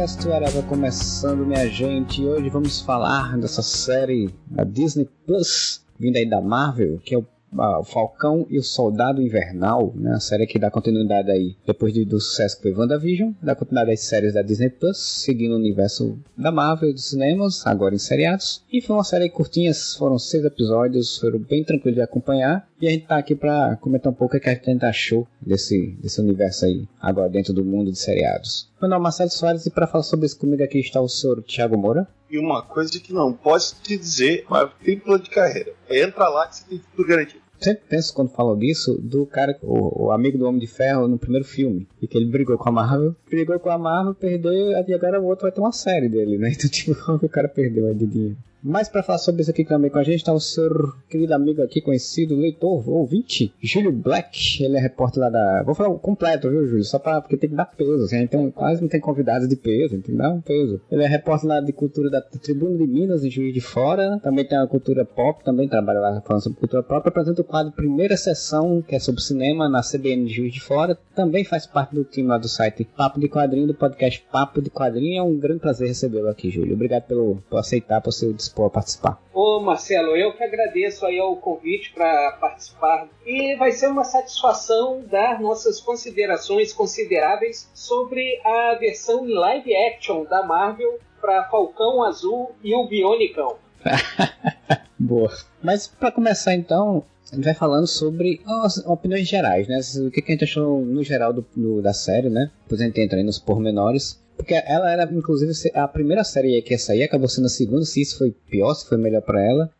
Podcast Whatever começando, minha gente. Hoje vamos falar dessa série da Disney Plus, vinda aí da Marvel, que é o Falcão e o Soldado Invernal, né? A série que dá continuidade aí, depois de, do sucesso que foi WandaVision, dá continuidade às séries da Disney Plus, seguindo o universo da Marvel dos cinemas, agora em seriados. E foi uma série curtinha, foram seis episódios, foram bem tranquilos de acompanhar. E a gente tá aqui para comentar um pouco o que a gente achou desse, desse universo aí, agora dentro do mundo de seriados. Meu nome é Marcelo Soares e para falar sobre isso comigo aqui está o senhor Thiago Moura. E uma coisa que não posso te dizer, mas tem plano de carreira. Entra lá que você tem tudo garantido sempre penso quando falo disso do cara, o, o, amigo do Homem de Ferro no primeiro filme, e que ele brigou com a Marvel, brigou com a Marvel, perdeu, e agora o outro vai ter uma série dele, né? Então, tipo, o cara perdeu aí de dinheiro. Mas para falar sobre isso aqui também com a gente está o seu querido amigo aqui, conhecido, leitor, ouvinte, Júlio Black. Ele é repórter lá da. Vou falar o completo, viu, Júlio? Só para porque tem que dar peso. Assim, então quase não tem convidados de peso, tem que dar um peso. Ele é repórter lá de cultura da Tribuna de Minas, em Juiz de Fora. Também tem a cultura pop, também trabalha lá falando sobre cultura pop. Apresenta o quadro Primeira Sessão, que é sobre cinema, na CBN de Juiz de Fora. Também faz parte do time lá do site Papo de Quadrinho, do podcast Papo de Quadrinho. É um grande prazer recebê-lo aqui, Júlio. Obrigado pelo, por aceitar, por seu dispor a participar. Ô Marcelo, eu que agradeço aí o convite para participar e vai ser uma satisfação dar nossas considerações consideráveis sobre a versão em live action da Marvel para Falcão Azul e o Bionicão. Boa. Mas para começar então, a gente vai falando sobre as opiniões gerais, né? O que a gente achou no geral do, do, da série, né? Depois a gente entra aí nos pormenores. Porque ela era, inclusive, a primeira série que ia sair, acabou sendo a segunda, se isso foi pior, se foi melhor para ela.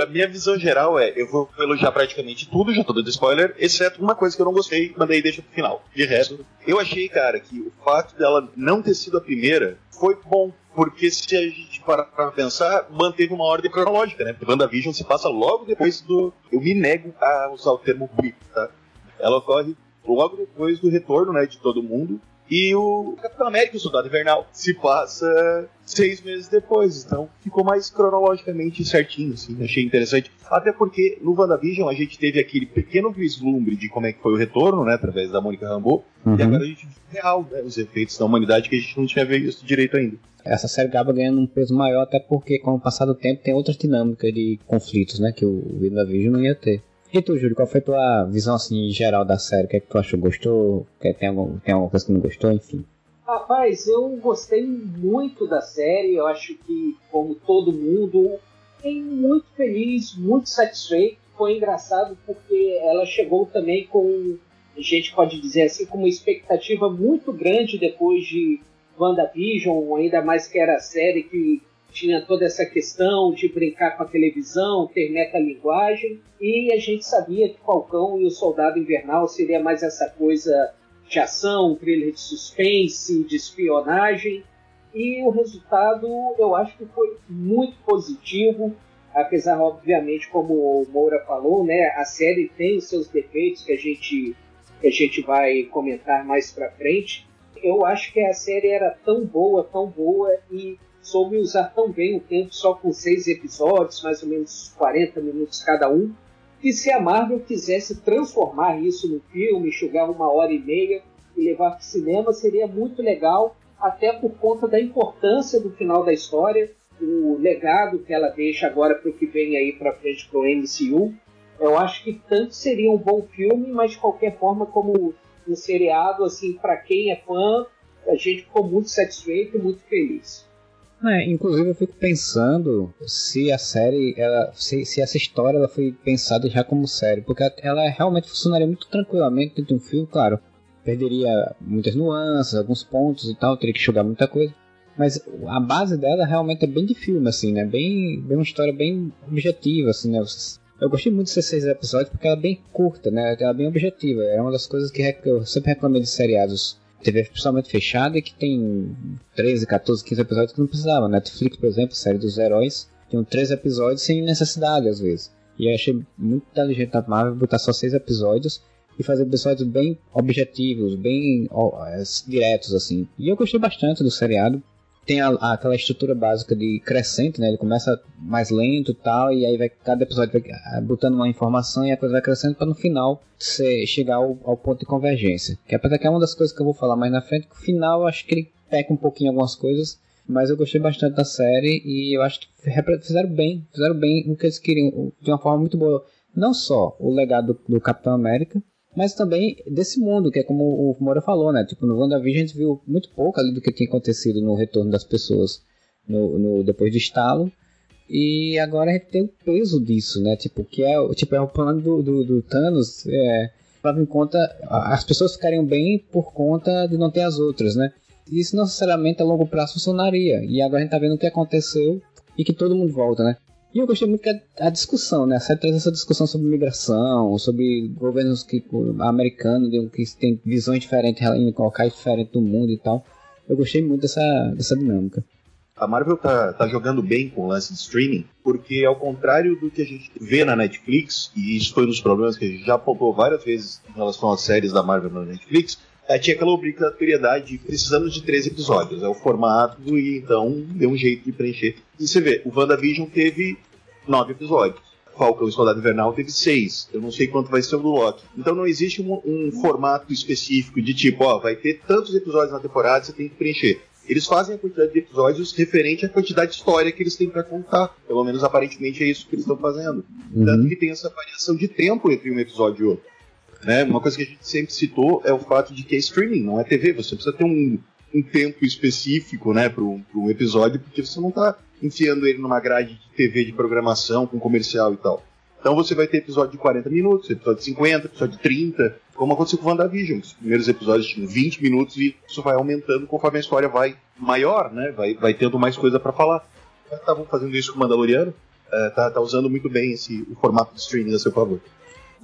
A minha visão geral é, eu vou elogiar praticamente tudo, já tô dando spoiler, exceto uma coisa que eu não gostei, mandei deixa pro final. De resto, eu achei, cara, que o fato dela não ter sido a primeira foi bom, porque se a gente parar pra pensar, manteve uma ordem cronológica, né? Porque WandaVision se passa logo depois do. Eu me nego a usar o termo blip, tá? Ela ocorre logo depois do retorno, né, de todo mundo. E o Capitão América, o Soldado Invernal, se passa seis meses depois. Então ficou mais cronologicamente certinho, assim. Achei interessante. Até porque no WandaVision a gente teve aquele pequeno vislumbre de como é que foi o retorno, né? Através da Mônica Rambeau. Uhum. E agora a gente viu real, né, os efeitos da humanidade que a gente não tinha visto direito ainda. Essa série acaba ganhando um peso maior, até porque com o passar do tempo tem outras dinâmicas de conflitos, né? Que o WandaVision não ia ter. E tu, Júlio, qual foi tua visão assim geral da série? O que é que tu achou? Gostou? Tem, algum, tem alguma coisa que não gostou? Enfim. Rapaz, eu gostei muito da série. Eu acho que, como todo mundo, fiquei muito feliz, muito satisfeito. Foi engraçado porque ela chegou também com, a gente pode dizer assim, com uma expectativa muito grande depois de WandaVision, ainda mais que era a série que tinha toda essa questão de brincar com a televisão, ter metalinguagem, e a gente sabia que Falcão e o Soldado Invernal seria mais essa coisa de ação, thriller de suspense, de espionagem, e o resultado eu acho que foi muito positivo, apesar, obviamente, como o Moura falou, né, a série tem os seus defeitos que a gente, que a gente vai comentar mais pra frente. Eu acho que a série era tão boa, tão boa, e soube usar tão bem o tempo só com seis episódios, mais ou menos 40 minutos cada um, que se a Marvel quisesse transformar isso no filme, enxugar uma hora e meia e levar para o cinema, seria muito legal, até por conta da importância do final da história, o legado que ela deixa agora para o que vem aí para frente para o MCU. Eu acho que tanto seria um bom filme, mas de qualquer forma, como um seriado, assim, para quem é fã, a gente ficou muito satisfeito e muito feliz. É, inclusive eu fico pensando se a série, ela, se, se, essa história ela foi pensada já como série, porque ela realmente funcionaria muito tranquilamente dentro de um filme, claro. Perderia muitas nuances, alguns pontos e tal, teria que jogar muita coisa. Mas a base dela realmente é bem de filme, assim, né? Bem, bem uma história bem objetiva, assim, né? Eu gostei muito desses seis episódios porque ela é bem curta, né? Ela é bem objetiva. É uma das coisas que eu sempre reclamei de seriados TV principalmente fechada e que tem 13, 14, 15 episódios que não precisava. Netflix, por exemplo, série dos heróis, tem 13 episódios sem necessidade às vezes. E eu achei muito inteligente da Marvel botar só 6 episódios e fazer episódios bem objetivos, bem ó, é, diretos assim. E eu gostei bastante do seriado tem a, a, aquela estrutura básica de crescente, né? Ele começa mais lento e tal, e aí vai cada episódio vai ah, botando uma informação e a coisa vai crescendo para no final você chegar ao, ao, ponto de convergência. Que apesar que é uma das coisas que eu vou falar mais na frente, que o final eu acho que ele peca um pouquinho algumas coisas, mas eu gostei bastante da série e eu acho que fizeram bem, fizeram bem o que eles queriam, de uma forma muito boa. Não só o legado do Capitão América, mas também desse mundo, que é como o Moura falou, né? Tipo, no WandaVision a gente viu muito pouco ali do que tinha acontecido no retorno das pessoas no, no depois do estalo. E agora a gente tem o peso disso, né? Tipo, que é, tipo, é o plano do, do, do Thanos, é, leva em conta as pessoas ficariam bem por conta de não ter as outras, né? Isso não necessariamente a longo prazo funcionaria. E agora a gente tá vendo o que aconteceu e que todo mundo volta, né? E eu gostei muito que a, a discussão, né? Série traz essa discussão sobre migração, sobre governos que, americanos que têm visões diferentes em locais diferentes do mundo e tal. Eu gostei muito dessa, dessa dinâmica. A Marvel tá, tá jogando bem com o lance de streaming, porque ao contrário do que a gente vê na Netflix, e isso foi um dos problemas que a gente já apontou várias vezes em relação às séries da Marvel na Netflix, é, tinha aquela obrigatoriedade de precisamos de três episódios. É o formato e então deu um jeito de preencher. E você vê, o WandaVision teve nove episódios. Falcão e Soldado Invernal teve seis. Eu não sei quanto vai ser o do Loki. Então não existe um, um formato específico de tipo, ó, vai ter tantos episódios na temporada, você tem que preencher. Eles fazem a quantidade de episódios referente à quantidade de história que eles têm para contar. Pelo menos aparentemente é isso que eles estão fazendo. Uhum. Tanto que tem essa variação de tempo entre um episódio e outro. Né? Uma coisa que a gente sempre citou é o fato de que é streaming, não é TV. Você precisa ter um, um tempo específico né, para um episódio, porque você não está enfiando ele numa grade de TV de programação com comercial e tal. Então você vai ter episódio de 40 minutos, episódio de 50, episódio de 30, como aconteceu com o WandaVision. Os primeiros episódios tinham 20 minutos e isso vai aumentando conforme a história vai maior, né? Vai, vai tendo mais coisa para falar. Estavam fazendo isso com o Mandaloriano, uh, tá, tá usando muito bem esse, o formato de streaming a seu favor.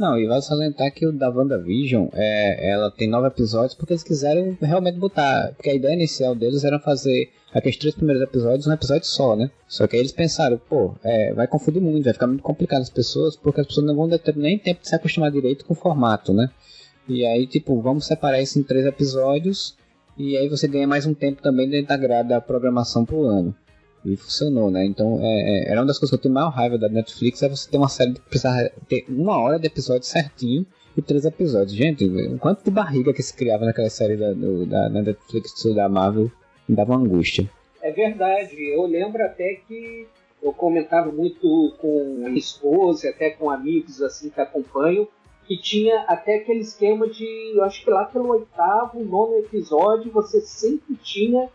Não, e vale salientar que o da WandaVision, é, ela tem nove episódios porque eles quiseram realmente botar. Porque a ideia inicial deles era fazer aqueles três primeiros episódios um episódio só, né? Só que aí eles pensaram, pô, é, vai confundir muito, vai ficar muito complicado as pessoas, porque as pessoas não vão ter nem tempo de se acostumar direito com o formato, né? E aí, tipo, vamos separar isso em três episódios, e aí você ganha mais um tempo também dentro da grade da programação pro ano. E funcionou, né? Então, é, é, era uma das coisas que eu tenho maior raiva da Netflix, é você ter uma série que precisa ter uma hora de episódio certinho e três episódios. Gente, quanto de barriga que se criava naquela série da, do, da, da Netflix da Marvel me dava uma angústia. É verdade. Eu lembro até que eu comentava muito com a esposa, até com amigos assim que acompanham, que tinha até aquele esquema de, eu acho que lá pelo oitavo, nono episódio, você sempre tinha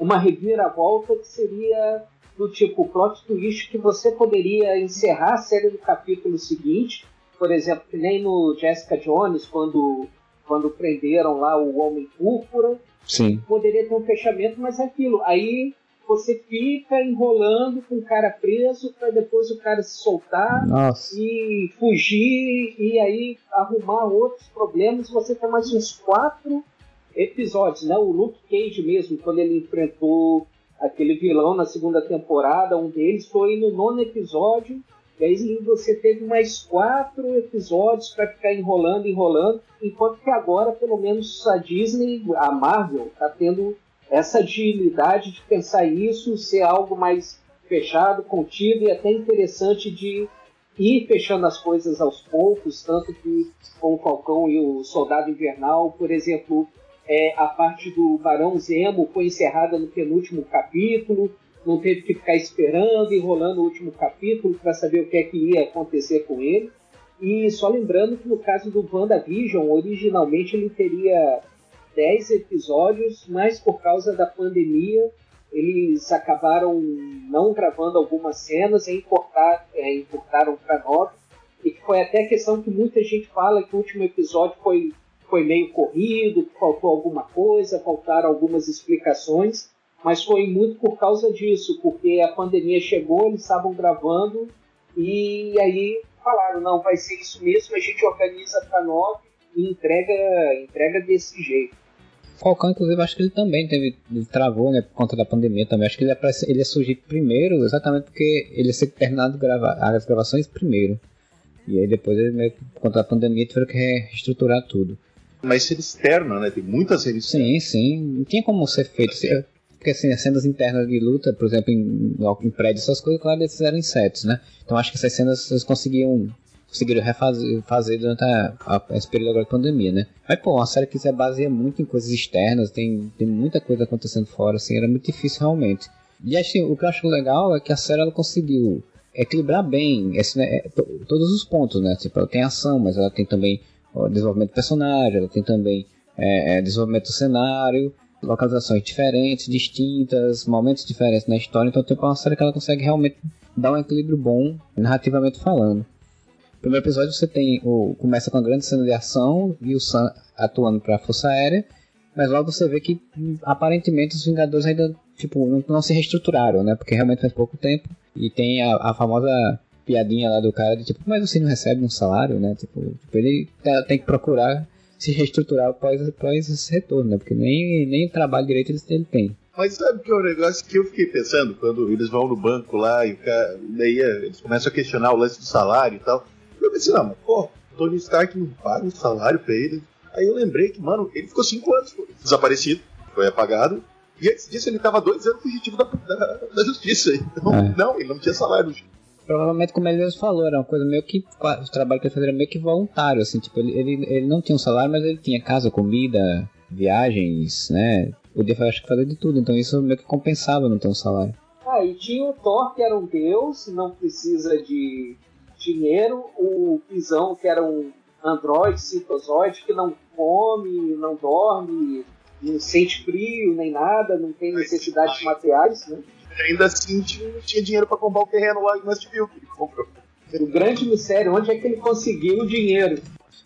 uma reviravolta que seria do tipo plot twist que você poderia encerrar a série no capítulo seguinte, por exemplo, que nem no Jessica Jones, quando, quando prenderam lá o Homem Púrpura, Sim. poderia ter um fechamento, mas é aquilo. Aí você fica enrolando com o cara preso para depois o cara se soltar Nossa. e fugir e aí arrumar outros problemas. Você tem mais uns quatro episódios, né? O Luke Cage mesmo, quando ele enfrentou aquele vilão na segunda temporada, um deles foi no nono episódio. E aí você teve mais quatro episódios para ficar enrolando, enrolando, enquanto que agora, pelo menos a Disney, a Marvel, está tendo essa agilidade de pensar isso, ser algo mais fechado, contido e até interessante de ir fechando as coisas aos poucos, tanto que com o Falcão e o Soldado Invernal, por exemplo, é, a parte do Barão Zemo foi encerrada no penúltimo capítulo, não teve que ficar esperando, enrolando o último capítulo para saber o que é que ia acontecer com ele. E só lembrando que no caso do WandaVision, originalmente ele teria 10 episódios, mas por causa da pandemia eles acabaram não gravando algumas cenas e encurtar, é, encurtaram para 9. E que foi até a questão que muita gente fala que o último episódio foi foi meio corrido, faltou alguma coisa, faltaram algumas explicações, mas foi muito por causa disso, porque a pandemia chegou, eles estavam gravando e aí falaram, não, vai ser isso mesmo, a gente organiza para nove e entrega, entrega desse jeito. Falcão, inclusive, acho que ele também teve, ele travou, né, por conta da pandemia também. Acho que ele ia, ele ia surgir primeiro, exatamente porque ele ia ser terminado grava, as gravações primeiro. E aí depois, ele, por conta da pandemia, tiveram que reestruturar tudo mas ser externa, né? Tem muitas séries Sim, sim. Não tinha como ser feito. Porque assim, as cenas internas de luta, por exemplo, em, em prédios, essas coisas, claro, eles fizeram em sets, né? Então acho que essas cenas eles conseguiam conseguiram refazer fazer durante a, a, esse período agora de pandemia, né? Mas, pô, uma série que se baseia muito em coisas externas, tem, tem muita coisa acontecendo fora, assim, era muito difícil realmente. E assim, o que eu acho legal é que a série ela conseguiu equilibrar bem esse, né, todos os pontos, né? Tipo, ela tem ação, mas ela tem também ó, desenvolvimento de personagem, ela tem também é, é, desenvolvimento do cenário, localizações diferentes, distintas, momentos diferentes na história. Então, tem uma série que ela consegue realmente dar um equilíbrio bom, narrativamente falando. No primeiro episódio você tem o começa com uma grande cena de ação e o Sam atuando para a Força Aérea, mas logo você vê que aparentemente os Vingadores ainda tipo não, não se reestruturaram, né? Porque realmente faz pouco tempo e tem a, a famosa piadinha lá do cara de tipo, mas você não recebe um salário, né? Tipo, tipo ele tá, tem que procurar se reestruturar após, após esse retorno, né? Porque nem, nem trabalho direito ele, tem. Mas sabe que é um negócio que eu fiquei pensando quando eles vão no banco lá e o cara, daí é, eles começam a questionar o lance do salário e tal. Eu pensei, não, mas pô, Tony Stark não paga o salário pra ele. Aí eu lembrei que, mano, ele ficou cinco anos desaparecido, foi apagado. E antes disso ele tava dois anos fugitivo da, da, da justiça. Então, é. não, ele não tinha salário. Provavelmente, como ele mesmo falou, era uma coisa meio que. O trabalho que ele fazia era meio que voluntário, assim, tipo, ele, ele, ele não tinha um salário, mas ele tinha casa, comida, viagens, né? Podia, acho que, fazer de tudo, então isso meio que compensava não ter um salário. Ah, e tinha o Thor, que era um deus, não precisa de dinheiro, o Pisão, que era um androide, citozoide, que não come, não dorme, não sente frio nem nada, não tem necessidades materiais, né? Ainda assim tinha, tinha dinheiro para comprar o terreno lá em Westview que ele comprou. O grande mistério, onde é que ele conseguiu o dinheiro?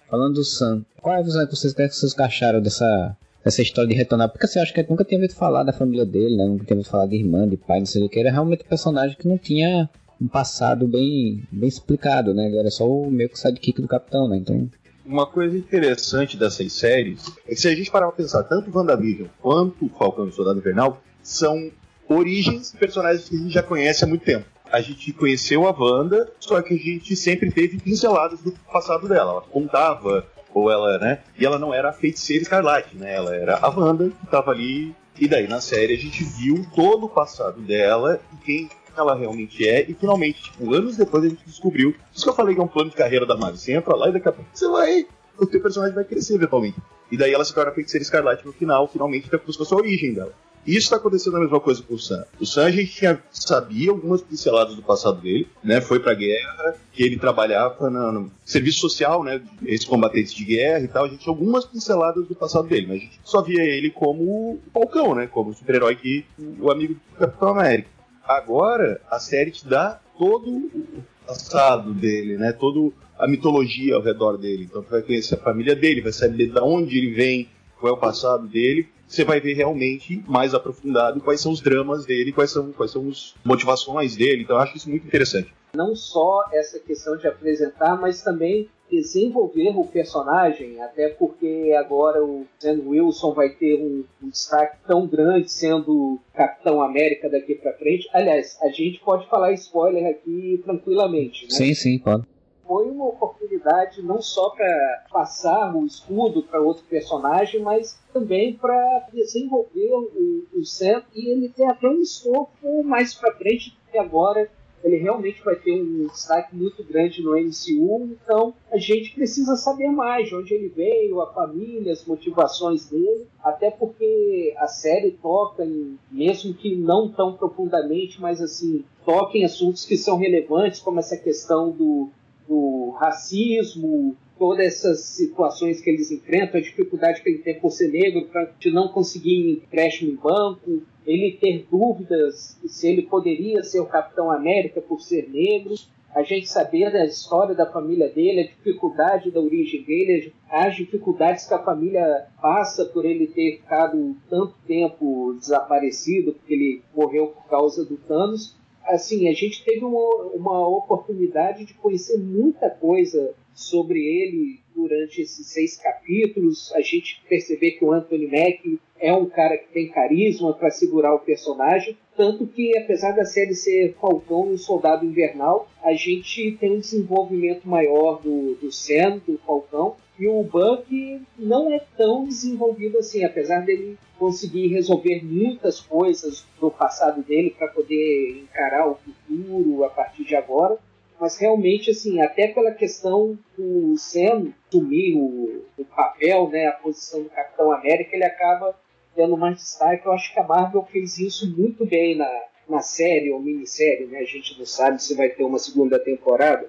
Falando do Sam, qual é a visão que vocês, que vocês acharam dessa, dessa história de retornar? Porque você assim, acha que nunca tinha ouvido falar da família dele, né? Nunca tinha ouvido falar de irmã, de pai, não sei o que. Era realmente um personagem que não tinha um passado bem, bem explicado, né? Ele era só o meio que sidekick do capitão, né? Então. Uma coisa interessante dessas séries é que se a gente parar pra pensar, tanto WandaVision quanto Falcão e Soldado Invernal são origens personagens que a gente já conhece há muito tempo. A gente conheceu a Wanda, só que a gente sempre teve pinceladas do passado dela. Ela contava, ou ela, né? E ela não era a feiticeira escarlate, né? Ela era a Wanda que estava ali. E daí na série a gente viu todo o passado dela e quem ela realmente é, e finalmente, tipo, anos depois a gente descobriu. Isso que eu falei que é um plano de carreira da Marvel. Você entra lá e daqui a pouco você vai. O teu personagem vai crescer eventualmente. E daí ela se torna feiticeira escarlate no final, finalmente, até busca a sua origem dela. Isso está acontecendo a mesma coisa com o Sam. O Sam a gente sabia algumas pinceladas do passado dele, né? Foi pra guerra, que ele trabalhava no, serviço social, né? Esses combatentes de guerra e tal. A gente tinha algumas pinceladas do passado dele, mas a gente só via ele como o Falcão, né? Como o super-herói que o amigo do Capitão América. Agora, a série te dá todo o passado dele, né? Toda a mitologia ao redor dele. Então, você vai conhecer a família dele, vai saber de onde ele vem, qual é o passado dele. Você vai ver realmente mais aprofundado quais são os dramas dele, quais são, quais são as motivações dele. Então, eu acho isso muito interessante. Não só essa questão de apresentar, mas também desenvolver o personagem, até porque agora o Sam Wilson vai ter um, um, destaque tão grande sendo Capitão América daqui para frente. Aliás, a gente pode falar spoiler aqui tranquilamente, né? Sim, sim, pode. Foi uma oportunidade não só para passar o escudo para outro personagem, mas também para desenvolver o, o Sam e ele tem até um escopo mais para frente que agora ele realmente vai ter um destaque muito grande no MCU, então a gente precisa saber mais de onde ele veio, a família, as motivações dele, até porque a série toca em, mesmo que não tão profundamente, mas assim, toca em assuntos que são relevantes, como essa questão do, do racismo, todas essas situações que eles enfrentam, a dificuldade que ele tem por ser negro, de não conseguir empréstimo em banco, ele ter dúvidas se ele poderia ser o Capitão América por ser negro, a gente saber da história da família dele, a dificuldade da origem dele, as dificuldades que a família passa por ele ter ficado tanto tempo desaparecido, porque ele morreu por causa do Thanos. Assim, a gente teve uma, uma oportunidade de conhecer muita coisa sobre ele durante esses seis capítulos, a gente perceber que o Anthony Mack é um cara que tem carisma para segurar o personagem, tanto que apesar da série ser Falcão e Soldado Invernal, a gente tem um desenvolvimento maior do, do Sam, do Falcão, e o Buck não é tão desenvolvido assim, apesar dele conseguir resolver muitas coisas do passado dele para poder encarar o futuro a partir de agora mas realmente, assim, até pela questão do Sam assumir o, o, papel, né, a posição do Capitão América, ele acaba tendo mais destaque. Eu acho que a Marvel fez isso muito bem na, na série ou minissérie, né? A gente não sabe se vai ter uma segunda temporada.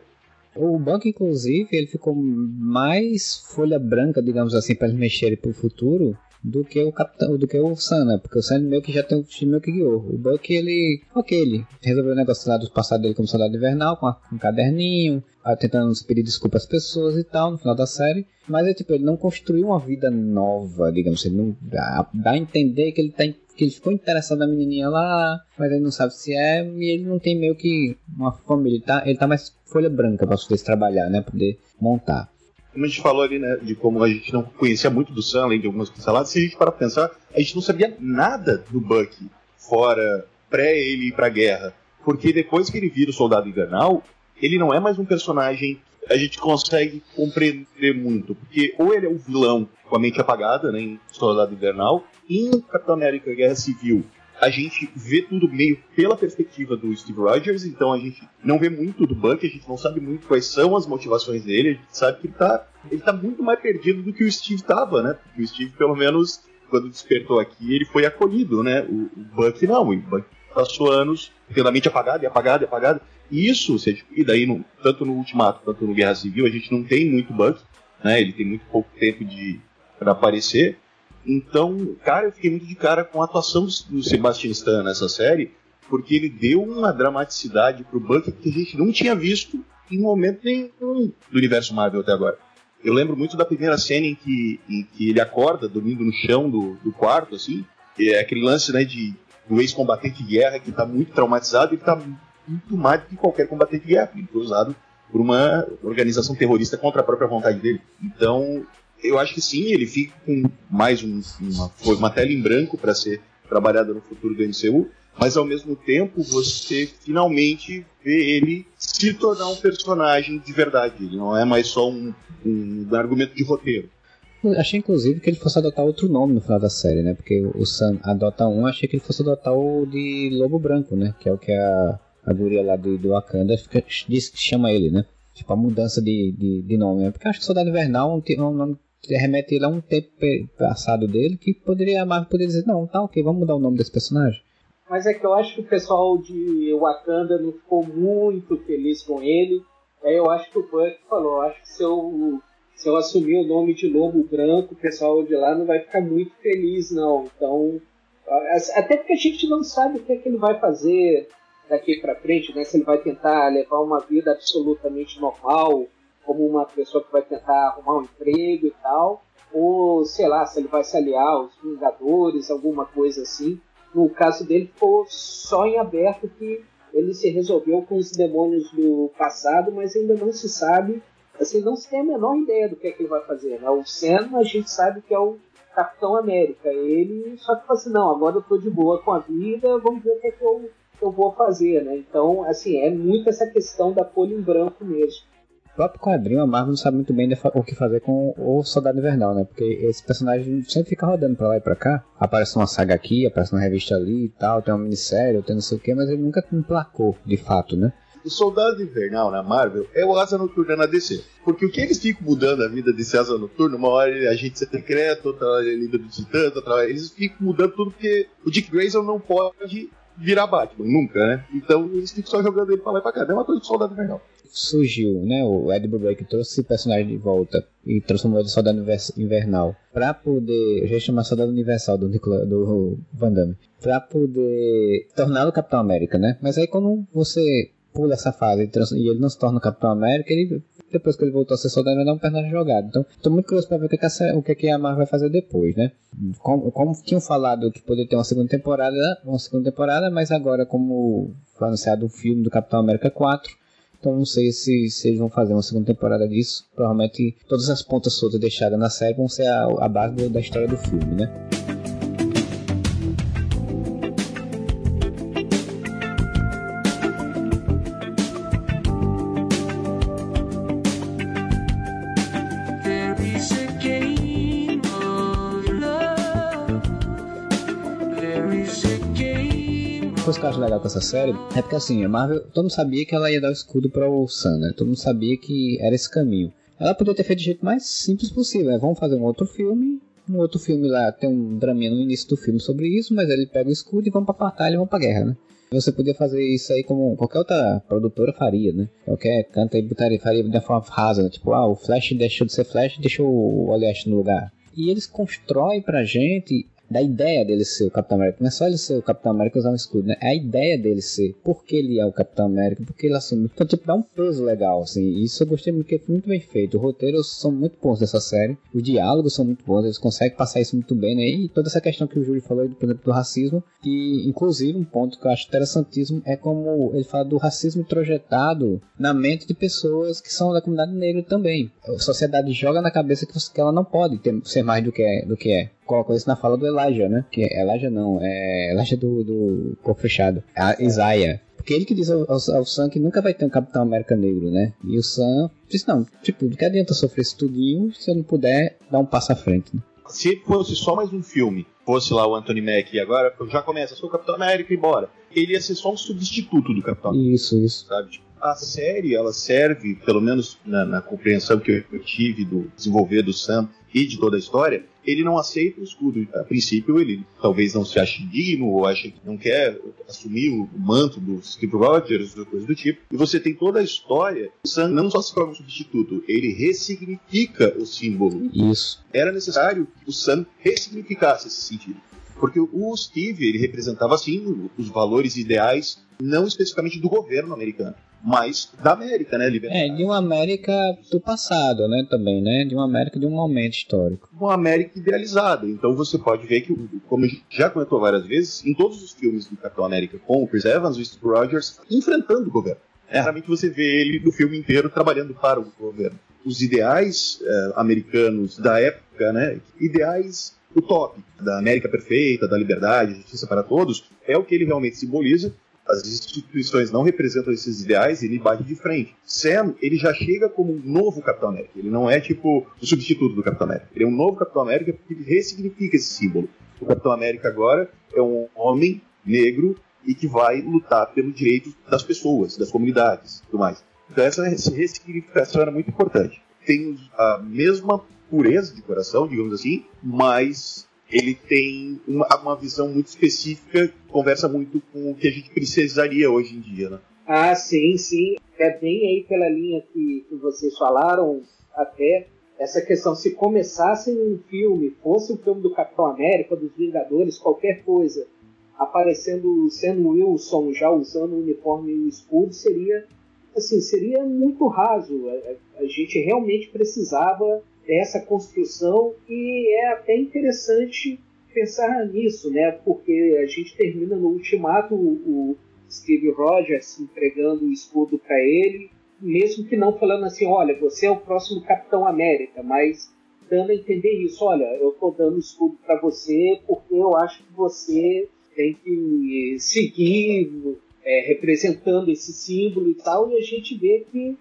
O banco, inclusive, ele ficou mais folha branca, digamos assim, para eles mexerem para o futuro do que o capitão, do que o Sam, né? Porque o Sam meio que já tem time meio que guiou. O Buck, ele. Ok, ele resolveu o negócio lá do passado dele como soldado invernal, com, a, com um caderninho, tentando pedir desculpa às pessoas e tal, no final da série. Mas é tipo, ele não construiu uma vida nova, digamos assim. Ele não dá, dá a entender que ele tá que ele ficou interessado na menininha lá, mas ele não sabe se é, e ele não tem meio que uma família, ele tá, ele tá mais folha branca para poder trabalhar, né, poder montar. Como a gente falou ali, né, de como a gente não conhecia muito do Sam, além de algumas pinceladas, se a gente para pensar, a gente não sabia nada do Buck fora pré ele ir pra guerra. Porque depois que ele vira o Soldado Invernal, ele não é mais um personagem a gente consegue compreender muito. Porque ou ele é o vilão com a mente apagada, né, em Soldado Invernal, em Capitão América Guerra Civil a gente vê tudo meio pela perspectiva do Steve Rogers, então a gente não vê muito do Buck, a gente não sabe muito quais são as motivações dele, a gente sabe que ele tá, ele tá muito mais perdido do que o Steve tava, né? Porque o Steve, pelo menos, quando despertou aqui, ele foi acolhido, né? O, o Buck não, o Buck passou anos tendo a mente apagada e apagada e apagada. Isso, e daí, no, tanto no Ultimato quanto no Guerra Civil, a gente não tem muito Buck, né? Ele tem muito pouco tempo de para aparecer. Então, cara, eu fiquei muito de cara com a atuação do Sebastian Stan nessa série, porque ele deu uma dramaticidade pro Bucky que a gente não tinha visto em momento nenhum do universo Marvel até agora. Eu lembro muito da primeira cena em que, em que ele acorda dormindo no chão do, do quarto, assim, é aquele lance né, de, do ex-combatente de guerra que está muito traumatizado e está muito mais do que qualquer combatente guerra. Ele foi usado por uma organização terrorista contra a própria vontade dele. Então, eu acho que sim, ele fica com mais um, uma, uma tela em branco para ser trabalhada no futuro do MCU, mas ao mesmo tempo você finalmente vê ele se tornar um personagem de verdade. Ele não é mais só um, um argumento de roteiro. achei inclusive que ele fosse adotar outro nome no final da série, né? Porque o Sam adota um, achei que ele fosse adotar o de Lobo Branco, né? Que é o que a, a guria lá do, do Wakanda fica, diz que chama ele, né? Tipo, a mudança de, de, de nome. Né? Porque acho que Soldado Invernal é um nome remete ele a um tempo passado dele que poderia a Marvel poderia dizer, não, tá ok, vamos mudar o nome desse personagem. Mas é que eu acho que o pessoal de Wakanda não ficou muito feliz com ele. Aí eu acho que o Buck falou, acho que se eu, se eu assumir o nome de Lobo Branco, o pessoal de lá não vai ficar muito feliz, não. Então, até porque a gente não sabe o que é que ele vai fazer daqui para frente, né? Se ele vai tentar levar uma vida absolutamente normal, como uma pessoa que vai tentar arrumar um emprego e tal, ou sei lá, se ele vai se aliar aos Vingadores, alguma coisa assim. No caso dele, ficou só em aberto que ele se resolveu com os demônios do passado, mas ainda não se sabe, assim, não se tem a menor ideia do que é que ele vai fazer. Né? O Sam, a gente sabe que é o Capitão América. Ele só que fala assim, não, agora eu tô de boa com a vida, vamos ver o que é que eu, eu vou fazer, né? Então, assim, é muito essa questão da folha em branco mesmo próprio quadrinho, a Marvel não sabe muito bem o que fazer com o Soldado Invernal, né? Porque esse personagem sempre fica rodando pra lá e pra cá. Aparece uma saga aqui, aparece uma revista ali e tal, tem uma minissérie, tem não sei o que, mas ele nunca emplacou, de fato, né? O Soldado Invernal na Marvel é o Asa Noturna na DC. Porque o que eles ficam mudando a vida desse Asa Noturno, uma hora ele é agente secreto, outra hora ele é líder do Titã, outra hora eles ficam mudando tudo porque o Dick Grayson não pode virar Batman, nunca, né? Então eles ficam só jogando ele pra lá e pra cá. É uma coisa do Soldado Invernal surgiu, né? O Ed Brubaker trouxe esse personagem de volta e transformou ele em Soldado Invernal para poder, eu já ia chamar Soldado Universal do, Nicola, do Van Damme, para poder torná-lo Capitão América, né? Mas aí quando você pula essa fase e ele não se torna Capitão América, ele depois que ele voltou a ser soldado, ele é um personagem jogado. Então, estou muito curioso para ver o que, a, o que, a Marvel vai fazer depois, né? Como, como tinham falado que poderia ter uma segunda temporada, uma segunda temporada, mas agora, como foi anunciado o filme do Capitão América 4, então não sei se, se eles vão fazer uma segunda temporada disso. Provavelmente todas as pontas soltas deixadas na série vão ser a, a base da história do filme, né? Legal com essa série é porque assim, a Marvel, todo mundo sabia que ela ia dar o escudo para o Sam, né? Todo mundo sabia que era esse caminho. Ela poderia ter feito do jeito mais simples possível, né? Vamos fazer um outro filme. No outro filme lá tem um draminha no início do filme sobre isso, mas ele pega o escudo e vão pra batalha e vão pra guerra, né? Você podia fazer isso aí como qualquer outra produtora faria, né? Qualquer canto aí botaria, faria de uma forma rasa, né? Tipo, ah, o Flash deixou de ser Flash e deixou o Oleash no lugar. E eles constroem pra gente da ideia dele ser o Capitão América. Não é só ele ser o Capitão América usar um escudo, né? É a ideia dele ser. Por que ele é o Capitão América? Porque ele assume. Então, tipo, dá um peso legal, assim. Isso eu gostei muito, porque foi muito bem feito. Os roteiros são muito bons dessa série. Os diálogos são muito bons. Eles conseguem passar isso muito bem, né? E toda essa questão que o Júlio falou, por exemplo, do racismo. E, inclusive, um ponto que eu acho interessantíssimo é como ele fala do racismo introjetado na mente de pessoas que são da comunidade negra também. A sociedade joga na cabeça que ela não pode ter, ser mais do que é. Do que é colocou isso na fala do Elijah, né? Que Elijah não, é Elijah do, do Corpo Fechado. A Isaiah. Porque ele que diz ao, ao, ao, Sam que nunca vai ter um Capitão América negro, né? E o Sam disse, não, tipo, do que adianta sofrer isso tudinho se eu não puder dar um passo à frente, né? Se fosse só mais um filme, fosse lá o Anthony Mack e agora já começa, sou o Capitão América e bora. Ele ia ser só um substituto do Capitão América. Isso, isso. Sabe? Tipo, a série, ela serve, pelo menos na, na compreensão que eu tive do desenvolver do Sam e de toda a história, ele não aceita o escudo. A princípio, ele talvez não se ache digno ou ache que não quer assumir o manto do Steve Rogers ou coisa do tipo. E você tem toda a história. O Sam não só se torna um substituto, ele ressignifica o símbolo. Isso. Era necessário que o Sam ressignificasse esse sentido. Porque o Steve, ele representava, sim, os valores ideais, não especificamente do governo americano, mas da América, né? É, de uma América do passado, né, também, né? De uma América de um momento histórico. Uma América idealizada. Então você pode ver que, como já comentou várias vezes, em todos os filmes do Capitão América com o Chris Evans, o Steve Rogers, enfrentando o governo. É, realmente você vê ele no filme inteiro trabalhando para o governo. Os ideais eh, americanos da época, né? Ideais utópico da América perfeita, da liberdade, justiça para todos, é o que ele realmente simboliza. As instituições não representam esses ideais e ele bate de frente. Sam, ele já chega como um novo Capitão América. Ele não é tipo o substituto do Capitão América. Ele é um novo Capitão América porque ele ressignifica esse símbolo. O Capitão América agora é um homem negro e que vai lutar pelo direito das pessoas, das comunidades e tudo mais. Então essa ressignificação era muito importante. Tem a mesma pureza de coração, digamos assim, mas ele tem uma, uma visão muito específica, conversa muito com o que a gente precisaria hoje em dia, né? Ah, sim, sim. É bem aí pela linha que, que vocês falaram, até essa questão, se começasse um filme, fosse o um filme do Capitão América, dos Vingadores, qualquer coisa, aparecendo o Sam Wilson já usando o uniforme e o escudo, seria assim, seria muito raso. A, a gente realmente precisava dessa construção e é até interessante pensar nisso, né? Porque a gente termina no ultimato o, Steve Rogers entregando o escudo para ele, mesmo que não falando assim, olha, você é o próximo Capitão América, mas dando a entender isso, olha, eu estou dando o escudo para você porque eu acho que você tem que seguir é, representando esse símbolo e tal, e a gente vê que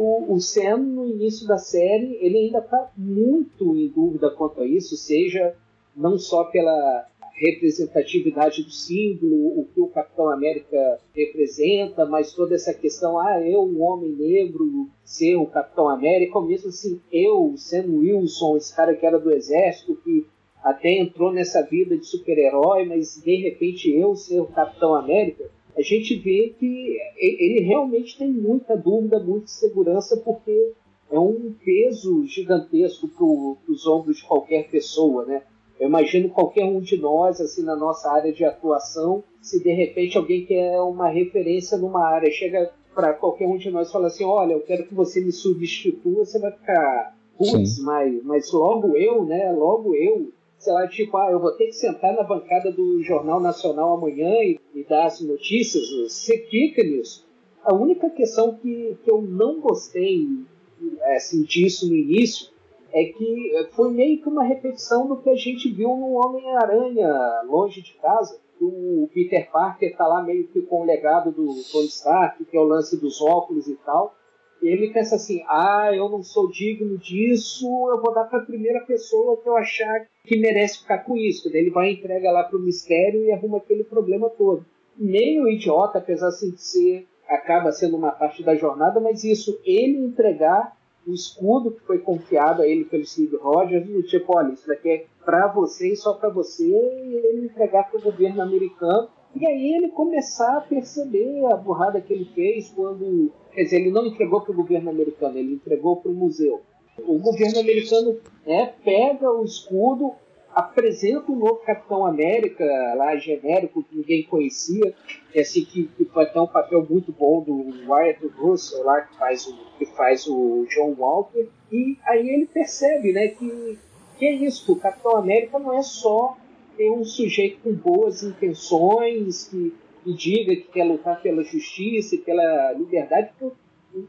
o, o Sam, no início da série, ele ainda está muito em dúvida quanto a isso, seja não só pela representatividade do símbolo, o que o Capitão América representa, mas toda essa questão, ah, eu, um homem negro, ser o Capitão América, ou mesmo assim, eu, Sam Wilson, esse cara que era do exército, que até entrou nessa vida de super-herói, mas de repente eu ser o Capitão América, a gente vê que ele realmente tem muita dúvida, muita segurança, porque é um peso gigantesco para os ombros de qualquer pessoa, né? Eu imagino qualquer um de nós, assim, na nossa área de atuação, se de repente alguém quer uma referência numa área, chega para qualquer um de nós e fala assim, olha, eu quero que você me substitua, você vai ficar, putz, mas, mas logo eu, né? Logo eu sei lá, tipo, ah, eu vou ter que sentar na bancada do Jornal Nacional amanhã e, e dar as notícias, você fica nisso. A única questão que, que eu não gostei assim, disso no início é que foi meio que uma repetição do que a gente viu no Homem-Aranha Longe de Casa. O Peter Parker está lá meio que com o legado do Tony Stark, que é o lance dos óculos e tal ele pensa assim: ah, eu não sou digno disso, eu vou dar para a primeira pessoa que eu achar que merece ficar com isso. Daí ele vai entrega lá para o mistério e arruma aquele problema todo. meio idiota, apesar assim, de ser acaba sendo uma parte da jornada, mas isso, ele entregar o escudo que foi confiado a ele pelo Steve Rogers, tipo, olha, isso daqui é para você e só para você, e ele entregar para o governo americano. E aí ele começar a perceber a burrada que ele fez quando. Quer dizer, ele não entregou para o governo americano, ele entregou para o museu. O governo americano né, pega o escudo, apresenta o novo Capitão América, lá genérico, que ninguém conhecia, é assim, que, que vai um papel muito bom do Wyatt Russell, lá, que faz, o, que faz o John Walker, e aí ele percebe né, que, que é isso, que o Capitão América não é só um sujeito com boas intenções, que, que diga que quer lutar pela justiça e pela liberdade, o,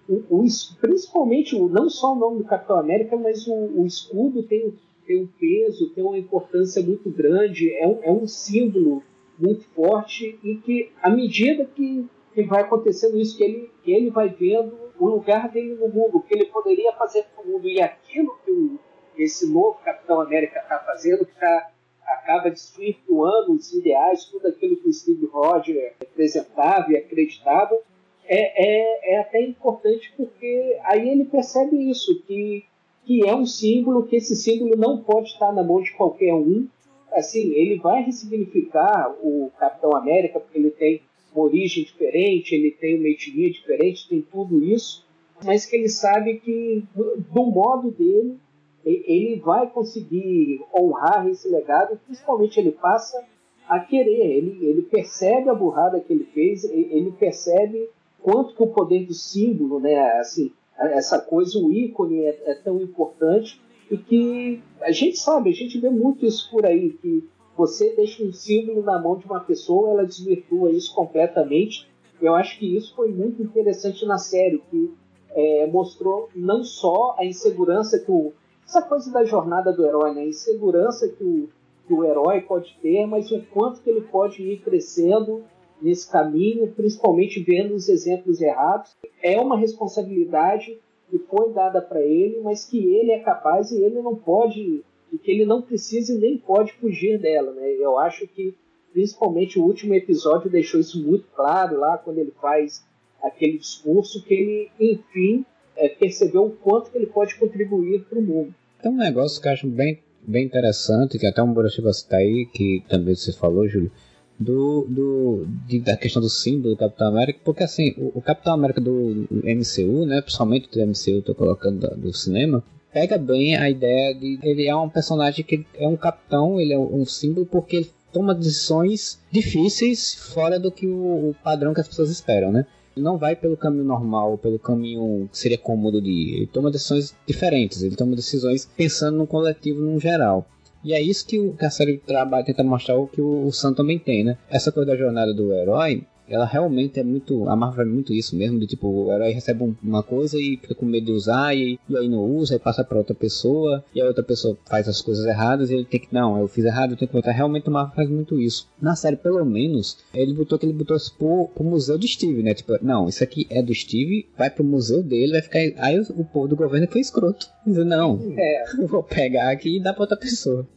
o, o, principalmente não só o nome do Capitão América, mas o, escudo tem tem um peso, tem uma importância muito grande, é um, é um símbolo muito forte e que, à medida que, que vai acontecendo isso, que ele, que ele vai vendo o lugar dele no mundo, o que ele poderia fazer para o mundo. E aquilo que o, esse novo Capitão América está fazendo, que tá, acaba desvirtuando os ideais, tudo aquilo que o Steve Rogers representava e acreditava, é, é, é até importante porque aí ele percebe isso, que que é um símbolo, que esse símbolo não pode estar na mão de qualquer um. Assim, ele vai ressignificar o Capitão América, porque ele tem uma origem diferente, ele tem uma etnia diferente, tem tudo isso, mas que ele sabe que, do modo dele, ele vai conseguir honrar esse legado, principalmente ele passa a querer, ele, ele percebe a burrada que ele fez, ele percebe quanto que o poder do símbolo, né, assim, essa coisa, o ícone é, é, tão importante e que a gente sabe, a gente vê muito isso por aí, que você deixa um símbolo na mão de uma pessoa, ela desvirtua isso completamente. Eu acho que isso foi muito interessante na série, que é, mostrou não só a insegurança que o. Essa coisa da jornada do herói, né? A insegurança que o, que o herói pode ter, mas o quanto que ele pode ir crescendo nesse caminho, principalmente vendo os exemplos errados. É uma responsabilidade que foi dada para ele, mas que ele é capaz e ele não pode, e que ele não precisa e nem pode fugir dela. Né? Eu acho que, principalmente, o último episódio deixou isso muito claro lá, quando ele faz aquele discurso, que ele, enfim, é, percebeu o quanto que ele pode contribuir para o mundo. Tem um negócio que eu acho bem, bem interessante, que até um Burashi está aí, que também você falou, Júlio, do, do de, da questão do símbolo do Capitão América, porque assim, o, o, Capitão América do MCU, né, principalmente do MCU, tô colocando do, do cinema, pega bem a ideia de ele é um personagem que é um capitão, ele é um símbolo porque ele toma decisões difíceis fora do que o, o padrão que as pessoas esperam, né? Ele não vai pelo caminho normal, pelo caminho que seria cômodo de ir. Ele toma decisões diferentes, ele toma decisões pensando no coletivo no geral. E é isso que, o, que a série trabalha, tenta mostrar o que o, o Sam também tem, né? Essa coisa da jornada do herói ela realmente é muito. A Marvel é muito isso mesmo, de tipo, o herói recebe um, uma coisa e fica com medo de usar, e, e aí não usa, e passa pra outra pessoa, e a outra pessoa faz as coisas erradas, e ele tem que, não, eu fiz errado, eu tenho que voltar. Realmente o Marvel faz muito isso. Na série, pelo menos, ele botou que ele botou isso pro, pro museu do Steve, né? Tipo, não, isso aqui é do Steve, vai pro museu dele, vai ficar. Aí o, o povo do governo foi escroto. Dizer, não, é. eu vou pegar aqui e dar pra outra pessoa.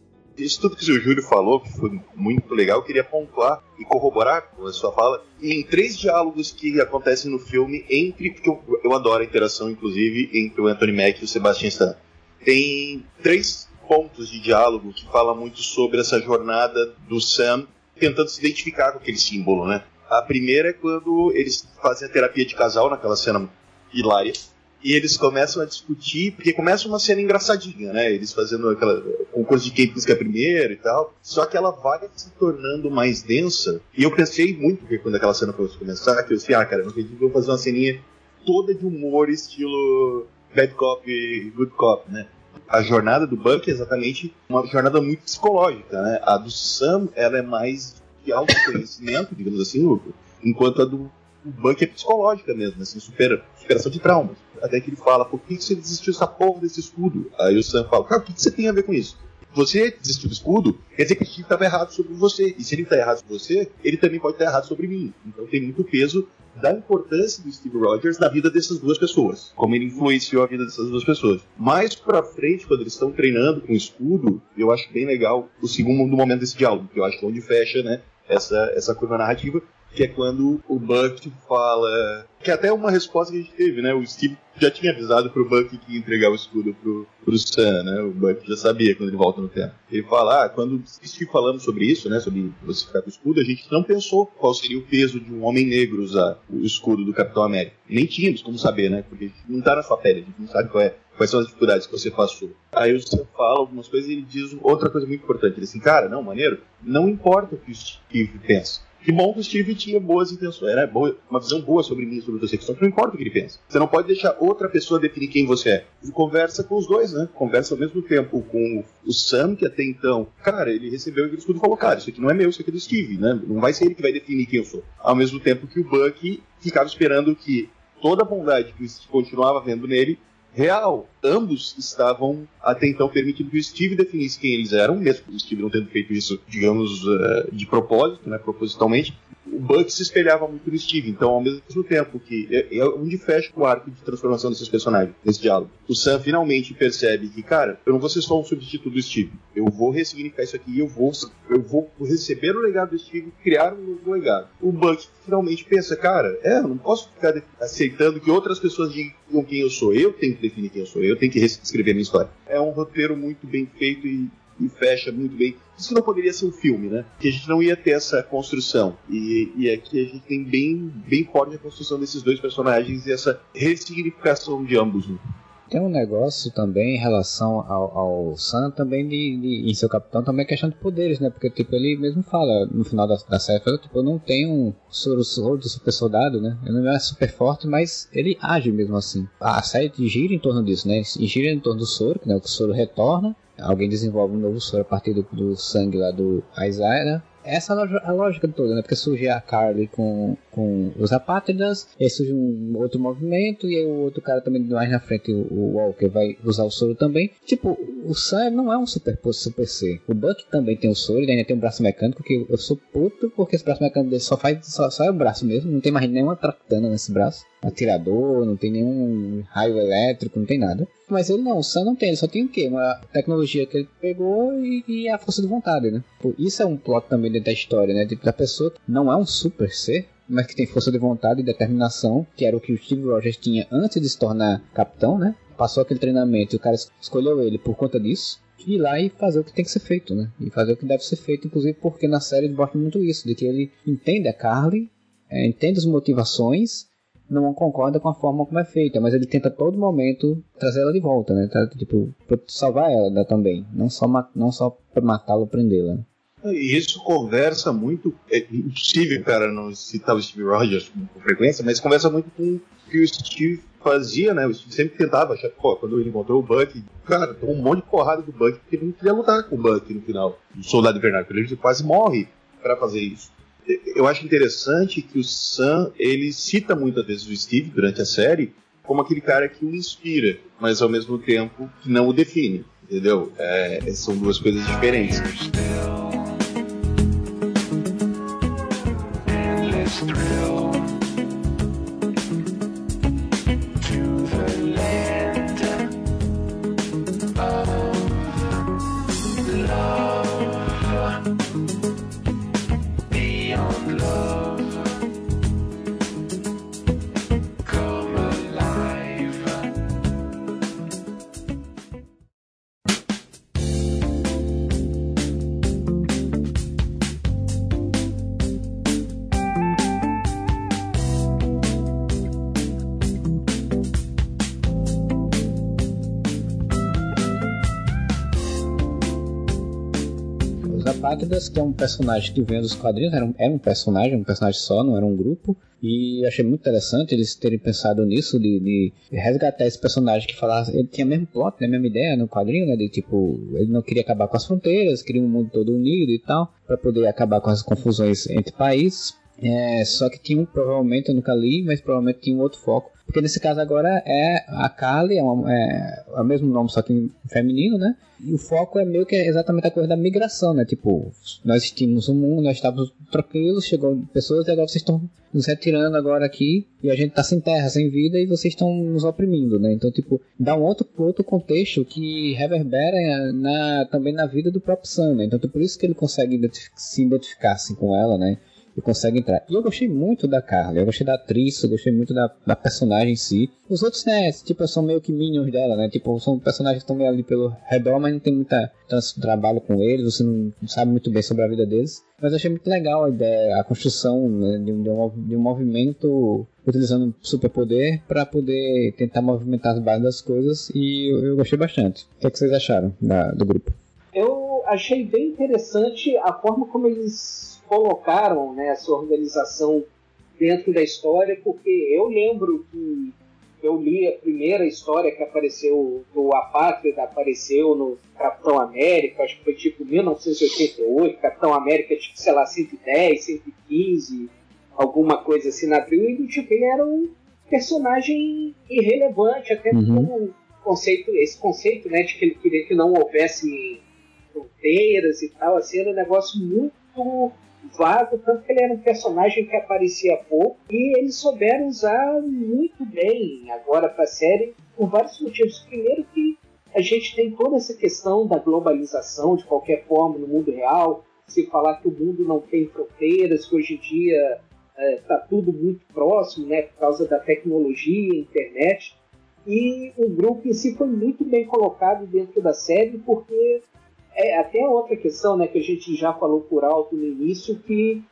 Isso tudo que o Júlio falou, que foi muito legal, eu queria pontuar e corroborar com a sua fala em três diálogos que acontecem no filme entre, porque eu, eu adoro a interação, inclusive, entre o Anthony Mack e o Sebastian Stan. Tem três pontos de diálogo que fala muito sobre essa jornada do Sam tentando se identificar com aquele símbolo, né? A primeira é quando eles fazem a terapia de casal, naquela cena hilária, e eles começam a discutir, porque começa uma cena engraçadinha, né? Eles fazendo aquela concurso de quem pisca primeiro e tal. Só que ela vai se tornando mais densa. E eu pensei muito, porque quando aquela cena fosse começar, que eu disse, ah, cara, não acredito que eu vou fazer uma ceninha toda de humor, estilo Bad Cop e Good Cop, né? A jornada do Buck é exatamente uma jornada muito psicológica, né? A do Sam, ela é mais de autoconhecimento, digamos assim, enquanto a do Buck é psicológica mesmo, assim, supera, superação de traumas até que ele fala, por que, você desistiu dessa porra desse escudo? Aí o Sam fala, cara, o que, você tem a ver com isso? Você desistiu do escudo, quer dizer que o Steve estava errado sobre você. E se ele está errado sobre você, ele também pode estar errado sobre mim. Então tem muito peso da importância do Steve Rogers na vida dessas duas pessoas. Como ele influenciou a vida dessas duas pessoas. Mais pra frente, quando eles estão treinando com o escudo, eu acho bem legal o segundo momento desse diálogo, que eu acho que é onde fecha, né? Essa, essa curva narrativa, que é quando o Buck fala. Que é até uma resposta que a gente teve, né? O Steve já tinha avisado pro Buck que ia entregar o escudo pro, pro Sam, né? O Buck já sabia quando ele volta no tempo. Ele fala, ah, quando Steve falando sobre isso, né? Sobre você ficar com o escudo, a gente não pensou qual seria o peso de um homem negro usar o escudo do Capitão América. Nem tínhamos como saber, né? Porque não tá na sua pele, a gente não sabe qual é, quais são as dificuldades que você passou. Aí o Sam fala algumas coisas e ele diz outra coisa muito importante. Ele diz assim, cara, não, maneiro, não importa o que o Steve pensa que bom que o Steve tinha boas intenções, era boa, uma visão boa sobre mim, sobre você, só que não importa o que ele pensa. Você não pode deixar outra pessoa definir quem você é. Ele conversa com os dois, né? Conversa ao mesmo tempo com o Sam, que até então, cara, ele recebeu aquele escudo e falou, cara, isso aqui não é meu, isso aqui é do Steve, né? Não vai ser ele que vai definir quem eu sou. Ao mesmo tempo que o Buck ficava esperando que toda a bondade que continuava vendo nele real. Ambos estavam até então permitindo que o Steve definisse quem eles eram, mesmo o Steve não tendo feito isso, digamos, uh, de propósito, né, propositalmente. O Buck se espelhava muito no Steve, então ao mesmo tempo que é, é onde fecha o arco de transformação desses personagens, nesse diálogo. O Sam finalmente percebe que, cara, eu não vou ser só um substituto do Steve. Eu vou ressignificar isso aqui eu vou, eu vou receber o legado do Steve criar um novo legado. O Buck finalmente pensa, cara, é, eu não posso ficar aceitando que outras pessoas digam quem eu sou. Eu tenho que definir quem eu sou, eu tenho que escrever minha história. É um roteiro muito bem feito e, e fecha muito bem. Isso não poderia ser um filme, né? Que a gente não ia ter essa construção. E, e aqui a gente tem bem, bem forte a construção desses dois personagens e essa ressignificação de ambos. Né? Tem um negócio também em relação ao, ao Sam, também de, de, em seu capitão, também questão de poderes, né? Porque, tipo, ele mesmo fala no final da, da série, fala, tipo, eu não tenho um soro, soro do super soldado, né? Ele não é super forte, mas ele age mesmo assim. A série gira em torno disso, né? E gira em torno do soro, né? O soro retorna, alguém desenvolve um novo soro a partir do, do sangue lá do Isaiah, né? Essa é a lógica toda, né? Porque surge a Carly com, com os apátridas, aí surge um outro movimento, e aí o outro cara também mais na frente, o, Walker, vai usar o soro também. Tipo, o Sam não é um super, super C. O Buck também tem o soro, ele ainda tem um braço mecânico, que eu sou puto porque esse braço mecânico dele só faz só, só é o braço mesmo, não tem mais nenhuma tractana nesse braço. Atirador, não tem nenhum raio elétrico, não tem nada. Mas ele não, o Sam não tem, ele só tem o quê? Uma tecnologia que ele pegou e, e a força de vontade, né? Isso é um plot também dentro da história, né? Tipo, da pessoa não é um super ser, mas que tem força de vontade e determinação, que era o que o Steve Rogers tinha antes de se tornar capitão, né? Passou aquele treinamento e o cara escolheu ele por conta disso ir lá e fazer o que tem que ser feito, né? E fazer o que deve ser feito, inclusive porque na série ele mostra muito isso, de que ele entende a Carly, é, entende as motivações, não concorda com a forma como é feita, mas ele tenta a todo momento trazer ela de volta, né? Tá, tipo, salvar ela né, também, não só, não só matá-la ou prendê-la. E isso conversa muito. É impossível, cara, não citar o Steve Rogers com frequência, mas conversa muito com o que o Steve fazia, né? O Steve sempre tentava achar, pô, quando ele encontrou o Buck, cara, tomou um monte de porrada do Buck porque ele não queria lutar com o Buck no final, o Soldado Invernal, ele quase morre para fazer isso. Eu acho interessante que o Sam, ele cita muitas vezes o Steve durante a série como aquele cara que o inspira, mas ao mesmo tempo que não o define, entendeu? É, são duas coisas diferentes. Atlas, que é um personagem que vem dos quadrinhos, era um, era um personagem, um personagem só, não era um grupo. E achei muito interessante eles terem pensado nisso, de, de resgatar esse personagem que falasse. Ele tinha o mesmo plot, né, a mesma ideia no quadrinho, né? De tipo, ele não queria acabar com as fronteiras, queria um mundo todo unido e tal, para poder acabar com as confusões entre países. É, só que tinha um, provavelmente, eu nunca li, mas provavelmente tinha um outro foco. Porque nesse caso agora é a Kali, é, uma, é, é o mesmo nome, só que feminino, né? E o foco é meio que exatamente a coisa da migração, né? Tipo, nós tínhamos um mundo, nós estávamos tranquilos, chegou pessoas e agora vocês estão nos retirando agora aqui e a gente está sem terra, sem vida e vocês estão nos oprimindo, né? Então, tipo, dá um outro, outro contexto que reverbera na, também na vida do próprio Sam, né? Então, por isso que ele consegue se identificar assim, com ela, né? E consegue entrar. E eu gostei muito da Carly, eu gostei da atriz, eu gostei muito da, da personagem em si. Os outros, né, tipo, são meio que minions dela, né? Tipo, são personagens que estão ali pelo redor, mas não tem muita tanto trabalho com eles, você não, não sabe muito bem sobre a vida deles. Mas eu achei muito legal a ideia, a construção né, de, um, de um movimento utilizando superpoder para poder tentar movimentar as bases das coisas e eu, eu gostei bastante. O que, é que vocês acharam da, do grupo? Eu achei bem interessante a forma como eles colocaram né, essa organização dentro da história, porque eu lembro que eu li a primeira história que apareceu do Apátrida, apareceu no Capitão América, acho que foi tipo 1988, Capitão América, tipo, sei lá, 110, 115, alguma coisa assim na abril, e tipo, ele era um personagem irrelevante, até uhum. como conceito, esse conceito né, de que ele queria que não houvesse fronteiras e tal, assim, era um negócio muito vago, tanto que ele era um personagem que aparecia pouco e eles souberam usar muito bem agora para a série por vários motivos. Primeiro que a gente tem toda essa questão da globalização de qualquer forma no mundo real, se falar que o mundo não tem fronteiras, que hoje em dia está é, tá tudo muito próximo, né, por causa da tecnologia, internet. E o grupo em si foi muito bem colocado dentro da série, porque é até outra questão, né, que a gente já falou por alto no início, que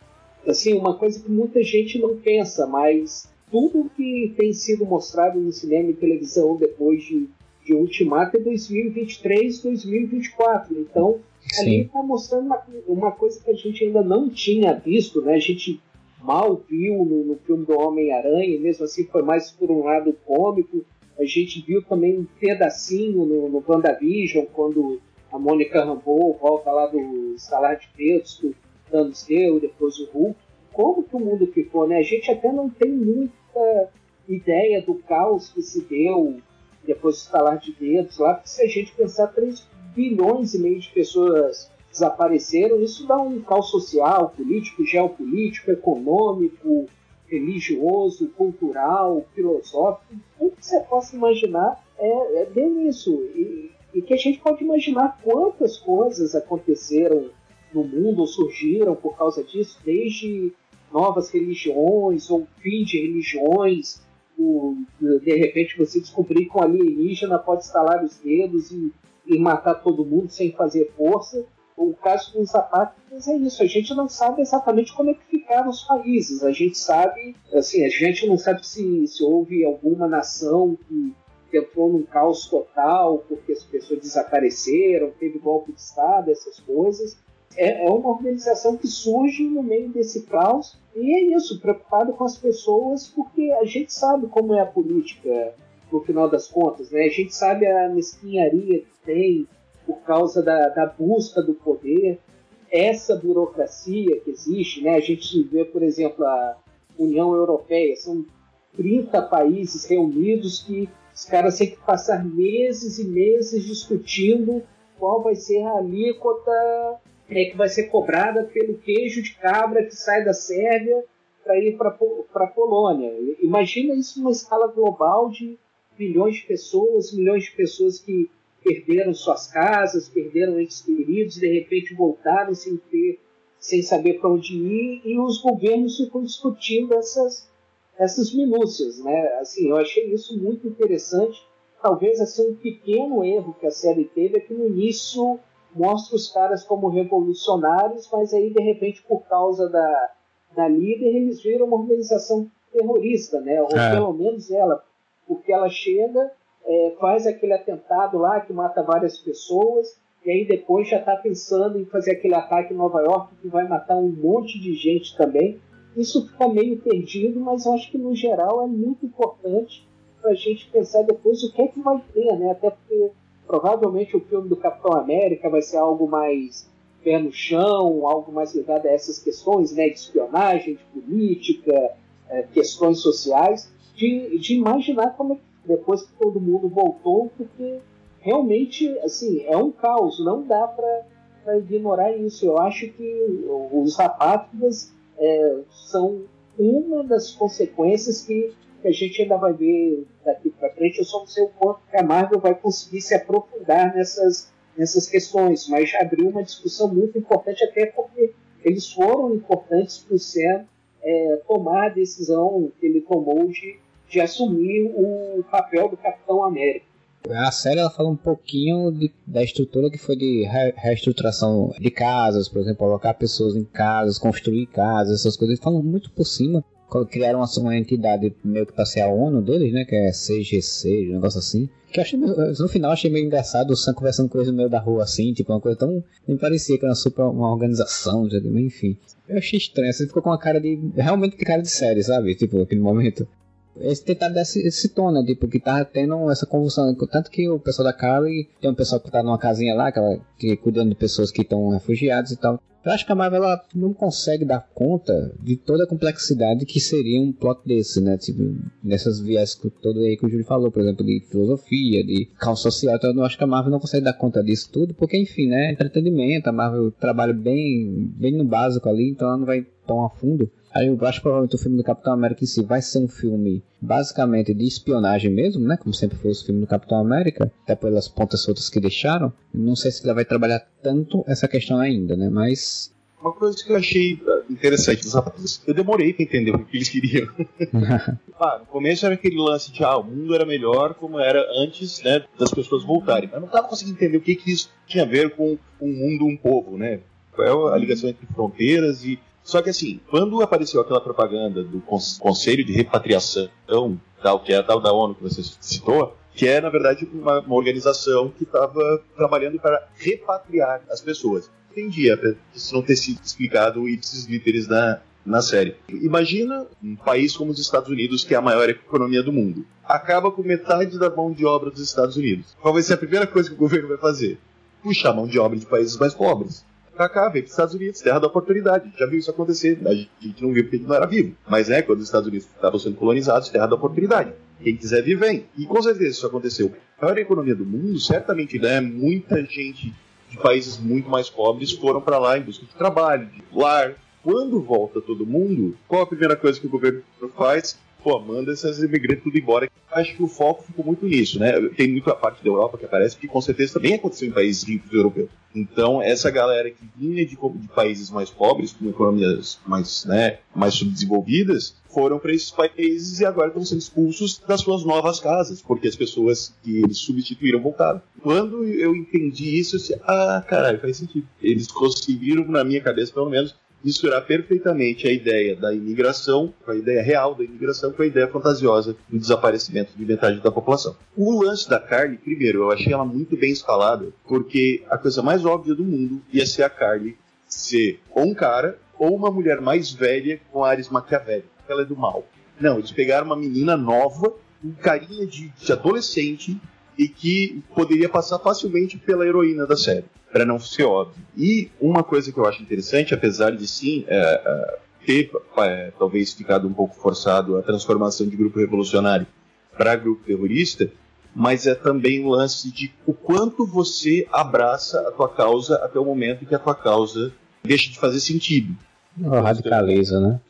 assim uma coisa que muita gente não pensa, mas tudo que tem sido mostrado no cinema e televisão depois de, de Ultimato é 2023, 2024. Então Sim. ali está mostrando uma, uma coisa que a gente ainda não tinha visto, né? A gente mal viu no, no filme do Homem-Aranha, mesmo assim foi mais por um lado cômico. A gente viu também um pedacinho no, no WandaVision, quando a Mônica Rambeau volta lá do Salar de Deus, que o Thanos deu, depois o Hulk. Como que o mundo ficou, né? A gente até não tem muita ideia do caos que se deu depois do Salar de Dedos lá, porque se a gente pensar 3 bilhões e meio de pessoas desapareceram, isso dá um caos social, político, geopolítico, econômico, religioso, cultural, filosófico, tudo que você possa imaginar é, é bem isso. E, e que a gente pode imaginar quantas coisas aconteceram no mundo ou surgiram por causa disso, desde novas religiões ou fim de religiões, de repente você descobrir que um alienígena pode estalar os dedos e, e matar todo mundo sem fazer força. O caso dos apátridas é isso, a gente não sabe exatamente como é que ficaram os países, a gente sabe, assim, a gente não sabe se, se houve alguma nação que entrou num caos total porque as pessoas desapareceram, teve golpe de Estado, essas coisas. É, é uma organização que surge no meio desse caos e é isso, preocupado com as pessoas, porque a gente sabe como é a política no final das contas, né? A gente sabe a mesquinharia que tem por causa da, da busca do poder, essa burocracia que existe, né? A gente vê, por exemplo, a União Europeia, são 30 países reunidos que os caras têm que passar meses e meses discutindo qual vai ser a alíquota é, que vai ser cobrada pelo queijo de cabra que sai da Sérvia para ir para a Polônia. Imagina isso numa escala global de milhões de pessoas, milhões de pessoas que perderam suas casas, perderam entes queridos, de repente voltaram sem ter, sem saber para onde ir, e os governos ficam discutindo essas essas minúcias, né? Assim, eu achei isso muito interessante. Talvez assim um pequeno erro que a série teve é que no início mostra os caras como revolucionários, mas aí de repente por causa da, da líder eles viram uma organização terrorista, né? Ou é. pelo menos ela, porque ela chega, é, faz aquele atentado lá que mata várias pessoas e aí depois já está pensando em fazer aquele ataque em Nova York que vai matar um monte de gente também isso fica meio perdido, mas eu acho que no geral é muito importante para a gente pensar depois o que é que vai ter, né? Até porque provavelmente o filme do Capitão América vai ser algo mais pé no chão, algo mais ligado a essas questões, né? De espionagem, de política, é, questões sociais, de, de imaginar como é que depois que todo mundo voltou, porque realmente, assim, é um caos, não dá para ignorar isso. Eu acho que os apátridas é, são uma das consequências que, que, a gente ainda vai ver daqui para frente. Eu só não sei o quanto que a Marvel vai conseguir se aprofundar nessas, nessas questões, mas abriu uma discussão muito importante, até porque eles foram importantes para o Sam é, tomar a decisão que ele tomou de, de assumir o papel do Capitão América. A série ela fala um pouquinho de, da estrutura que foi de re, reestruturação de casas, por exemplo, colocar pessoas em casas, construir casas, essas coisas. Eles falam muito por cima. Criaram uma, uma entidade meio que para ser a ONU deles, né? Que é CGC, um negócio assim. Que eu achei, no final achei meio engraçado o Sam conversando com eles no meio da rua assim, tipo, uma coisa tão. Nem parecia que era super uma organização, enfim. Eu achei estranho, você ficou com uma cara de. Realmente de cara de série, sabe? Tipo, naquele momento eles tentaram dar esse, esse tom, né? Tipo, que tá tendo essa convulsão. Tanto que o pessoal da Carly tem um pessoal que tá numa casinha lá, que, ela, que cuidando de pessoas que estão refugiados e tal. Eu acho que a Marvel ela não consegue dar conta de toda a complexidade que seria um plot desse, né? Tipo, nessas viés todo aí que o Júlio falou, por exemplo, de filosofia, de caos social. Então eu acho que a Marvel não consegue dar conta disso tudo, porque enfim, né? Entretenimento, a Marvel trabalha bem, bem no básico ali, então ela não vai tão a fundo. Aí eu acho que provavelmente o filme do Capitão América em si vai ser um filme basicamente de espionagem mesmo, né? Como sempre foi o filme do Capitão América, até pelas pontas soltas que deixaram. Não sei se ele vai trabalhar tanto essa questão ainda, né? Mas uma coisa que eu achei ah, interessante dos rapazes, eu demorei para entender o que eles queriam. ah, no começo era aquele lance de ah, o mundo era melhor como era antes né, das pessoas voltarem. Mas não estava conseguindo entender o que, que isso tinha a ver com um mundo, um povo, né? Qual é a ligação entre fronteiras e só que assim, quando apareceu aquela propaganda do Conselho de Repatriação, tal, que é a tal da ONU que você citou, que é, na verdade, uma, uma organização que estava trabalhando para repatriar as pessoas. Entendi, apesar disso não ter sido explicado ipsis literis na, na série. Imagina um país como os Estados Unidos, que é a maior economia do mundo. Acaba com metade da mão de obra dos Estados Unidos. Qual vai ser a primeira coisa que o governo vai fazer? Puxar a mão de obra de países mais pobres pra cá, veio pros Estados Unidos, terra da oportunidade. Já viu isso acontecer. A gente não viu porque não era vivo. Mas é, quando os Estados Unidos estavam sendo colonizados, terra da oportunidade. Quem quiser vir, vem. E com certeza isso aconteceu. A maior economia do mundo, certamente, né, muita gente de países muito mais pobres foram para lá em busca de trabalho, de lar. Quando volta todo mundo, qual a primeira coisa que o governo faz? Pô, manda esses imigrantes tudo embora. Acho que o foco ficou muito nisso, né? Tem muita parte da Europa que aparece, que com certeza também aconteceu em países ricos europeus. Então, essa galera que vinha de, de países mais pobres, com economias mais, né, mais subdesenvolvidas, foram para esses países e agora estão sendo expulsos das suas novas casas, porque as pessoas que eles substituíram voltaram. Quando eu entendi isso, eu disse, ah, caralho, faz sentido. Eles conseguiram, na minha cabeça pelo menos, misturar perfeitamente a ideia da imigração, a ideia real da imigração, com a ideia fantasiosa do desaparecimento de metade da população. O lance da Carly, primeiro, eu achei ela muito bem escalada, porque a coisa mais óbvia do mundo ia ser a Carly ser ou um cara ou uma mulher mais velha com ares maquiavélicos. Ela é do mal. Não, eles pegaram uma menina nova, um carinha de, de adolescente e que poderia passar facilmente pela heroína da série para não ser óbvio. E uma coisa que eu acho interessante, apesar de sim é, é, ter é, talvez ficado um pouco forçado a transformação de grupo revolucionário para grupo terrorista, mas é também o um lance de o quanto você abraça a tua causa até o momento em que a tua causa deixa de fazer sentido. Oh, radicaliza, né?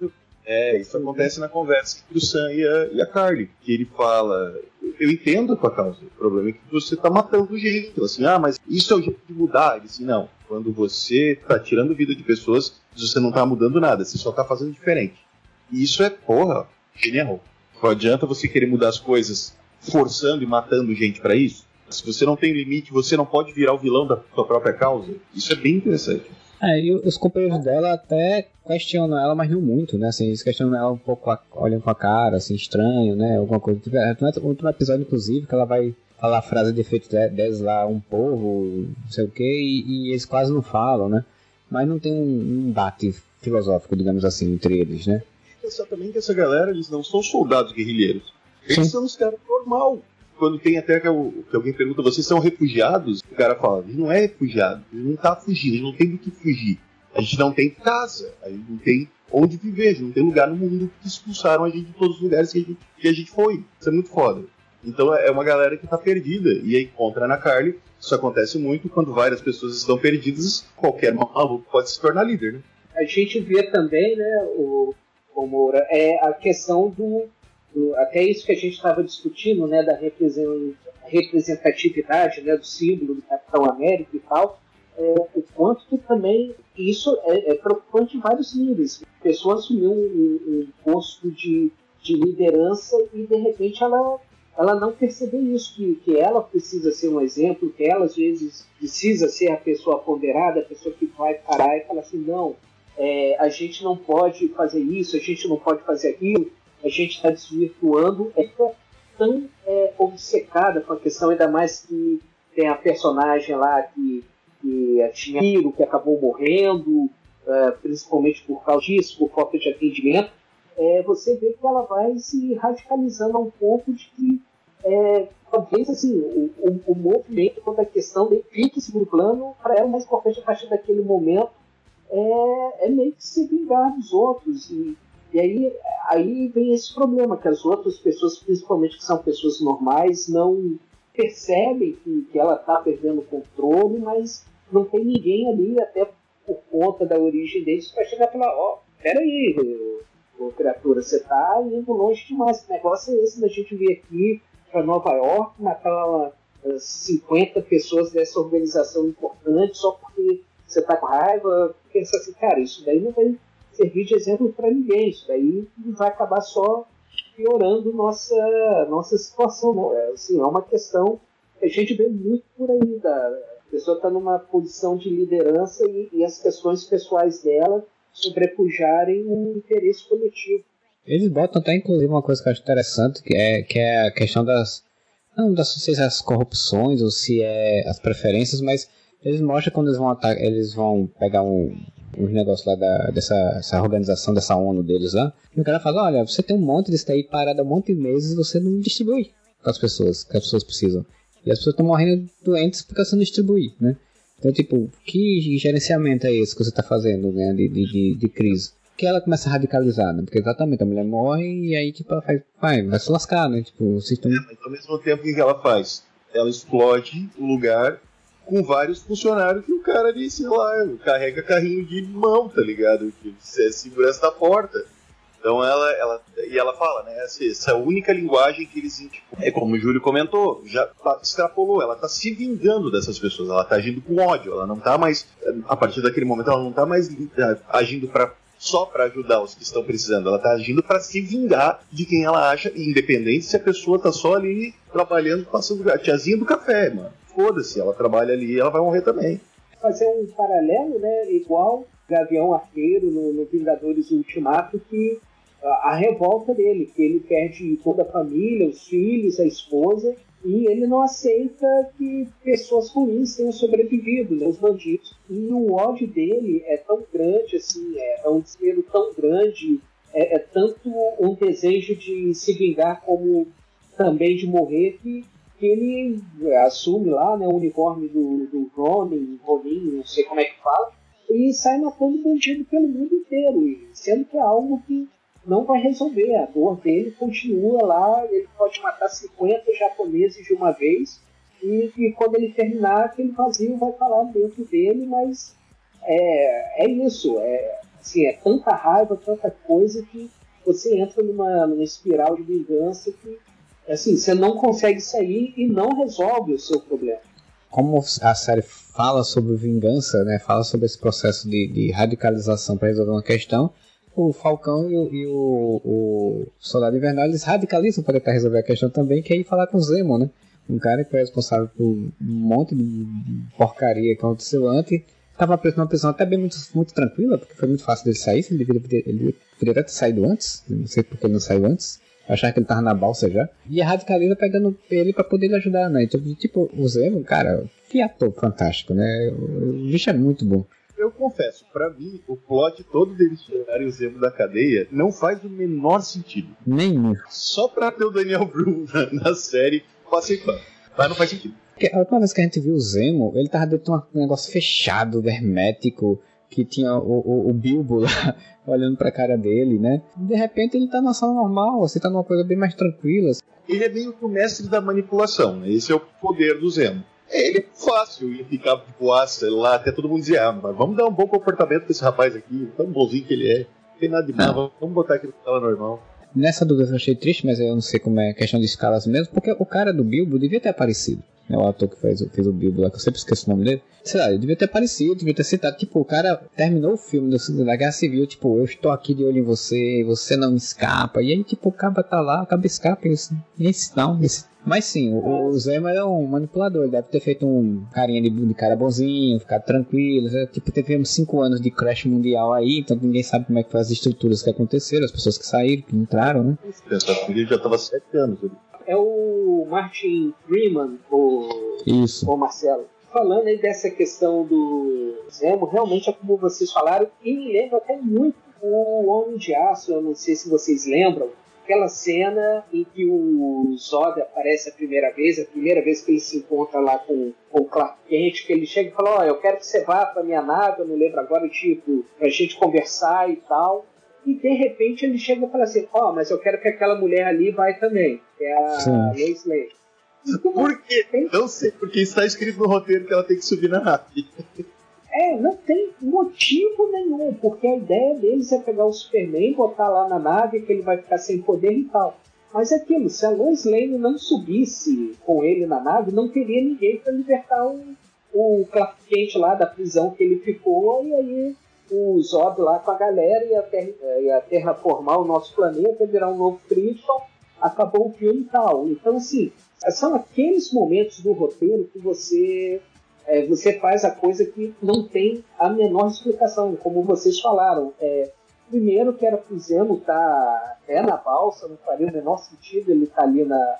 É, isso acontece na conversa entre o Sam e a, e a Carly, que ele fala, eu entendo a tua causa, o problema é que você tá matando gente. Assim, ah, mas isso é o jeito de mudar. Ele assim, não, quando você tá tirando vida de pessoas, você não tá mudando nada, você só tá fazendo diferente. E isso é, porra, genial. Não adianta você querer mudar as coisas forçando e matando gente para isso. Se você não tem limite, você não pode virar o vilão da sua própria causa. Isso é bem interessante. É, e os companheiros dela até questionam ela, mas não muito, né? Assim, eles questionam ela um pouco, olham com a cara, assim, estranho, né? Alguma coisa. Tipo, é, outro episódio, inclusive, que ela vai falar a frase de efeito 10 lá, um povo, não sei o que, e, e, eles quase não falam, né? Mas não tem um embate filosófico, digamos assim, entre eles, né? Pensar também que essa galera, eles não são soldados guerrilheiros. Eles Sim. são os caras normal quando tem até que, que, alguém pergunta, vocês são refugiados? O cara fala, a gente não é refugiado, a gente não tá fugindo, a gente não tem do que fugir. A gente não tem casa, a gente não tem onde viver, a gente não tem lugar no mundo que expulsaram a gente de todos os lugares que a gente, que a gente foi. Isso é muito foda. Então é uma galera que tá perdida. E aí encontra na Carly. Isso acontece muito quando várias pessoas estão perdidas, qualquer maluco pode se tornar líder, né? A gente vê também, né, o, o Moura, é a questão do até isso que a gente estava discutindo, né, da representatividade, né, do símbolo do Capitão América e tal, é, o quanto que também isso é, é, preocupante em vários níveis. A pessoa assumiu um, um, posto de, de liderança e de repente ela, ela não percebeu isso, que, que ela precisa ser um exemplo, que ela às vezes precisa ser a pessoa ponderada, a pessoa que vai parar e falar assim, não, é, a gente não pode fazer isso, a gente não pode fazer aquilo, a gente está desvirtuando. É tão é, obcecada com a questão, ainda mais que tem a personagem lá que, que tinha filho, que acabou morrendo, uh, principalmente por causa disso, por falta de atendimento, é, você vê que ela vai se radicalizando a um ponto de que é, talvez assim, o, o, o movimento quanto a questão de fique em segundo plano, para ela o mais importante a partir daquele momento é, é meio que se vingar dos outros. E, e aí, aí vem esse problema, que as outras pessoas, principalmente que são pessoas normais, não percebem que, que ela está perdendo o controle, mas não tem ninguém ali, até por conta da origem deles, para chegar e falar, ó, oh, peraí, ô, criatura, você está indo longe demais. Que negócio é esse da gente vir aqui para Nova York, matar 50 pessoas dessa organização importante só porque você está com raiva? Pensa assim, cara, isso daí não vai servir de exemplo para ninguém. Isso daí vai acabar só piorando nossa, nossa situação. É, assim, é uma questão que a gente vê muito por aí. Da, a pessoa está numa posição de liderança e, e, as questões pessoais dela sobrepujarem o interesse coletivo. Eles botam até, inclusive, uma coisa que eu acho interessante, que é, que é a questão das. Não das se é as corrupções ou se é as preferências, mas eles mostram quando eles vão atacar, eles vão pegar um, os negócios lá da, dessa organização, dessa ONU deles lá. E o cara fala, olha, você tem um monte disso aí parado há um monte de meses e você não distribui para as pessoas, que as pessoas precisam. E as pessoas estão morrendo doentes porque você não distribui, né? Então, tipo, que gerenciamento é esse que você está fazendo, né, de, de, de, crise? Que ela começa a radicalizar, né? Porque exatamente, a mulher morre e aí, tipo, ela faz, vai, vai se lascar, né? Tipo, o sistema... É, mas ao mesmo tempo, o que ela faz? Ela explode o lugar com vários funcionários que o cara ali, sei lá, carrega carrinho de mão, tá ligado? Que é segurança da porta. Então ela, ela e ela fala, né? Essa, essa única linguagem que eles tipo, é como o Júlio comentou, já tá, extrapolou. Ela tá se vingando dessas pessoas. Ela tá agindo com ódio. Ela não tá mais a partir daquele momento ela não tá mais é, agindo para só para ajudar os que estão precisando. Ela tá agindo para se vingar de quem ela acha, independente se a pessoa tá só ali trabalhando, passando a tiazinha do café, mano foda-se, ela trabalha ali ela vai morrer também. Fazer um paralelo, né, igual Gavião Arqueiro no, no Vingadores Ultimato, que a, a, revolta dele, que ele perde toda a família, os filhos, a esposa, e ele não aceita que pessoas ruins tenham sobrevivido, né, os bandidos. E o ódio dele é tão grande, assim, é, é um desespero tão grande, é, é tanto um desejo de se vingar como também de morrer que que ele assume lá né, o uniforme do, do Ronin, Ronin, não sei como é que fala, e sai matando bandido pelo mundo inteiro, sendo que é algo que não vai resolver. A dor dele continua lá, ele pode matar 50 japoneses de uma vez, e, e quando ele terminar, aquele vazio vai estar lá dentro dele, mas é, é isso, é, assim, é tanta raiva, tanta coisa que você entra numa, numa espiral de vingança que assim, você não consegue sair e não resolve o seu problema. Como a série fala sobre vingança, né, fala sobre esse processo de, de radicalização para resolver uma questão, o Falcão e o, e o, o Soldado Invernal eles radicalizam para tentar resolver a questão também, que é ir falar com o Zemo, né? Um cara que foi responsável por um monte de porcaria que aconteceu antes. Estava preso numa prisão até bem muito, muito tranquila, porque foi muito fácil dele sair. Ele deveria, ele deveria ter saído antes. Não sei porque ele não saiu antes achar que ele tava na balsa já. E a radicaliza pegando ele pra poder ajudar, né? Então, tipo, o Zemo, cara, que ator fantástico, né? O bicho é muito bom. Eu confesso, para mim, o plot todo deles tirarem o Zemo da cadeia não faz o menor sentido. Nenhum. Só pra ter o Daniel Bru na, na série, passei pano. Mas não faz sentido. Porque a última vez que a gente viu o Zemo, ele tava dentro de um negócio fechado, hermético, que tinha o, o, o Bilbo lá olhando pra cara dele, né? De repente ele tá na sala normal, você tá numa coisa bem mais tranquila. Ele é meio que o mestre da manipulação, né? Esse é o poder do Zemo. Ele é fácil ia ficar de boa, lá, até todo mundo dizer, ah, mas vamos dar um bom comportamento pra esse rapaz aqui, tão bonzinho que ele é. Não tem nada de mal, vamos botar aquele tela normal. Nessa dúvida eu achei triste, mas eu não sei como é questão de escalas mesmo, porque o cara do Bilbo devia ter aparecido. Né, o ator que fez, fez o Bilbo lá, que eu sempre esqueço o nome dele. Sei lá, ele devia ter aparecido, devia ter citado. Tipo, o cara terminou o filme da Guerra Civil, tipo, eu estou aqui de olho em você, você não me escapa. E aí, tipo, o cara tá lá, o cara escapa, e esse não, esse mas sim, o, o Zema é um manipulador, ele deve ter feito um carinha de, de cara bonzinho, ficar tranquilo. Né? Tipo, teve cinco anos de crash mundial aí, então ninguém sabe como é que foi as estruturas que aconteceram, as pessoas que saíram, que entraram, né? Ele já estava sete anos ali. É o Martin Freeman, o, Isso. o Marcelo. Falando aí dessa questão do Zemo, realmente é como vocês falaram, e me lembra até muito o Homem de Aço, eu não sei se vocês lembram, aquela cena em que o Zod aparece a primeira vez, a primeira vez que ele se encontra lá com, com o Clark Kent, que ele chega e fala, ó, oh, eu quero que você vá pra minha nave, eu não lembro agora, tipo, pra gente conversar e tal. E de repente ele chega e fala assim, ó, oh, mas eu quero que aquela mulher ali vai também, que é a Lois Lane. Por quê? Não sei, porque está escrito no roteiro que ela tem que subir na nave. É, não tem motivo nenhum, porque a ideia deles é pegar o Superman, botar lá na nave, que ele vai ficar sem poder e tal. Mas é aquilo, se a Lois Lane não subisse com ele na nave, não teria ninguém para libertar o, o Clark Kent lá da prisão que ele ficou, e aí o Zod lá com a galera ia, ter, ia terraformar o nosso planeta, virar um novo Krypton, acabou o filme e tal. Então, assim, são aqueles momentos do roteiro que você é, você faz a coisa que não tem a menor explicação, como vocês falaram. É, primeiro que era pro Zemo tá, é na balsa, não faria o menor sentido ele tá ali na,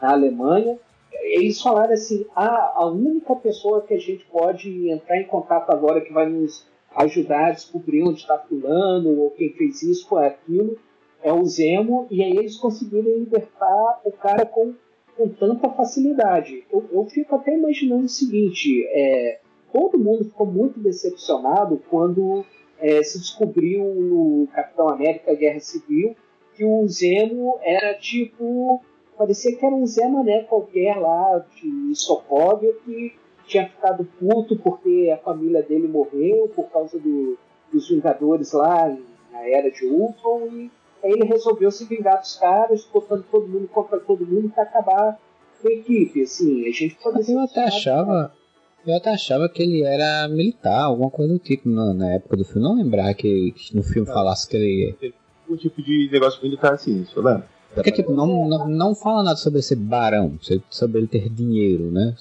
na Alemanha. Eles falaram assim: ah, a única pessoa que a gente pode entrar em contato agora que vai nos ajudar a descobrir onde está fulano ou quem fez isso ou aquilo é o Zemo, e aí eles conseguiram libertar o cara com com tanta facilidade. Eu, eu fico até imaginando o seguinte: é, todo mundo ficou muito decepcionado quando é, se descobriu no Capitão América Guerra Civil que o Zemo era tipo. Parecia que era um Zé Mané qualquer lá de Sokovia que tinha ficado puto porque a família dele morreu por causa do, dos Vingadores lá na era de Ultron e Aí ele resolveu se vingar dos caras, botando todo mundo contra todo mundo para acabar com a equipe. Assim, a gente pode Eu até achava. Eu até achava que ele era militar, alguma coisa do tipo na, na época do filme. Não lembrar que, que no filme falasse que ele. Um tipo de negócio militar assim, isso, né? Porque, tipo, não, não, não fala nada sobre ser barão, sobre ele ter dinheiro, né?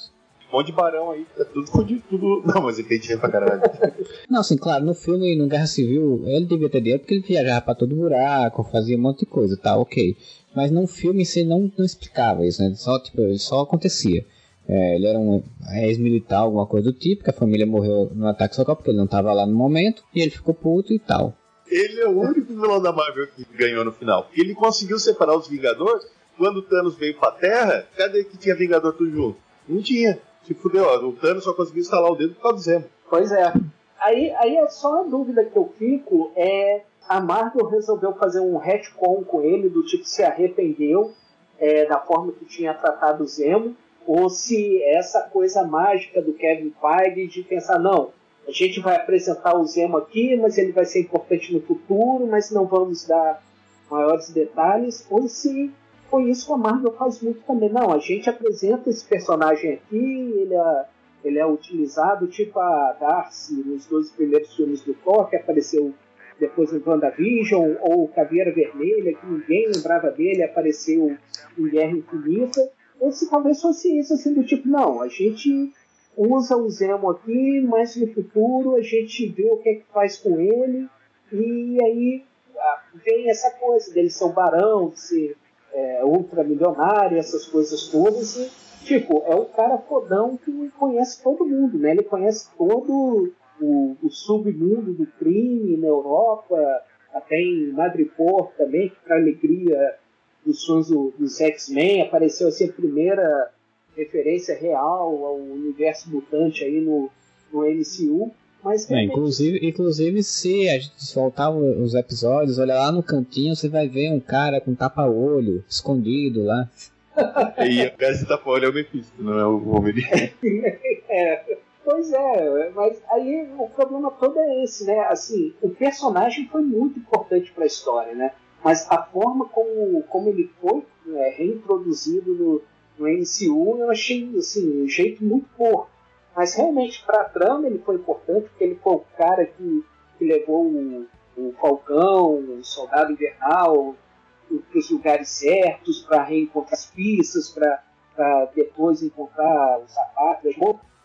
Um monte de barão aí, tá tudo fodido, tudo. Não, mas ele tem dinheiro pra caralho. não, assim, claro, no filme, no Guerra Civil, ele devia ter dinheiro porque ele viajava pra todo buraco, fazia um monte de coisa, tá, ok. Mas no filme você não, não explicava isso, né? Só, tipo, só acontecia. É, ele era um ex-militar, alguma coisa do tipo, que a família morreu no ataque só porque ele não tava lá no momento, e ele ficou puto e tal. Ele é o único vilão da Marvel que ganhou no final. Ele conseguiu separar os Vingadores. Quando o Thanos veio pra Terra, cadê que tinha Vingador tudo junto? Não tinha se fudeu, o Thanos só conseguiu instalar o dedo por causa do Zemo. Pois é. Aí, aí é só a dúvida que eu fico é a Marvel resolveu fazer um retcon com ele, do tipo se arrependeu é, da forma que tinha tratado o Zemo, ou se essa coisa mágica do Kevin Feige de pensar, não, a gente vai apresentar o Zemo aqui, mas ele vai ser importante no futuro, mas não vamos dar maiores detalhes, ou se foi isso que a Marvel faz muito também. Não, a gente apresenta esse personagem aqui, ele é, ele é utilizado tipo a Darcy nos dois primeiros filmes do Thor, que apareceu depois em WandaVision, ou Caveira Vermelha, que ninguém lembrava dele, apareceu em Guerra Infinita. Ou se talvez fosse isso, assim, do tipo, não, a gente usa o Zemo aqui, mas no futuro a gente vê o que é que faz com ele, e aí ah, vem essa coisa dele ser um barão, de ser é, ultramilionário, essas coisas todas. E, tipo, é o cara fodão que conhece todo mundo, né? Ele conhece todo o, o submundo do crime na Europa, até em Madripoor também, que para alegria dos sonhos do, dos X-Men apareceu assim a primeira referência real ao universo mutante aí no, no MCU. Mas é, inclusive, inclusive, se a gente soltar os episódios, olha lá no cantinho, você vai ver um cara com tapa-olho escondido lá. e o cara de tapa-olho é o Mephisto, não é o Wolverine. é, pois é, mas aí o problema todo é esse, né? Assim, o personagem foi muito importante para a história, né? Mas a forma como, como ele foi é, reintroduzido no, no MCU, eu achei assim, um jeito muito porco. Mas realmente, para a trama, ele foi importante, porque ele foi o cara que, que levou o, o Falcão, o Soldado Invernal, para os lugares certos, para reencontrar as pistas, para depois encontrar os sapatos,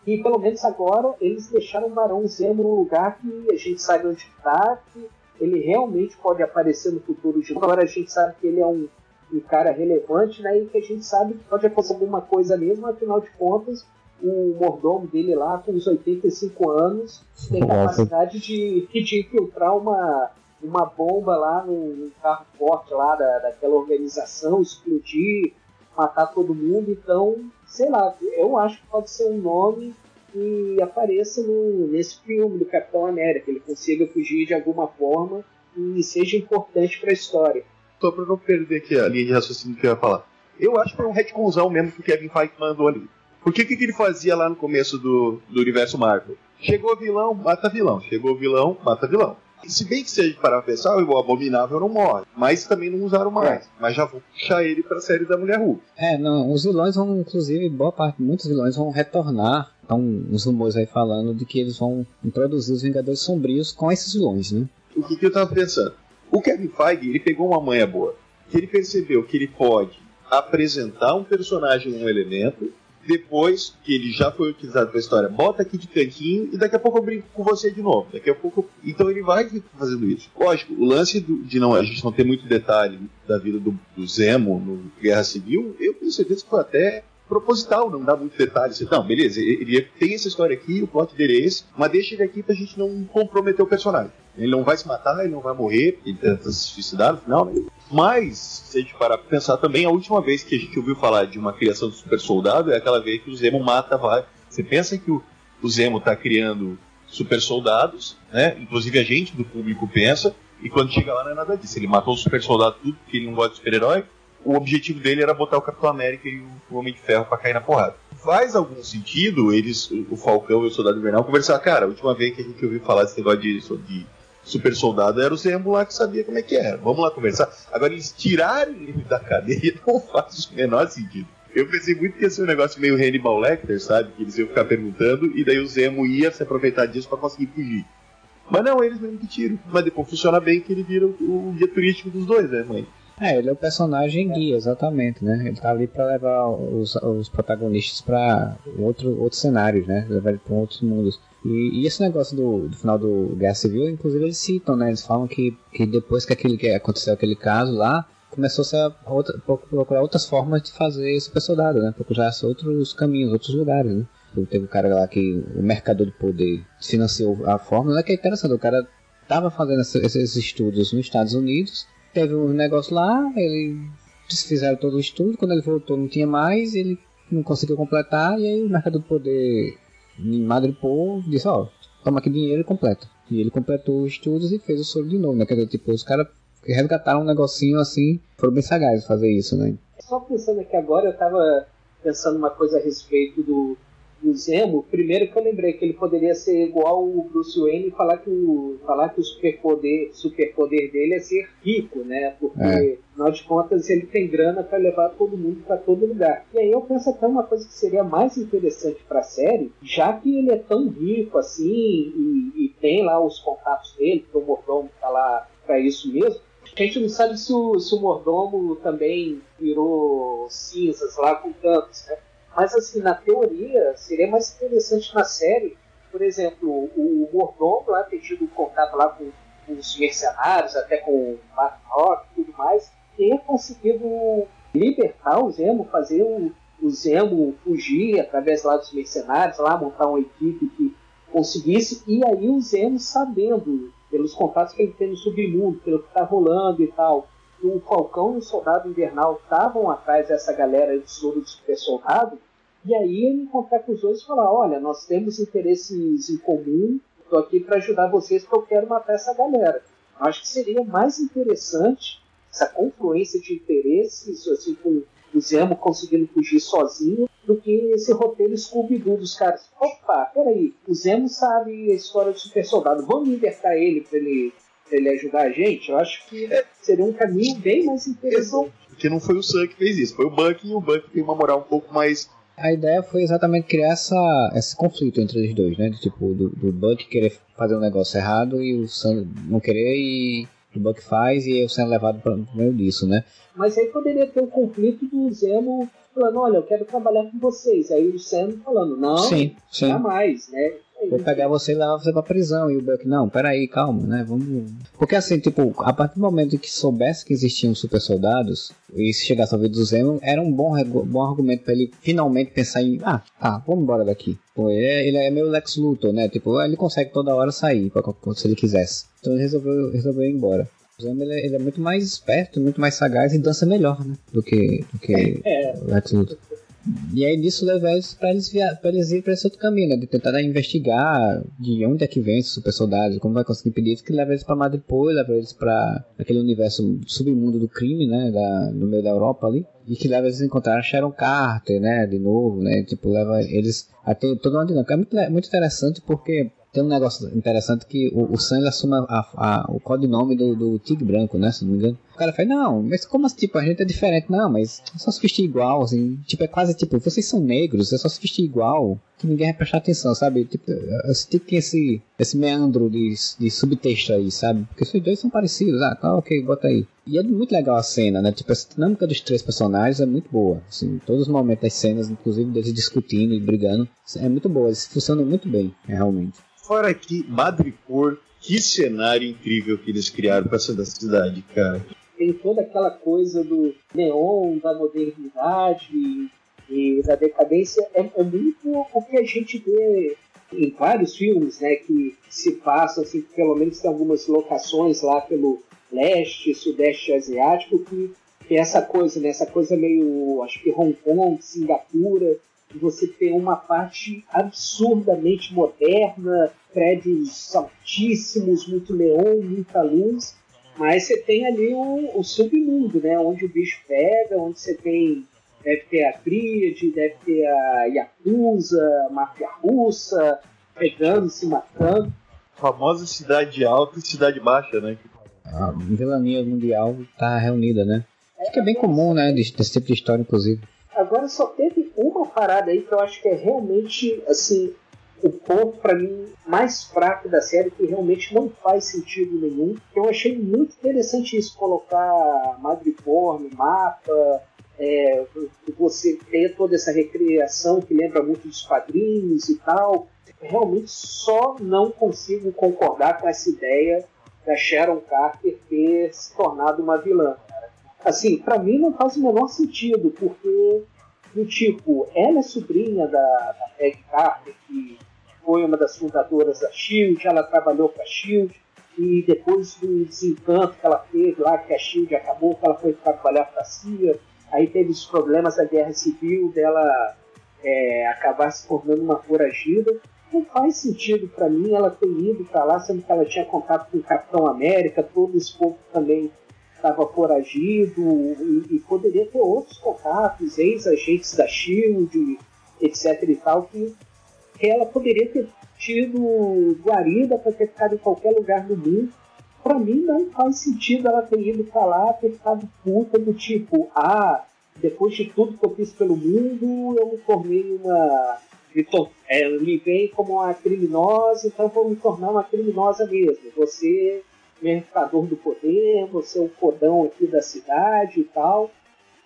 e pelo menos agora eles deixaram o Barão Zemo num lugar que a gente sabe onde está, que ele realmente pode aparecer no futuro de agora a gente sabe que ele é um, um cara relevante, né? E que a gente sabe que pode acontecer alguma coisa mesmo, afinal de contas, o mordomo dele lá, com os 85 anos, tem capacidade de, de infiltrar uma, uma bomba lá no, carro forte lá da, daquela organização, explodir, matar todo mundo. Então, sei lá, eu acho que pode ser um nome que apareça no, nesse filme do Capitão América, ele consiga fugir de alguma forma e seja importante para a história. Só para não perder aqui a linha de raciocínio que eu ia falar. Eu acho que foi um retconzão mesmo que o Kevin Feige mandou ali. Porque o que, que ele fazia lá no começo do, do universo Marvel? Chegou vilão, mata vilão. Chegou vilão, mata vilão. Se bem que seja para pensar, o Abominável não morre, mas também não usaram mais. É. Mas já vou puxar ele para a série da Mulher Hulk. É, não, os vilões vão, inclusive, boa parte, muitos vilões vão retornar. Estão uns rumores aí falando de que eles vão introduzir os Vingadores Sombrios com esses vilões, né? O que, que eu tava pensando? O Kevin Feige, ele pegou uma manha boa. Que ele percebeu que ele pode apresentar um personagem, um elemento, depois que ele já foi utilizado para a história, bota aqui de cantinho e daqui a pouco eu brinco com você de novo. Daqui a pouco. Então ele vai fazendo isso. Lógico, o lance do, de não, a gente não ter muito detalhe da vida do, do Zemo no Guerra Civil, eu tenho certeza que foi até proposital, não dá muito detalhe. Não, beleza, ele tem essa história aqui, o plot dele é esse, mas deixa ele aqui pra gente não comprometer o personagem. Ele não vai se matar, ele não vai morrer, ele tenta se suicidar no final, né? Mas, se a gente parar pra pensar também, a última vez que a gente ouviu falar de uma criação do super soldado é aquela vez que o Zemo mata vai. Você pensa que o, o Zemo tá criando super soldados, né? Inclusive a gente do público pensa, e quando chega lá não é nada disso. Ele matou o super soldado tudo porque ele não gosta de super-herói, o objetivo dele era botar o Capitão América e o Homem de Ferro para cair na porrada. Faz algum sentido eles, o Falcão e o Soldado Invernal, conversar, cara, a última vez que a gente ouviu falar desse negócio de, de super soldado era o Zemo lá que sabia como é que era. Vamos lá conversar. Agora, eles tirarem ele da cadeia não faz o menor sentido. Eu pensei muito que ia ser um negócio meio Hannibal Lecter, sabe? Que eles iam ficar perguntando e daí o Zemo ia se aproveitar disso para conseguir fugir. Mas não, eles mesmo que tiram. Mas depois funciona bem que ele vira o, o guia turístico dos dois, né, mãe? É, ele é o personagem guia, exatamente, né? Ele tá ali para levar os, os protagonistas para outro, outros cenários, né? Levar ele para outros mundos. E, e, esse negócio do, do, final do Guerra Civil, inclusive eles citam, né? Eles falam que, que depois que, aquele, que aconteceu aquele caso lá, começou a outra, procurar outras formas de fazer super soldado, né? Procurar outros caminhos, outros lugares, né? Teve um cara lá que o mercador do poder financiou a fórmula, que é interessante, o cara tava fazendo esses estudos nos Estados Unidos teve um negócio lá, ele desfizeram todo o estudo, quando ele voltou não tinha mais, ele não conseguiu completar, e aí o mercado do poder em Madripoor disse, ó, oh, toma aqui dinheiro e completa. E ele completou os estudos e fez o soro de novo, né? Quer dizer, tipo, os caras resgataram um negocinho assim, foram bem sagazes fazer isso, né? Só pensando aqui agora, eu tava pensando uma coisa a respeito do, do Zemo, primeiro que eu lembrei que ele poderia ser igual o Bruce Wayne e falar que o, falar que o superpoder, superpoder dele é ser rico, né? Porque, é. afinal de contas, ele tem grana para levar todo mundo para todo lugar. E aí eu penso até uma coisa que seria mais interessante para a série, já que ele é tão rico assim e, e tem lá os contatos dele, que o mordomo tá lá para isso mesmo. A gente não sabe se o, se o mordomo também virou cinzas lá com tantos, né? Mas, assim, na teoria, seria mais interessante na série, por exemplo, o Mordomo lá ter tido contato lá com, os mercenários, até com o Mark Rock e tudo mais, ter conseguido libertar o Zemo, fazer o, o Zemo fugir através lá dos mercenários, lá montar uma equipe que conseguisse, e aí o Zemo sabendo, pelos contatos que ele tem no submundo, pelo que está rolando e tal, o Falcão e o Soldado Invernal estavam atrás dessa galera do Soro Super Soldado, e aí ele encontrar com os dois e falar: olha, nós temos interesses em comum, estou aqui para ajudar vocês porque eu quero matar essa galera. Eu acho que seria mais interessante essa confluência de interesses, assim, com o Zemo conseguindo fugir sozinho, do que esse roteiro Scooby-Doo dos caras. Opa, peraí, o Zemo sabe a história do super soldado, vamos libertar ele para ele para ele ajudar a gente, eu acho que seria um caminho bem mais interessante. Porque não foi o Sam que fez isso, foi o Buck e o Buck tem uma moral um pouco mais a ideia foi exatamente criar essa, esse conflito entre os dois, né? Tipo, do, do Buck querer fazer um negócio errado e o Sam não querer e o Buck faz e o Sam é levado para meio disso, né? Mas aí poderia ter um conflito do Zemo falando, olha, eu quero trabalhar com vocês. Aí o Sam falando, não, sim, sim. jamais, né? Vou pegar você e levar você pra prisão. E o Buck, não, peraí, calma, né? Vamos. Porque assim, tipo, a partir do momento que soubesse que existiam super soldados, e se chegasse ao ouvido do Zemo, era um bom, bom argumento para ele finalmente pensar em, ah, tá, vamos embora daqui. Pô, ele é, ele é meio Lex Luthor, né? Tipo, ele consegue toda hora sair pra, se ele quisesse. Então ele resolveu, resolveu ir embora. O Zemo ele, é, ele, é muito mais esperto, muito mais sagaz e dança melhor, né? Do que, do que é. Lex Luthor. E aí disso leva eles para eles, via, pra eles ir para esse outro caminho, né? De tentar investigar de onde é que vem esses super soldados, como vai conseguir impedir isso, que leva eles para Madripoor, leva eles para aquele universo submundo do crime, né? Da, no meio da Europa ali. E que leva eles a encontrar Sharon Carter, né? De novo, né? Tipo, leva eles a ter toda uma dinâmica. É muito, muito interessante porque tem um negócio interessante que o, o assume a, a, o codinome do, do Tigre Branco, né? Se não me engano. O cara fala, não, mas como assim, tipo, a gente é diferente? Não, mas é só se vestir igual, assim. Tipo, é quase tipo, vocês são negros, é só se vestir igual, que ninguém vai prestar atenção, sabe? Tipo, eu senti que esse, esse meandro de, de subtexto aí, sabe? Porque os dois são parecidos, ah, tá, ok, bota aí. E é muito legal a cena, né? Tipo, essa dinâmica dos três personagens é muito boa. Assim, todos os momentos das cenas, inclusive deles discutindo e brigando, é muito boa. Eles funcionam muito bem, realmente. Fora que Madripoor, que cenário incrível que eles criaram para essa cidade, cara. Tem toda aquela coisa do neon, da modernidade e da decadência. É, é muito o que a gente vê em vários filmes, né, que se passam, assim, pelo menos tem algumas locações lá pelo leste, sudeste asiático, que tem essa coisa, né, essa coisa meio, acho que Hong Kong, Singapura, você tem uma parte absurdamente moderna, prédios altíssimos, muito neon, muita luz, mas você tem ali o, o submundo, né? Onde o bicho pega, onde você tem deve ter a Tríade, deve ter a Yakuza, a máfia russa, pegando, se matando. A famosa cidade alta e cidade baixa, né? A vilania mundial tá reunida, né? Acho que é bem comum, né? Desse tipo de história, inclusive. Agora só teve uma parada aí que eu acho que é realmente assim o ponto para mim mais fraco da série que realmente não faz sentido nenhum. Eu achei muito interessante isso colocar Madripoor no mapa, é, você ter toda essa recriação que lembra muito dos quadrinhos e tal. Realmente só não consigo concordar com essa ideia da Sharon Carter ter se tornado uma vilã assim, para mim não faz o menor sentido, porque do tipo, ela é sobrinha da, da Peg Carter, que foi uma das fundadoras da Shield, ela trabalhou com a Shield, e depois do desencanto que ela teve lá, que a Shield acabou, que ela foi trabalhar para a CIA, aí teve os problemas da guerra civil dela é, acabar se tornando uma foragida. Não faz sentido para mim ela ter ido para lá, sendo que ela tinha contato com o Capitão América, todo esse povo também estava foragido e, e, poderia ter outros contatos, ex-agentes da SHIELD, etc e tal, que ela poderia ter tido guarida para ter ficado em qualquer lugar do mundo. Para mim não faz sentido ela ter ido para lá, ter ficado puta do tipo, ah, depois de tudo que eu fiz pelo mundo, eu me tornei uma. Me, to... é, me veio como uma criminosa, então vou me tornar uma criminosa mesmo. Você mercador do poder, você é o fodão aqui da cidade e tal.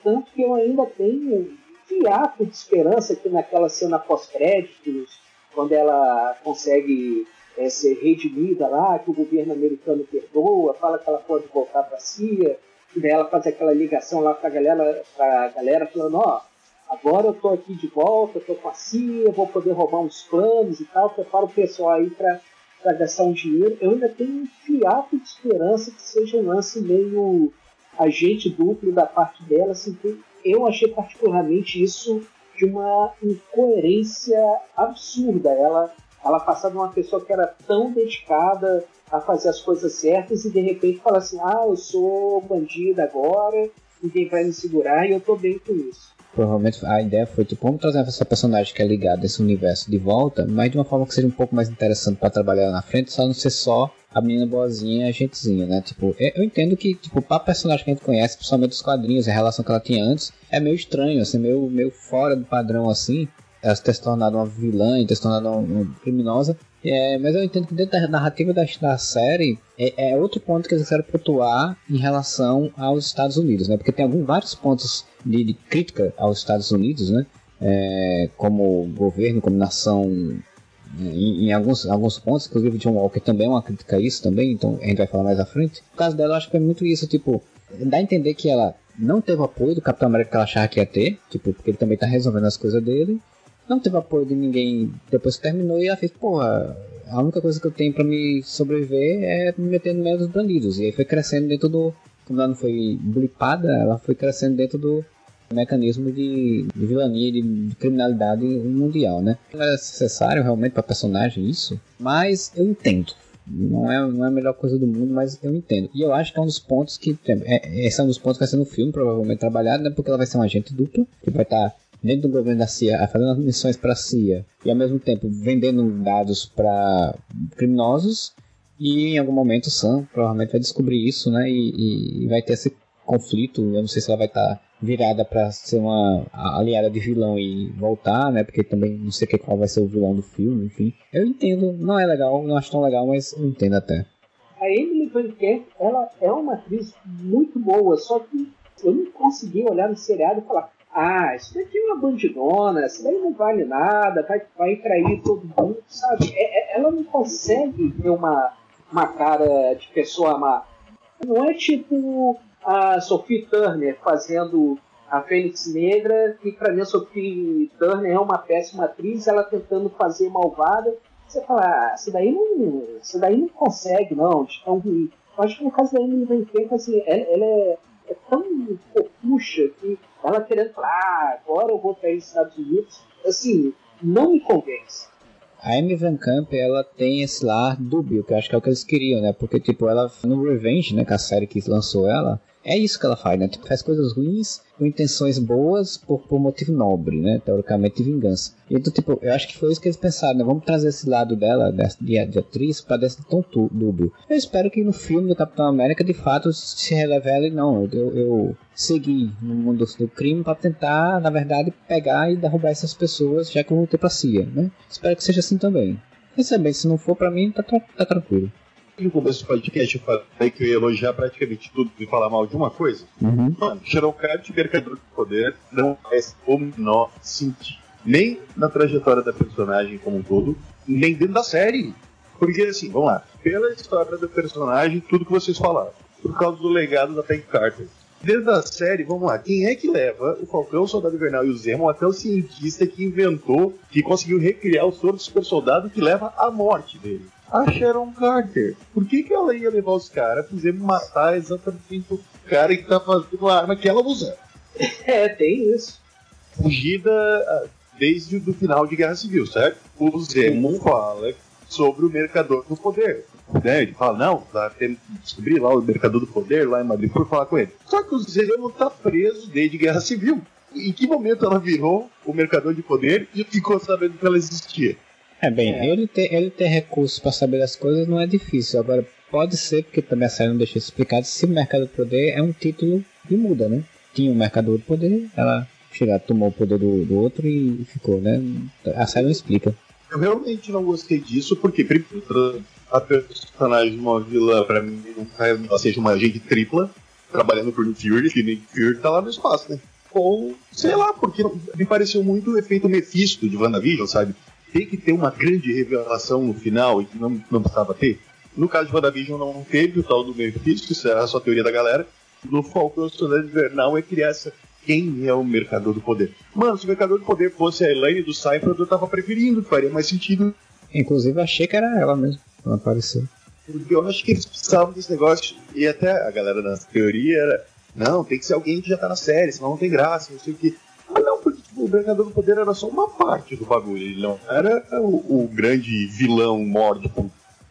Tanto que eu ainda tenho um fiapo de esperança que naquela cena pós-créditos, quando ela consegue é, ser redimida lá, que o governo americano perdoa, fala que ela pode voltar para a CIA, e daí ela faz aquela ligação lá para a galera, pra galera falando, ó, oh, agora eu tô aqui de volta, tô com a CIA, vou poder roubar uns planos e tal, prepara o pessoal aí para para gastar um dinheiro, eu ainda tenho um fiapo de esperança que seja um lance meio agente duplo da parte dela, assim, que eu achei particularmente isso de uma incoerência absurda. Ela, ela passar de uma pessoa que era tão dedicada a fazer as coisas certas e de repente fala assim: ah, eu sou bandida agora, ninguém vai me segurar e eu tô bem com isso. Provavelmente a ideia foi tipo, vamos trazer essa personagem que é ligada a esse universo de volta, mas de uma forma que seja um pouco mais interessante para trabalhar na frente, só não ser só a menina boazinha, a gentezinha, né? Tipo, eu entendo que, tipo, pra personagem que a gente conhece, principalmente dos quadrinhos, a relação que ela tinha antes, é meio estranho, assim, meio, meio fora do padrão, assim, ela ter se tornado uma vilã e ter se tornado uma, uma criminosa. É, mas eu entendo que dentro da narrativa da, da série é, é, outro ponto que eles quiseram pontuar em relação aos Estados Unidos, né? Porque tem alguns vários pontos de, de crítica aos Estados Unidos, né? É, como governo, como nação, né? em, em, alguns, alguns pontos, inclusive John Walker também é uma crítica a isso também, então a gente vai falar mais à frente. No caso dela, acho que é muito isso, tipo, dá a entender que ela não teve apoio do Capitão América que ela achava que ia ter, tipo, porque ele também tá resolvendo as coisas dele, não teve apoio de ninguém depois que terminou e ela fez, porra, a única coisa que eu tenho para me sobreviver é me meter no meio dos bandidos. E aí foi crescendo dentro do. Como ela não foi blipada, ela foi crescendo dentro do mecanismo de, de vilania, de, de, criminalidade mundial, né? Não é necessário realmente para personagem isso, mas eu entendo. Não é, não é a melhor coisa do mundo, mas eu entendo. E eu acho que é um dos pontos que. É, esse é um dos pontos que vai ser no filme, provavelmente trabalhado, né? Porque ela vai ser um agente duplo, que vai estar tá dentro do governo da CIA, fazendo missões para a CIA e ao mesmo tempo vendendo dados para criminosos. E em algum momento o Sam provavelmente vai descobrir isso, né? E, e vai ter esse conflito. Eu não sei se ela vai estar tá virada para ser uma aliada de vilão e voltar, né? Porque também não sei qual vai ser o vilão do filme, enfim. Eu entendo, não é legal, não acho tão legal, mas eu entendo até. A Emily Van ela é uma atriz muito boa, só que eu não consegui olhar no seriado e falar ah, isso daqui é uma bandidona, isso daí não vale nada, vai, vai trair todo mundo, sabe? É, é, ela não consegue ter uma, uma cara de pessoa má. Não é tipo a Sophie Turner fazendo a Fênix Negra, que para mim a Sophie Turner é uma péssima atriz, ela tentando fazer malvada. Você fala, ah, isso daí não, isso daí não consegue, não, de tão ruim. Eu acho que no caso da Emily Van assim, ela, ela é, é tão fofucha que ela querendo falar, ah, agora eu vou para os Estados Unidos, assim, não me convence. A Amy Van Camp, ela tem esse lar dúbio, que eu acho que é o que eles queriam, né? Porque, tipo, ela no Revenge, né, que a série que lançou ela, é isso que ela faz, né? Tipo, faz coisas ruins com intenções boas por, por motivo nobre, né? Teoricamente vingança. Então, tipo, eu acho que foi isso que eles pensaram, né? Vamos trazer esse lado dela, de, de atriz, para desse tom dúbio. Eu espero que no filme do Capitão América, de fato, se revele, não, eu, eu segui no mundo do crime para tentar, na verdade, pegar e derrubar essas pessoas, já que eu voltei pra CIA, né? Espero que seja assim também. Mas bem, se não for para mim, tá, tá tranquilo no começo do podcast eu falei que eu ia elogiar praticamente tudo e falar mal de uma coisa. Uhum. Mano, Xerocard, Mercador de Poder, não faz o menor sentido. Nem na trajetória da personagem como um todo, nem dentro da série. Porque, assim, vamos lá. Pela história do personagem, tudo que vocês falaram. Por causa do legado da Peggy Carter. Dentro da série, vamos lá, quem é que leva o Falcão, o Soldado Invernal e o Zemo até o cientista que inventou, que conseguiu recriar o soro do super soldado que leva à morte dele? A Sharon Carter. Por que, que ela ia levar os caras exemplo, matar exatamente o cara que tá fazendo a arma que ela usa? É, tem isso. Fugida ah, desde o final de Guerra Civil, certo? O Zemo fala sobre o Mercador do Poder. Né? Ele fala, não, tá tendo que descobrir lá o Mercador do Poder lá em Madrid por falar com ele. Só que o Zemo tá preso desde Guerra Civil. Em que momento ela virou o Mercador de Poder e ficou sabendo que ela existia? É bem, é. Ele, ter, ele ter recursos para saber das coisas não é difícil. Agora, pode ser, porque também a série não deixa explicado, se o Mercado do Poder é um título que muda, né? Tinha o um Mercador do Poder, ela chegou, tomou o poder do, do outro e ficou, né? A série não explica. Eu realmente não gostei disso, porque primeiro, a personagem de uma vilã, pra mim, não faz ela seja uma agente tripla, trabalhando por Fury, que Nick Fury tá lá no espaço, né? Ou, sei lá, porque me pareceu muito o efeito Mephisto de WandaVision, sabe? Tem que ter uma grande revelação no final e que não, não precisava ter. No caso de WandaVision não teve o tal do Mephisto, isso é a sua teoria da galera. No Falcão Soldado Invernal é criar essa quem é o Mercador do Poder. Mano, se o Mercador do Poder fosse a Elaine do Cypher, eu tava preferindo, faria mais sentido. Inclusive achei que era ela mesmo, quando apareceu. Porque eu acho que eles precisavam desse negócio, e até a galera na teoria era, não, tem que ser alguém que já tá na série, senão não tem graça, não sei o que. Mas não, porque o Mercador do Poder era só uma parte do bagulho, ele não era o, o grande vilão mórdico.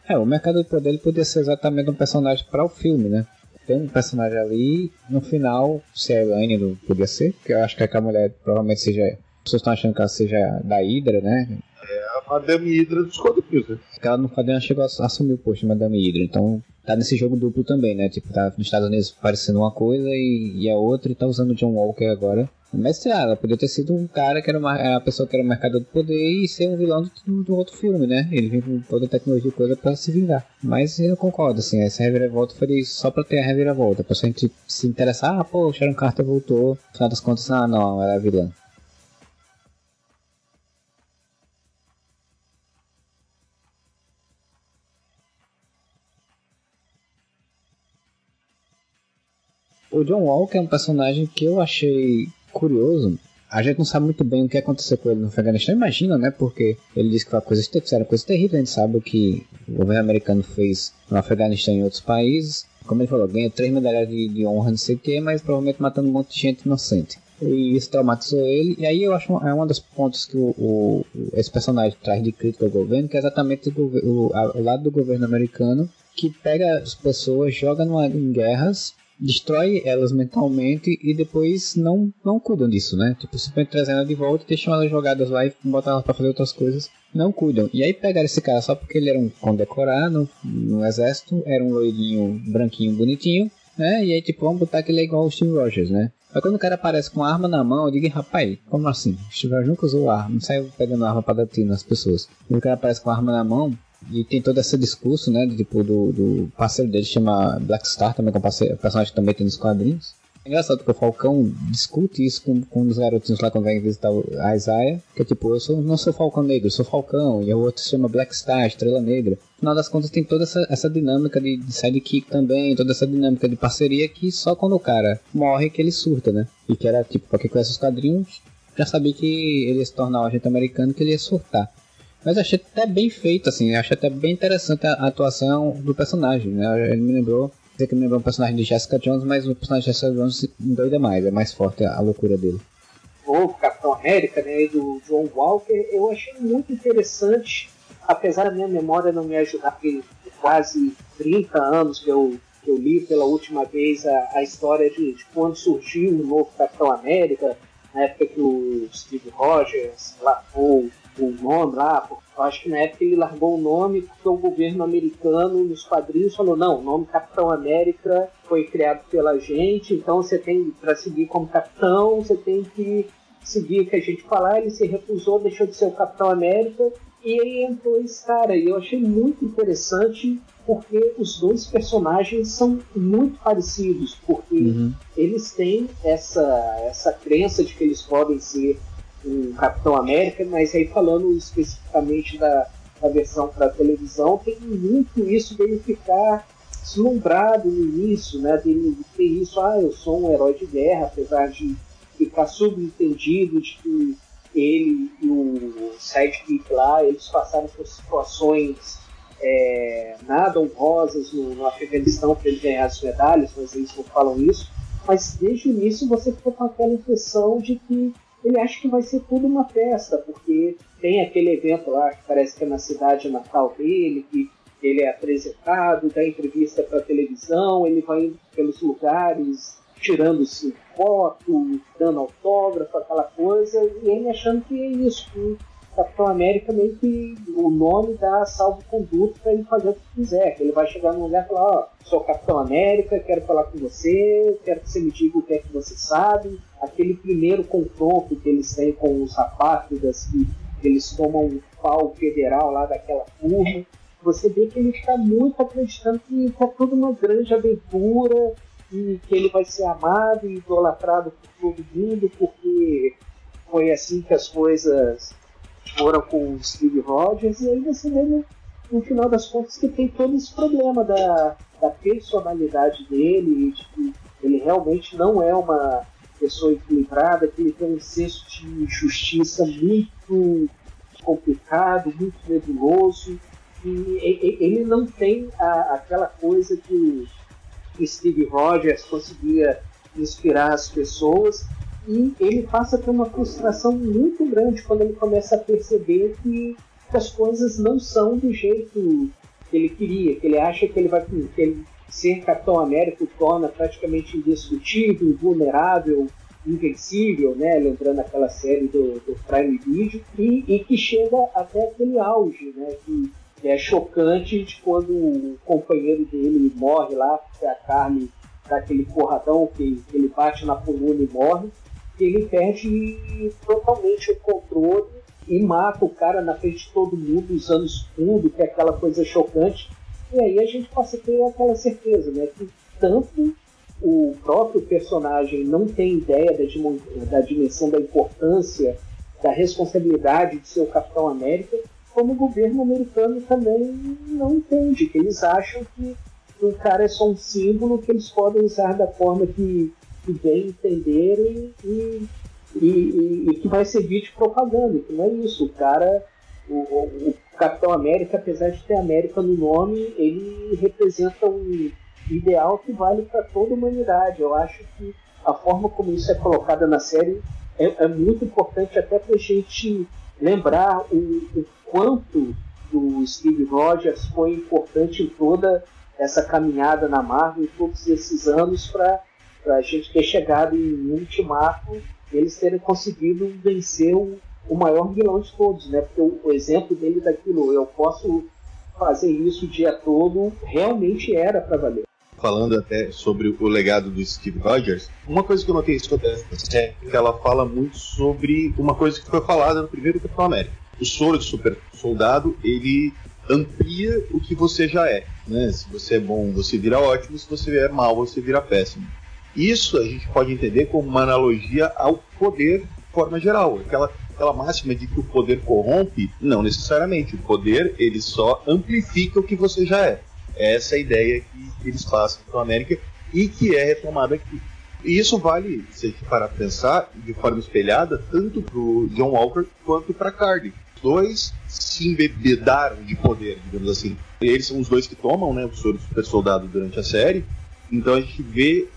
É, o Mercador do Poder ele podia ser exatamente um personagem para o filme, né? tem um personagem ali, no final, se é a Elaine não podia ser, porque eu acho que aquela mulher provavelmente seja. Pessoas estão achando que ela seja da Hydra, né? É a Madame Hydra dos quadrinhos, né? Ela no quadrinho chegou a assumir o posto de Madame Hydra, então tá nesse jogo duplo também, né? Tipo, tá nos Estados Unidos parecendo uma coisa e, e a outra, e tá usando o John Walker agora. Mas sei lá, ela podia ter sido um cara que era uma, era uma pessoa que era mercador do poder e ser um vilão do, do outro filme, né? Ele vem com toda a tecnologia e coisa pra se vingar. Mas eu concordo, assim, essa reviravolta foi só pra ter a reviravolta, pra gente se interessar, ah, pô, o Sharon Carter voltou, no final das contas, ah, não, ela é vilã. O John Walker é um personagem que eu achei curioso. A gente não sabe muito bem o que aconteceu com ele no Afeganistão, imagina, né? Porque ele disse que coisas, fizeram coisas terríveis. A gente sabe o que o governo americano fez no Afeganistão e em outros países. Como ele falou, ganhou três medalhas de, de honra, não sei o que, mas provavelmente matando um monte de gente inocente. E isso traumatizou ele. E aí eu acho é um dos pontos que o, o, esse personagem traz de crítica ao governo, que é exatamente o, o, o lado do governo americano que pega as pessoas, joga numa, em guerras destrói elas mentalmente e depois não, não cuidam disso, né? Tipo, simplesmente trazendo ela de volta deixam elas jogadas lá e botam elas pra fazer outras coisas. Não cuidam. E aí pegaram esse cara só porque ele era um condecorado no, exército, era um loirinho branquinho bonitinho, né? E aí, tipo, vamos botar que ele é igual o Steve Rogers, né? Aí quando o cara aparece com arma na mão, eu digo, rapaz, como assim? O Steve Rogers nunca usou arma, não saiu pegando arma pra dar tiro nas pessoas. E o cara aparece com arma na mão, e tem todo esse discurso, né? Tipo, do, do parceiro dele chama Black Star, também que é um parceiro, personagem que também tem nos quadrinhos. É engraçado que o Falcão discute isso com, com um dos garotinhos lá quando vem visitar a Isaiah, que é tipo, eu sou, não sou Falcão Negro, eu sou Falcão, e o outro se chama Black Star, Estrela Negra. No final das contas tem toda essa, essa dinâmica de, de sidekick também, toda essa dinâmica de parceria que só quando o cara morre que ele surta, né? E que era tipo, pra quem conhece os quadrinhos, já sabia que ele ia se tornar um agente americano que ele ia surtar. Mas achei até bem feito, assim, achei até bem interessante a, atuação do personagem, né? Ele me lembrou, dizer que me lembrou um personagem de Jessica Jones, mas o personagem de Jessica Jones doida mais, é mais forte a, loucura dele. O Capitão América, né, do John Walker, eu achei muito interessante, apesar da minha memória não me ajudar, porque quase 30 anos que eu, que eu li pela última vez a, a história de, de quando surgiu o novo Capitão América, na época que o Steve Rogers largou o nome lá, eu acho que na época ele largou o nome porque o governo americano nos quadrinhos falou, não, o nome Capitão América foi criado pela gente, então você tem, para seguir como capitão, você tem que seguir o que a gente falar, ele se recusou, deixou de ser o Capitão América, e aí entrou esse cara, e eu achei muito interessante porque os dois personagens são muito parecidos, porque uhum. eles têm essa, essa crença de que eles podem ser um Capitão América, mas aí falando especificamente da, da versão para televisão, tem muito isso dele ficar deslumbrado no início, né? Dele ter isso, ah, eu sou um herói de guerra, apesar de ficar subentendido de que ele e o sidekick lá, eles passaram por situações é, nada honrosas no, no Afeganistão para ele ganhar as medalhas, mas eles não falam isso. Mas desde o início você fica com aquela impressão de que ele acha que vai ser tudo uma festa, porque tem aquele evento lá que parece que é na cidade natal dele, que ele é apresentado, dá entrevista para televisão, ele vai pelos lugares tirando-se foto, dando autógrafo, aquela coisa, e ele achando que é isso, que Capitão América meio que o nome dá salvo-conduto para ele fazer o que quiser. Que ele vai chegar num lugar e falar, ó, oh, sou Capitão América, quero falar com você, quero que você me diga o que é que você sabe. Aquele primeiro confronto que eles têm com os rapátridas, que eles tomam um pau federal lá daquela turma, você vê que ele está muito acreditando que é tudo uma grande aventura e que ele vai ser amado e idolatrado por todo mundo, porque foi assim que as coisas foram com o Steve Rogers, e aí você vê no, no final das contas que tem todo esse problema da, da personalidade dele, de que ele realmente não é uma pessoa equilibrada, que ele tem um senso de justiça muito complicado, muito nebuloso, e ele não tem a, aquela coisa que Steve Rogers conseguia inspirar as pessoas, e ele passa ter uma frustração muito grande quando ele começa a perceber que, as coisas não são do jeito que ele queria, que ele acha que ele vai que ele ser Capitão América o torna praticamente indestrutível, invulnerável, invencível, né? lembrando aquela série do, do Prime Video, e, e, que chega até aquele auge, né? que, que é chocante de quando o companheiro dele morre lá, porque a carne daquele porradão que, que ele bate na coluna e morre, ele perde totalmente o controle e mata o cara na frente de todo mundo usando escudo, que é aquela coisa chocante. E aí a gente passa a ter aquela certeza, né? Que tanto o próprio personagem não tem ideia da, da dimensão da importância, da responsabilidade de ser o Capitão América, como o governo americano também não entende, que eles acham que o cara é só um símbolo que eles podem usar da forma que, que bem entenderem e, e, e, e, que vai servir de propaganda, que não é isso. O cara, o, o, o Capitão América, apesar de ter América no nome, ele representa um ideal que vale para toda a humanidade. Eu acho que a forma como isso é colocada na série é, é muito importante até para a gente lembrar o, o, quanto o Steve Rogers foi importante em toda essa caminhada na Marvel, todos esses anos para a gente ter chegado em ultimato eles terem conseguido vencer o, o maior vilão de todos, né? Porque o, o exemplo dele daquilo, eu posso fazer isso o dia todo, realmente era para valer falando até sobre o legado do Steve Rogers, uma coisa que eu notei sobre essa é que ela fala muito sobre uma coisa que foi falada no primeiro Capitão América. O soro de super soldado, ele amplia o que você já é. Né? Se você é bom, você vira ótimo, se você é mal, você vira péssimo. Isso a gente pode entender como uma analogia ao poder de forma geral. Aquela, aquela máxima de que o poder corrompe, não necessariamente. O poder ele só amplifica o que você já é. Essa é a ideia que eles passam para a América e que é retomada aqui. E isso vale, se a gente parar para pensar, de forma espelhada, tanto para o John Walker quanto para. Os dois se embebedaram de poder, digamos assim. Eles são os dois que tomam né, o super soldado durante a série. Então a gente vê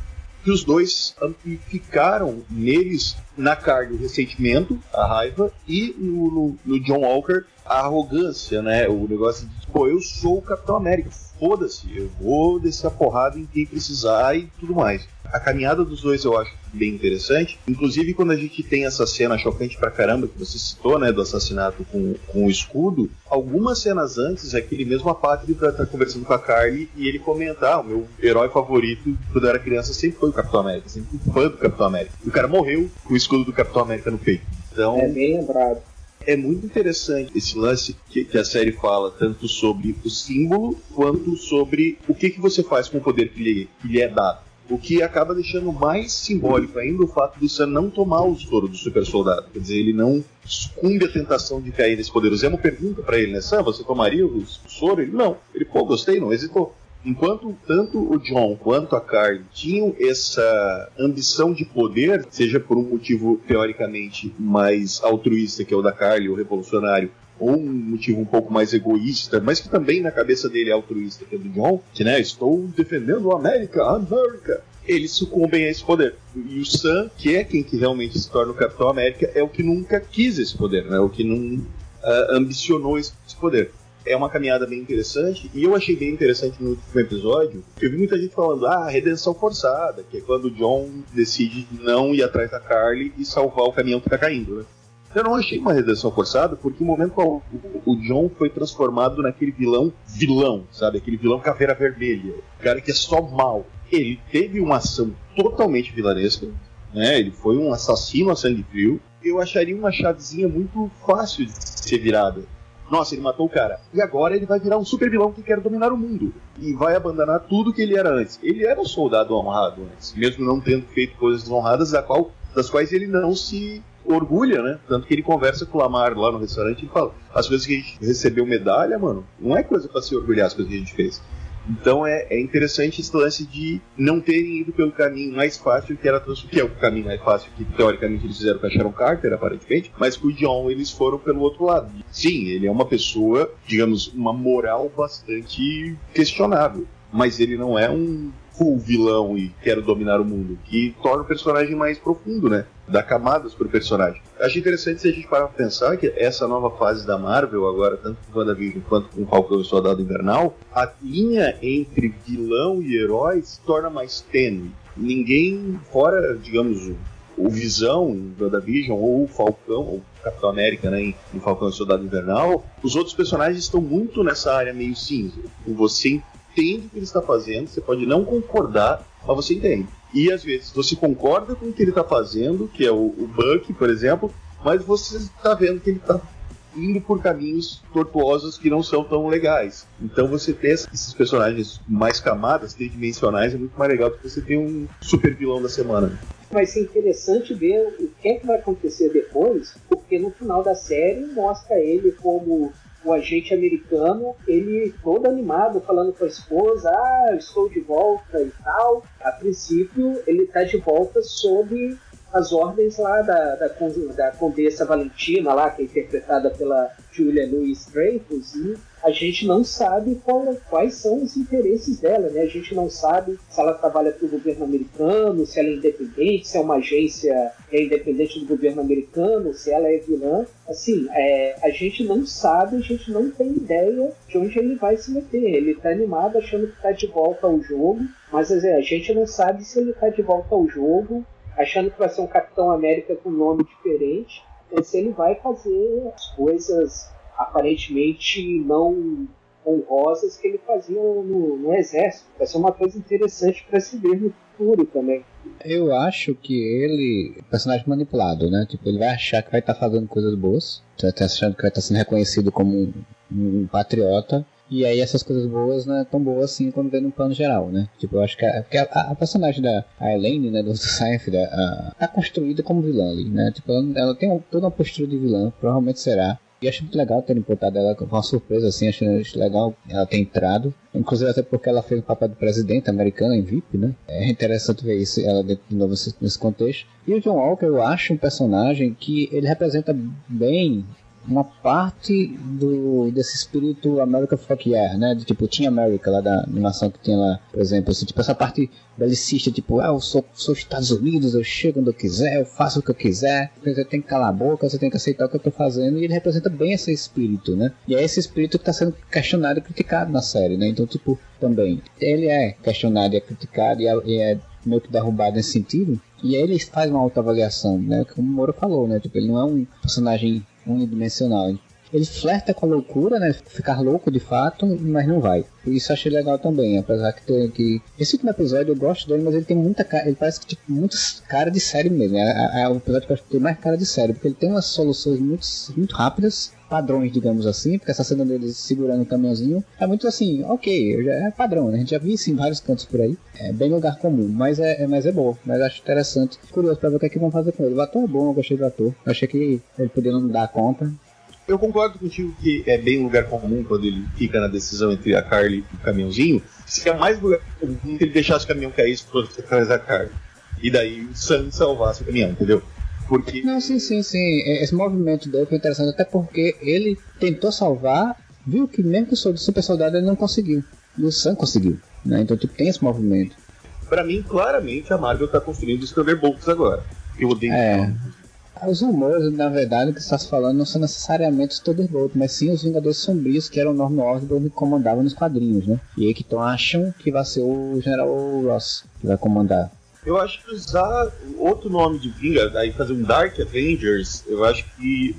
que os dois amplificaram neles, na Carly, o ressentimento, a raiva, e no, no, no John Walker, a arrogância, né? O negócio de, pô, eu sou o Capitão América, foda-se, eu vou descer a porrada em quem precisar e tudo mais. A caminhada dos dois eu acho bem interessante. Inclusive, quando a gente tem essa cena chocante pra caramba que você citou, né, do assassinato com, com o escudo, algumas cenas antes, aquele mesmo apátrida tá, tá conversando com a Carly e ele comenta: ah, o meu herói favorito quando eu era criança sempre foi o Capitão América, sempre fui fã do Capitão América. E o cara morreu com o escudo do Capitão América no peito. Então, é bem lembrado é muito interessante esse lance que, que, a série fala, tanto sobre o símbolo quanto sobre o que, que você faz com o poder que lhe, que lhe é dado. O que acaba deixando mais simbólico ainda o fato do Sam não tomar o soro do super soldado. Quer dizer, ele não sucumbe à tentação de cair nesse poder. O Zemo pergunta para ele, né, Sam, você tomaria o soro? Ele, não. Ele, pô, gostei, não hesitou. Enquanto tanto o John quanto a Carly tinham essa ambição de poder, seja por um motivo teoricamente mais altruísta, que é o da Carly, o revolucionário, ou um motivo um pouco mais egoísta, mas que também na cabeça dele é altruísta, que é do John, que né, estou defendendo a América, a América. Eles sucumbem a esse poder. E o Sam, que é quem que realmente se torna o Capitão América, é o que nunca quis esse poder, né? O que não uh, ambicionou esse poder é uma caminhada bem interessante. E eu achei bem interessante no último episódio. Eu vi muita gente falando, ah, redenção forçada, que é quando o John decide não ir atrás da Carly e salvar o caminhão que tá caindo, né? Eu não achei uma redenção forçada, porque no momento qual o John foi transformado naquele vilão vilão, sabe? Aquele vilão caveira vermelha, o cara que é só mal. Ele teve uma ação totalmente vilanesca, né? Ele foi um assassino a sangue frio. Eu acharia uma chavezinha muito fácil de ser virada nossa, ele matou o cara. E agora ele vai virar um super vilão que quer dominar o mundo. E vai abandonar tudo que ele era antes. Ele era um soldado honrado antes, mesmo não tendo feito coisas desonradas, da qual, das quais ele não se orgulha, né? Tanto que ele conversa com o Lamar lá no restaurante e fala: as coisas que a gente recebeu medalha, mano, não é coisa para se orgulhar as coisas que a gente fez. Então é, é, interessante esse lance de não terem ido pelo caminho mais fácil que era que é o caminho mais fácil que teoricamente eles fizeram com a Sharon Carter, aparentemente, mas com o John eles foram pelo outro lado. Sim, ele é uma pessoa, digamos, uma moral bastante questionável, mas ele não é um full vilão e quero dominar o mundo, que torna o personagem mais profundo, né? Dá camadas pro personagem. Acho interessante se a gente parar pra pensar que essa nova fase da Marvel, agora, tanto com WandaVision quanto com Falcão e Soldado Invernal, a linha entre vilão e herói se torna mais tênue. Ninguém, fora, digamos, o Visão em WandaVision, ou o Falcão, ou Capitão América, né, em, Falcão e Soldado Invernal, os outros personagens estão muito nessa área meio cinza. Você entende o que ele está fazendo, você pode não concordar, mas você entende. E às vezes você concorda com o que ele está fazendo, que é o, o Buck, por exemplo, mas você está vendo que ele está indo por caminhos tortuosos que não são tão legais. Então você ter esses personagens mais camadas, tridimensionais, é muito mais legal do que você ter um super vilão da semana. Vai ser interessante ver o que é que vai acontecer depois, porque no final da série mostra ele como o agente americano, ele todo animado, falando com a esposa, ah, estou de volta e tal. A princípio, ele está de volta sob as ordens lá da, da, da Condessa Valentina, lá, que é interpretada pela Julia Louis Dreyfus, e a gente não sabe qual, quais são os interesses dela, né? A gente não sabe se ela trabalha para o governo americano, se ela é independente, se é uma agência é independente do governo americano, se ela é vilã. Assim, é, a gente não sabe, a gente não tem ideia de onde ele vai se meter. Ele está animado achando que está de volta ao jogo, mas é, a gente não sabe se ele está de volta ao jogo achando que vai ser um Capitão América com nome diferente, ou se ele vai fazer as coisas aparentemente não honrosas que ele fazia no, no exército. Vai ser uma coisa interessante para se ver no futuro também. Eu acho que ele é personagem manipulado, né? Tipo, ele vai achar que vai estar tá fazendo coisas boas, vai estar tá achando que vai estar tá sendo reconhecido como um, um patriota, e aí essas coisas boas não é tão boas assim quando vê no plano geral, né? Tipo, eu acho que a, a, a personagem da a Elaine, né, do Seinfeld, a, tá construída como vilã ali, né? Tipo, ela, ela tem um, toda uma postura de vilã, provavelmente será. E acho muito legal ter importado ela com uma surpresa, assim, acho, legal ela ter entrado. Inclusive até porque ela fez o papel do presidente americano em VIP, né? É interessante ver isso, ela dentro de novo nesse contexto. E o John Walker eu acho um personagem que ele representa bem uma parte do desse espírito America Fuck Yeah, né? De, tipo, Team America lá da animação que tinha lá, por exemplo, assim, tipo essa parte belicista, tipo, ah, eu sou, sou Estados Unidos, eu chego onde eu quiser, eu faço o que eu quiser, você tem que calar a boca, você tem que aceitar o que eu tô fazendo, e ele representa bem esse espírito, né? E é esse espírito que tá sendo questionado e criticado na série, né? Então, tipo, também, ele é questionado e é criticado e é, e é meio que derrubado nesse sentido, e aí ele faz uma autoavaliação, né? Como o Moro falou, né? Tipo, ele não é um personagem unidimensional. Ele flerta com a loucura, né? Ficar louco de fato, mas não vai. Isso achei legal também, apesar que tem que. Esse último episódio eu gosto dele, mas ele tem muita cara. Ele parece que tipo, muito cara de série mesmo. É, é o episódio que eu acho que tem mais cara de série, porque ele tem umas soluções muito, muito rápidas padrões, digamos assim, porque essa cena deles segurando o caminhãozinho é muito assim, ok, já é padrão, né? A gente já viu isso em vários cantos por aí. É bem lugar comum, mas é, é mas é bom, mas acho interessante. Curioso pra ver o que, é que vão fazer com ele. O ator é bom, eu gostei do ator. Eu achei que ele podia não dar conta. Eu concordo contigo que é bem lugar comum quando ele fica na decisão entre a Carly e o caminhãozinho. Se é mais lugar comum que ele deixasse o caminhão cair para atrás da Carly. E daí o Sam salvasse o caminhão, entendeu? Porque... Não, sim, sim, sim. Esse movimento dele foi interessante, até porque ele tentou salvar, viu que mesmo que o super soldado ele não conseguiu. E o Sam conseguiu. Né? Então tipo, tem esse movimento. Para mim, claramente, a Marvel tá construindo os Thunderbolts agora. Eu odeio é. Os rumores, na verdade, que está se falando não são necessariamente os Thunderbolts, mas sim os Vingadores Sombrios, que eram o Norman Osborn que comandava nos quadrinhos, né? E aí que então acham que vai ser o General Ross que vai comandar. Eu acho que usar outro nome de Vinga, aí fazer um Dark Avengers, eu acho que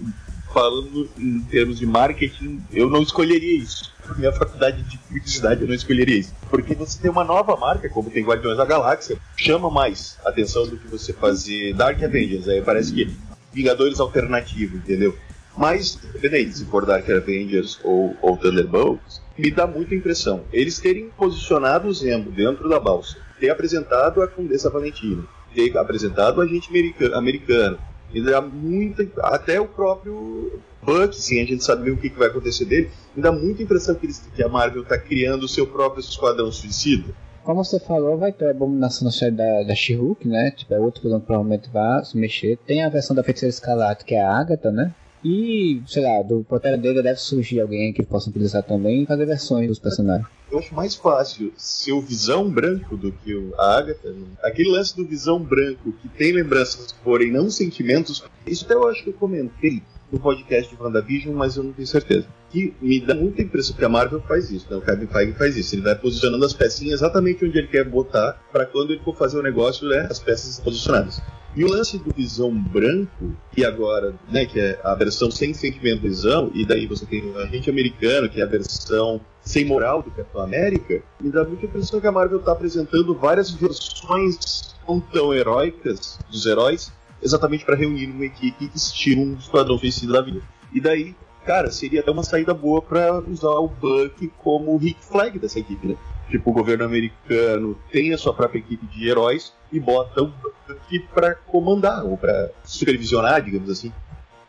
falando em termos de marketing, eu não escolheria isso. Minha faculdade de publicidade eu não escolheria isso. Porque você tem uma nova marca, como tem Guardiões da Galáxia, chama mais atenção do que você fazer Dark Avengers. Aí parece que Vingadores alternativo, entendeu? Mas, independente se for Dark Avengers ou, ou Thunderbolts, me dá muita impressão. Eles terem posicionado o Zemo dentro da balsa ter apresentado a Condessa Valentina, ter apresentado o agente americano, americano e dá muita. Até o próprio Buck, sim, a gente sabe o que, vai acontecer dele, me dá muita impressão que, que a Marvel está criando o seu próprio esquadrão suicida. Como você falou, vai ter a abominação na série da, da She-Hulk, né? Tipo, é outro que provavelmente vai se mexer. Tem a versão da Feiticeira Escarlate, que é a Agatha, né? E, sei lá, do Pantera Negra deve surgir alguém que possa utilizar também e fazer versões dos personagens. eu acho mais fácil ser o Visão Branco do que o, Agatha. Né? Aquele lance do Visão Branco, que tem lembranças, porém não sentimentos, isso até eu acho que eu comentei no podcast de WandaVision, mas eu não tenho certeza. Que me dá muita impressão que a Marvel faz isso, né? O Kevin Feige faz isso. Ele vai posicionando as pecinhas exatamente onde ele quer botar, para quando ele for fazer o negócio, né, as peças posicionadas. E o lance do Visão Branco, que agora, né, que é a versão sem sentimento Visão, e daí você tem o Agente Americano, que é a versão sem moral do Capitão América, me dá muita impressão que a Marvel está apresentando várias versões não tão heróicas dos heróis, exatamente para reunir uma equipe estilo um esquadrão suicida da vida. E daí, cara, seria até uma saída boa para usar o Buck como Rick Flag dessa equipe, né? Tipo, o governo americano tem a sua própria equipe de heróis e bota o Buck para comandar, ou para supervisionar, digamos assim.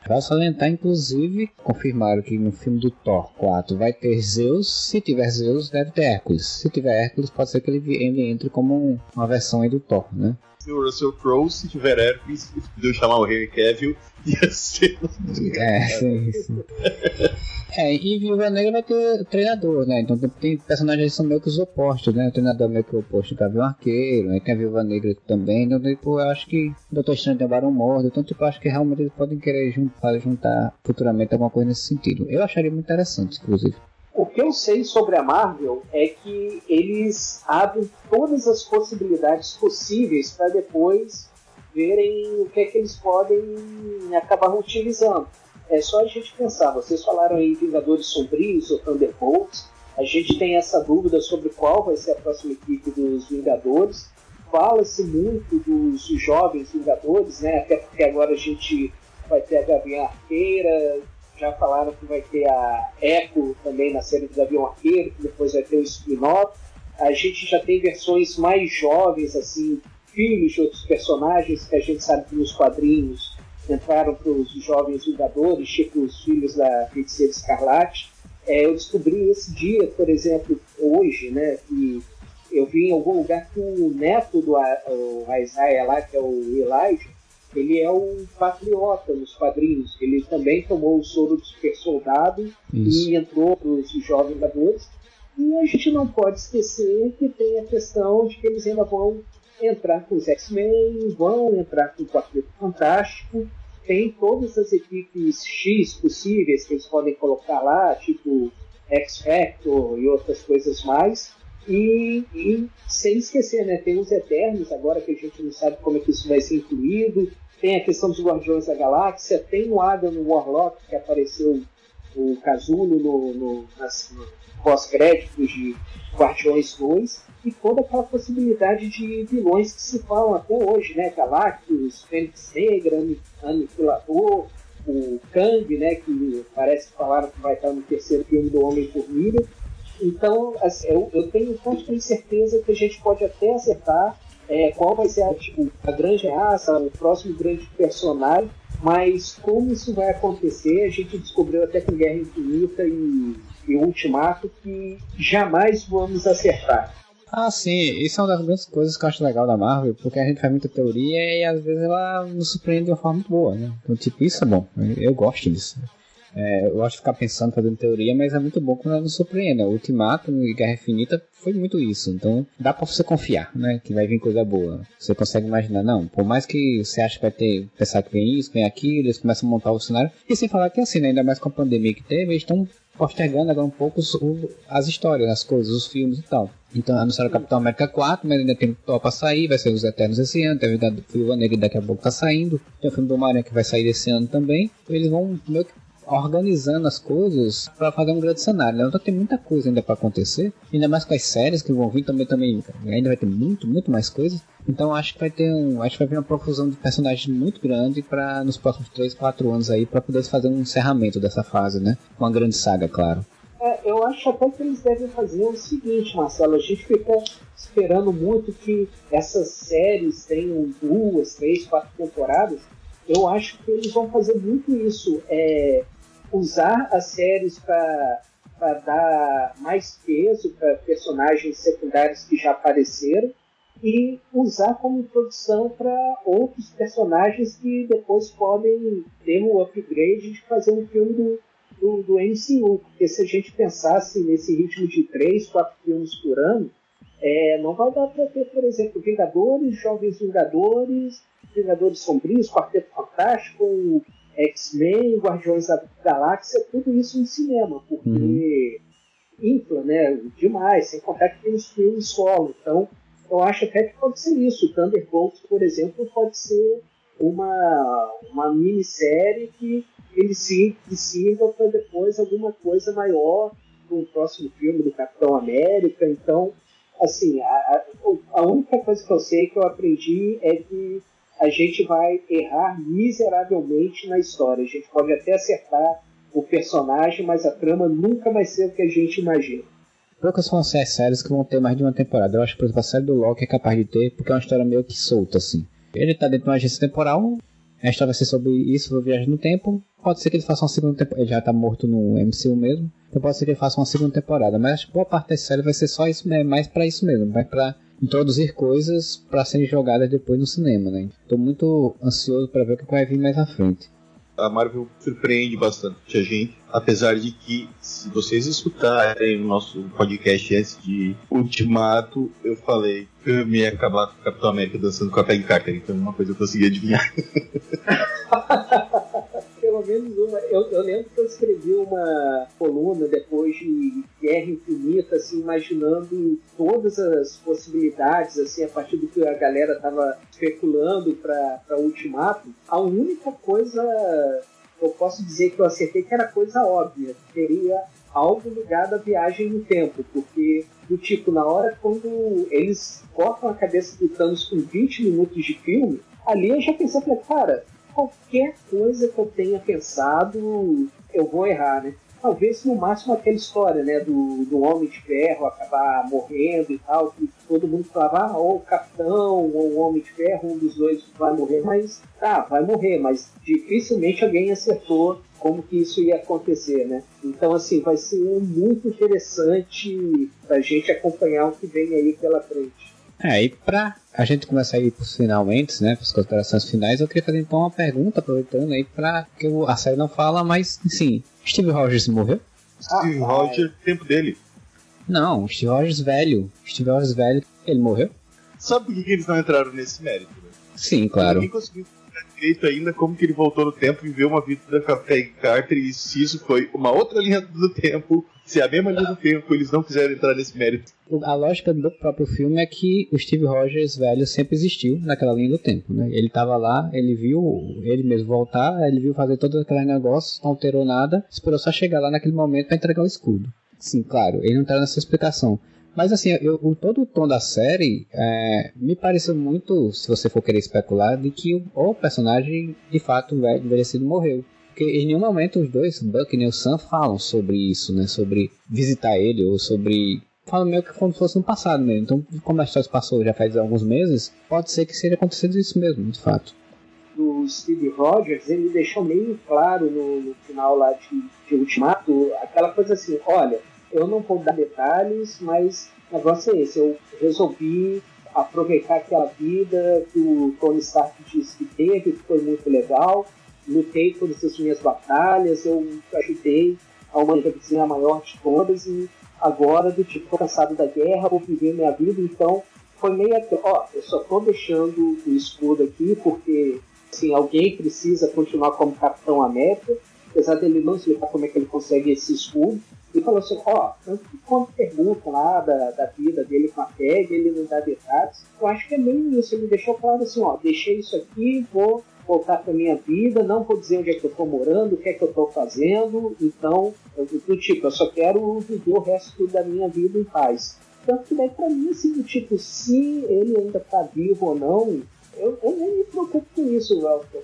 Para salientar, inclusive, confirmaram que no filme do Thor 4 vai ter Zeus. Se tiver Zeus, deve ter Hércules. Se tiver Hércules, pode ser que ele entre como uma versão aí do Thor, né? O Russell Crowe, se tiver herpes, deu chamar o Henry Cavill, ia ser. É, sim, sim. É, e Viúva Negra vai ter treinador, né? Então tem personagens que são meio que os opostos, né? O treinador é meio que o oposto do Gavião Arqueiro, né? Tem a Viúva Negra também. Então, tipo, eu acho que o Doutor Estranho tem o Barão Mordo. Então, tipo, eu acho que realmente eles podem querer juntar, juntar futuramente alguma coisa nesse sentido. Eu acharia muito interessante, inclusive. O que eu sei sobre a Marvel é que eles abrem todas as possibilidades possíveis para depois verem o que é que eles podem acabar utilizando. É só a gente pensar, vocês falaram aí Vingadores Sombrios ou Thunderbolts, a gente tem essa dúvida sobre qual vai ser a próxima equipe dos Vingadores. Fala-se muito dos jovens Vingadores, né? Até porque agora a gente vai ter a Gavião Arqueira, já falaram que vai ter a Echo também na série do Gavião Arqueiro, que depois vai ter o spin-off. A gente já tem versões mais jovens, assim, filhos de outros personagens que a gente sabe que nos quadrinhos entraram para os jovens Vingadores, tipo os filhos da Feiticeira Escarlate. É, eu descobri esse dia, por exemplo, hoje, né, que eu vi em algum lugar que o neto do o Isaiah lá, que é o Elijah, ele é um patriota nos quadrinhos. Ele também tomou o soro do super soldado Isso. e entrou para os jovens Vingadores. E a gente não pode esquecer que tem a questão de que eles ainda vão entrar com os X-Men, vão entrar com o Quarteto Fantástico. Tem todas as equipes X possíveis que eles podem colocar lá, tipo X-Factor e outras coisas mais. E, e, sem esquecer, né, tem os Eternos agora que a gente não sabe como é que isso vai ser incluído. Tem a questão dos Guardiões da Galáxia, tem o Adam Warlock que apareceu o Casulo no, no, no pós-créditos de Guardiões 2 e toda aquela possibilidade de vilões que se falam até hoje, né? Galactus, Fênix Negra, Aniquilador, o Kang, né? Que parece que falaram que vai estar no terceiro filme do Homem-Formiga. Então, assim, eu, eu tenho constante certeza que a gente pode até acertar é, qual vai ser a, tipo, a grande raça, o próximo grande personagem, mas como isso vai acontecer, a gente descobriu até com Guerra Infinita e, e Ultimato que jamais vamos acertar. Ah, sim, isso é uma das grandes coisas que eu acho legal da Marvel, porque a gente faz muita teoria e às vezes ela nos surpreende de uma forma muito boa, né? Então, tipo, isso é bom, eu gosto disso. É, eu de ficar pensando, fazendo teoria, mas é muito bom quando ela nos surpreende. O Ultimato e Guerra Infinita foi muito isso. Então dá pra você confiar, né? Que vai vir coisa boa. Você consegue imaginar, não. Por mais que você ache que vai ter, pensar que vem isso, vem aquilo, eles começam a montar o cenário. E sem falar que assim, né, ainda mais com a pandemia que teve, eles estão postergando agora um pouco as histórias, as coisas, os filmes e tal. Então anunciaram o Capitão América 4, mas ainda tem o pra sair, vai ser os Eternos esse ano, tem o Viúva Negra daqui a pouco tá saindo, tem o filme do Maranhão que vai sair esse ano também. Eles vão meio que organizando as coisas para fazer um grande cenário. Né? Então tem muita coisa ainda para acontecer, ainda mais com as séries que vão vir também, também ainda vai ter muito, muito mais coisas. Então acho que vai ter um, acho que vai vir uma profusão de personagens muito grande para nos próximos 3, 4 anos aí para poder fazer um encerramento dessa fase, né? Uma grande saga, claro. É, eu acho até que eles devem fazer o seguinte, Marcelo, a gente fica esperando muito que essas séries tenham duas, três, quatro temporadas. Eu acho que eles vão fazer muito isso. É, usar as séries para dar mais peso para personagens secundários que já apareceram e usar como introdução para outros personagens que depois podem ter o upgrade de fazer um filme do, do, do MCU. Porque se a gente pensasse nesse ritmo de três, quatro filmes por ano, é, não vai dar para ter, por exemplo, Vingadores, Jovens Vingadores, Vingadores Sombrios, Quarteto Fantástico, X-Men, Guardiões da Galáxia, tudo isso em cinema, porque uhum. infla, né, demais, sem contar que tem os filmes solo. Então, eu acho até que pode ser isso. O Thunderbolts, por exemplo, pode ser uma, uma minissérie que ele se sirva para depois alguma coisa maior no próximo filme do Capitão América. Então, assim, a, a única coisa que eu sei que eu aprendi é que a gente vai errar miseravelmente na história. A gente pode até acertar o personagem, mas a trama nunca vai ser o que a gente imagina. Poucas vão ser as séries que vão ter mais de uma temporada. Eu acho que, por exemplo, a série do Loki é capaz de ter, porque é uma história meio que solta, assim. Ele tá dentro de uma agência temporal, a história vai ser sobre isso, sobre viagem no tempo. Pode ser que ele faça uma segunda temporada. Ele já tá morto no MCU mesmo. Então pode ser que ele faça uma segunda temporada. Mas boa parte da série vai ser só isso, né? mais para isso mesmo. Vai pra introduzir coisas para serem jogadas depois no cinema, né? Tô muito ansioso para ver o que vai vir mais à frente a Marvel surpreende bastante a gente, apesar de que, se vocês escutarem o nosso podcast antes de Ultimato, eu falei que eu me ia acabar com o Capitão América dançando com a Peggy Carter, então é uma coisa eu consegui adivinhar. Pelo menos uma. Eu, eu, lembro que eu escrevi uma coluna depois de Guerra Infinita, assim, imaginando todas as possibilidades, assim, a partir do que a galera tava especulando para Ultimato. A única coisa eu posso dizer que eu acertei que era coisa óbvia. Teria algo ligado à viagem no tempo, porque do tipo, na hora quando eles cortam a cabeça do Thanos com 20 minutos de filme, ali eu já pensei, falei, cara, qualquer coisa que eu tenha pensado, eu vou errar, né? Talvez no máximo aquela história, né, do, do Homem de Ferro acabar morrendo e tal, que todo mundo falava, ah, ou o Capitão, ou o Homem de Ferro, um dos dois vai morrer, mas tá, vai morrer, mas dificilmente alguém acertou como que isso ia acontecer, né? Então, assim, vai ser muito interessante a gente acompanhar o que vem aí pela frente. É, e pra a gente começar a ir pros finalmente, né, pras considerações finais, eu queria fazer então uma pergunta, aproveitando aí pra que a série não fala, mas, sim, Steve Rogers morreu? Steve ah, Rogers, tempo dele. Não, Steve Rogers velho. Steve Rogers velho, ele morreu? Sabe por que eles não entraram nesse mérito? Né? Sim, claro. Ninguém conseguiu direito ainda como que ele voltou no tempo e viveu uma vida da Peggy Carter e se isso foi uma outra linha do tempo, se é a mesma linha do tempo, eles não quiseram entrar nesse mérito. A lógica do próprio filme é que o Steve Rogers velho sempre existiu naquela linha do tempo, né? Ele estava lá, ele viu ele mesmo voltar, ele viu fazer todos aqueles negócios, não alterou nada, esperou só chegar lá naquele momento para entregar o escudo. Sim, claro, ele não está nessa explicação. Mas assim, eu, o, todo o tom da série é, me pareceu muito, se você for querer especular, de que o, o personagem de fato envelhecido morreu. Porque em nenhum momento os dois, Buck e o Sam, falam sobre isso, né? Sobre visitar ele ou sobre. Falam meio que como se fosse no passado mesmo. Então, como a história passou já faz alguns meses, pode ser que seja acontecido isso mesmo, de fato. Do Steve Rogers, ele deixou meio claro no, no final lá de, de Ultimato aquela coisa assim: olha, eu não vou dar detalhes, mas o negócio é esse. Eu resolvi aproveitar aquela vida que o Tony Stark disse que teve, que foi muito legal. Lutei todas as minhas batalhas, eu ajudei a humanidade a ser a maior de todas e agora, do tipo, cansado da guerra, vou viver minha vida. Então, foi meio aqui, ó, eu só tô deixando o escudo aqui porque, assim, alguém precisa continuar como Capitão América, apesar dele não explicar como é que ele consegue esse escudo e falou assim, ó, tanto que quando perguntam lá da, da vida dele com a PEG, ele não dá detalhes, eu acho que é meio isso, ele deixou claro assim, ó, deixei isso aqui, vou voltar para minha vida, não vou dizer onde é que eu estou morando, o que é que eu estou fazendo, então, eu, do tipo, eu só quero viver o resto da minha vida em paz. Tanto que daí para mim, assim, do tipo, se ele ainda está vivo ou não, eu, eu nem me preocupo com isso.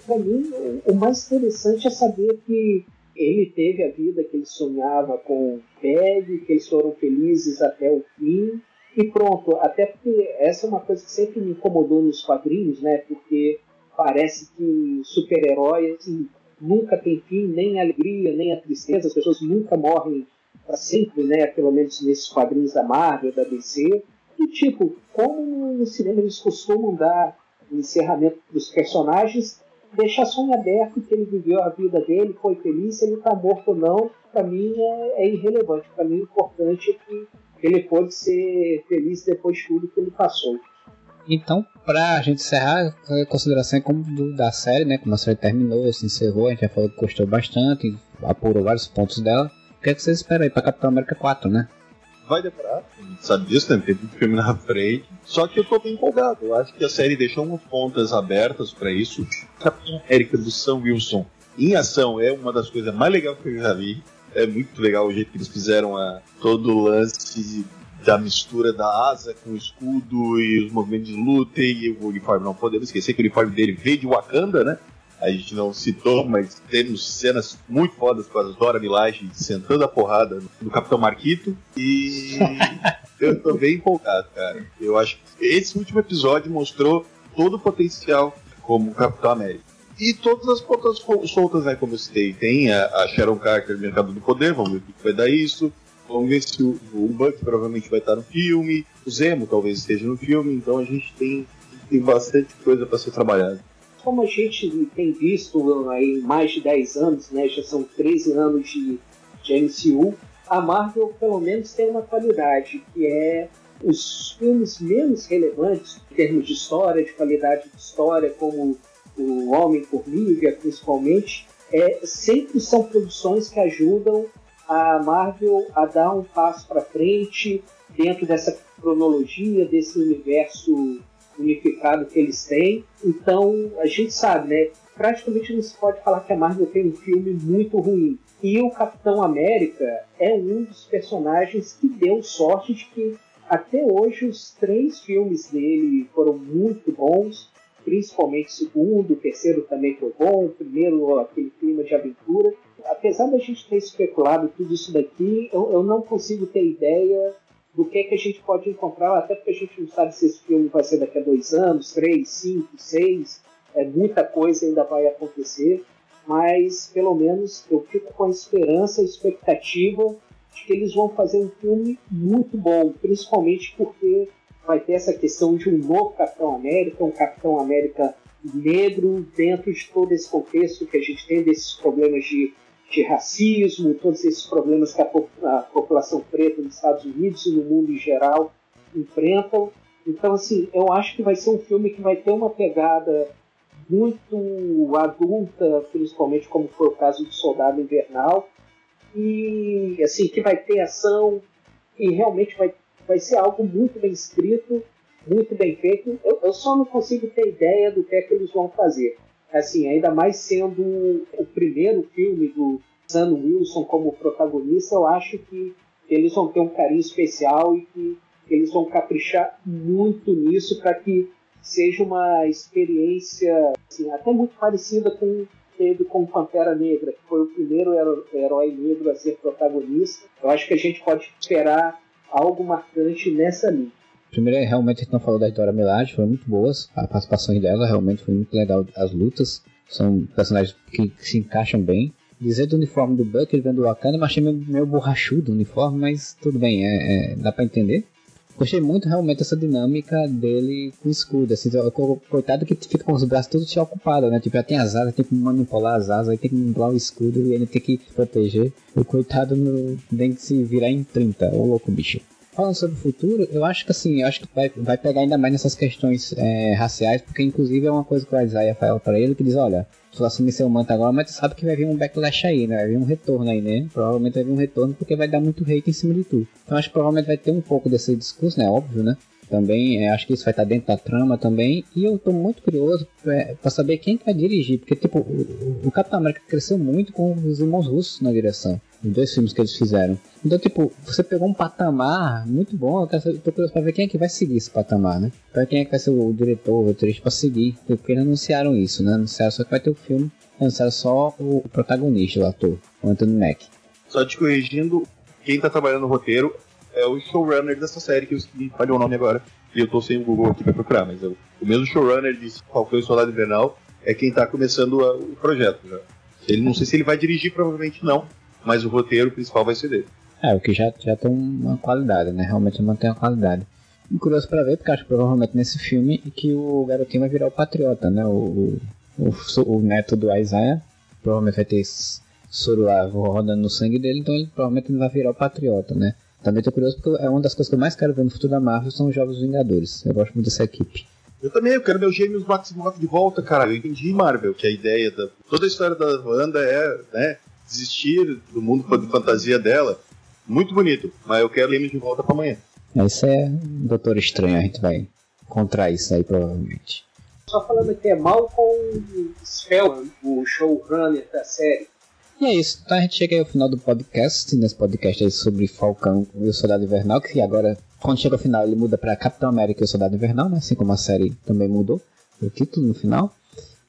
Para mim, o mais interessante é saber que ele teve a vida que ele sonhava com Peg, que eles foram felizes até o fim. E pronto, até porque essa é uma coisa que sempre me incomodou nos quadrinhos, né? Porque parece que super-herói assim, nunca tem fim, nem a alegria, nem a tristeza, as pessoas nunca morrem para sempre, né? Pelo menos nesses quadrinhos da Marvel, da DC. E tipo, como no cinema eles costumam dar o encerramento dos personagens, deixa sonho aberto que ele viveu a vida dele, foi feliz, se ele está morto ou não, para mim é, é irrelevante. Para mim, o importante é que ele pode ser feliz depois de tudo que ele passou. Então, pra gente encerrar, a consideração é como do, da série, né? Como a série terminou, se encerrou, a gente já falou que gostou bastante, apurou vários pontos dela. O que, é que vocês esperam aí pra Capitão América 4, né? Vai demorar, sabe disso, né? Tem filme na frente. Só que eu tô bem empolgado. Eu acho que a série deixou umas pontas abertas para isso. Capitão América do Sam Wilson em ação é uma das coisas mais legais que eu já vi. É muito legal o jeito que eles fizeram a, todo o lance da mistura da asa com o escudo e os movimentos de luta e o uniforme. Não podemos esquecer que o uniforme dele veio de Wakanda, né? A gente não citou, mas temos cenas muito fodas com a Dora Milaje sentando a porrada no Capitão Marquito. E eu tô bem empolgado, cara. Eu acho que esse último episódio mostrou todo o potencial como Capitão América. E todas as pontas soltas, né, como eu citei. Tem a, a Sharon Carter, Mercado do Poder, vamos ver o que vai dar isso. Vamos ver se o, o Buck provavelmente vai estar no filme, o Zemo talvez esteja no filme, então a gente tem, tem bastante coisa para ser trabalhada. Como a gente tem visto aí mais de 10 anos, né, já são 13 anos de, de MCU, a Marvel pelo menos tem uma qualidade, que é os filmes menos relevantes em termos de história, de qualidade de história, como o Homem-Formiga, principalmente, é, sempre são produções que ajudam a Marvel a dar um passo para frente dentro dessa cronologia, desse universo unificado que eles têm. Então, a gente sabe, né? Praticamente não se pode falar que a Marvel tem um filme muito ruim. E o Capitão América é um dos personagens que deu sorte de que até hoje os três filmes dele foram muito bons, principalmente o segundo, o terceiro também foi bom, o primeiro aquele clima de aventura apesar da gente ter especulado tudo isso daqui, eu, eu não consigo ter ideia do que, é que a gente pode encontrar, até porque a gente não sabe se esse filme vai ser daqui a dois anos, três, cinco, seis, é, muita coisa ainda vai acontecer, mas pelo menos eu fico com a esperança, a expectativa de que eles vão fazer um filme muito bom, principalmente porque vai ter essa questão de um novo Capitão América, um Capitão América negro dentro de todo esse contexto que a gente tem desses problemas de de racismo, todos esses problemas que a, a, população preta nos Estados Unidos e no mundo em geral enfrentam. Então, assim, eu acho que vai ser um filme que vai ter uma pegada muito adulta, principalmente como foi o caso do Soldado Invernal, e assim que vai ter ação e realmente vai, vai ser algo muito bem escrito, muito bem feito. Eu, eu só não consigo ter ideia do que é que eles vão fazer assim, ainda mais sendo o primeiro filme do Sam Wilson como protagonista, eu acho que eles vão ter um carinho especial e que eles vão caprichar muito nisso para que seja uma experiência assim, até muito parecida com teve com Pantera Negra, que foi o primeiro herói negro a ser protagonista. Eu acho que a gente pode esperar algo marcante nessa linha. Primeiro, realmente a gente não falou da Dora Milaje, foram muito boas. A participação dela realmente foi muito legal. As lutas são personagens que, que se encaixam bem. Dizer do uniforme do Buck, ele vem do Wakanda, mas achei meio, meio borrachudo o uniforme, mas tudo bem, é, é, dá pra entender. Gostei muito realmente dessa dinâmica dele com o escudo. Assim, coitado que fica com os braços todos ocupados, né? Tipo, já tem as asas, tem que manipular as asas, aí tem que manipular o escudo e ele tem que proteger. O coitado no, tem que se virar em 30, ô louco bicho falando sobre o futuro, eu acho que assim, eu acho que vai, vai pegar ainda mais nessas questões é, raciais, porque inclusive é uma coisa que o Isaiah fala para ele, que diz, olha, tu assumir seu manto agora, mas tu sabe que vai vir um backlash aí, né? Vai vir um retorno aí, né? Provavelmente vai vir um retorno porque vai dar muito hate em cima de tu. Então acho que provavelmente vai ter um pouco desse discurso, né? Óbvio, né? Também é, acho que isso vai estar dentro da trama também. E eu tô muito curioso é, para saber quem vai dirigir, porque tipo, o, o Capitão América cresceu muito com os irmãos russos na direção os dois filmes que eles fizeram. Então, tipo, você pegou um patamar muito bom, eu, quero, tô curioso pra ver quem é que vai seguir esse patamar, né? Pra quem é que vai ser o diretor, o roteirista pra seguir, porque eles anunciaram isso, né? Anunciaram só que vai ter o filme, anunciaram só o protagonista, o ator, o Anthony Mack. Só te corrigindo, quem tá trabalhando no roteiro é o showrunner dessa série, que eu falhei o nome agora, e eu tô sem o Google aqui pra procurar, mas eu, o mesmo showrunner de Falcão e Soldado Invernal é quem tá começando a, o projeto já. Ele não sei se ele vai dirigir, provavelmente não, mas o roteiro principal vai ser dele. É, o que já, já tem uma qualidade, né? Realmente mantém a qualidade. E curioso pra ver, porque acho que provavelmente nesse filme que o garotinho vai virar o patriota, né? O, o, o, neto do Isaiah provavelmente vai ter soro lá rodando no sangue dele, então ele provavelmente não vai virar o patriota, né? Também tô curioso porque é uma das coisas que eu mais quero ver no futuro da Marvel são os Jovens Vingadores. Eu gosto muito dessa equipe. Eu também, eu quero meu gêmeos Maximoff de volta, cara. Eu entendi, Marvel, que a ideia da. Toda a história da Wanda é, né, desistir do mundo de fantasia dela. Muito bonito, mas eu quero gêmeos de volta pra amanhã. Isso é Doutor Estranho, a gente vai encontrar isso aí provavelmente. Só falando que é Malcolm Spellman, o showrunner da série. E é isso, então a gente chega aí ao final do podcast, nesse podcast aí sobre Falcão e o Soldado Invernal, que agora quando chega ao final, ele muda para Capitão América e o Soldado Invernal, né? Assim como a série também mudou o título no final.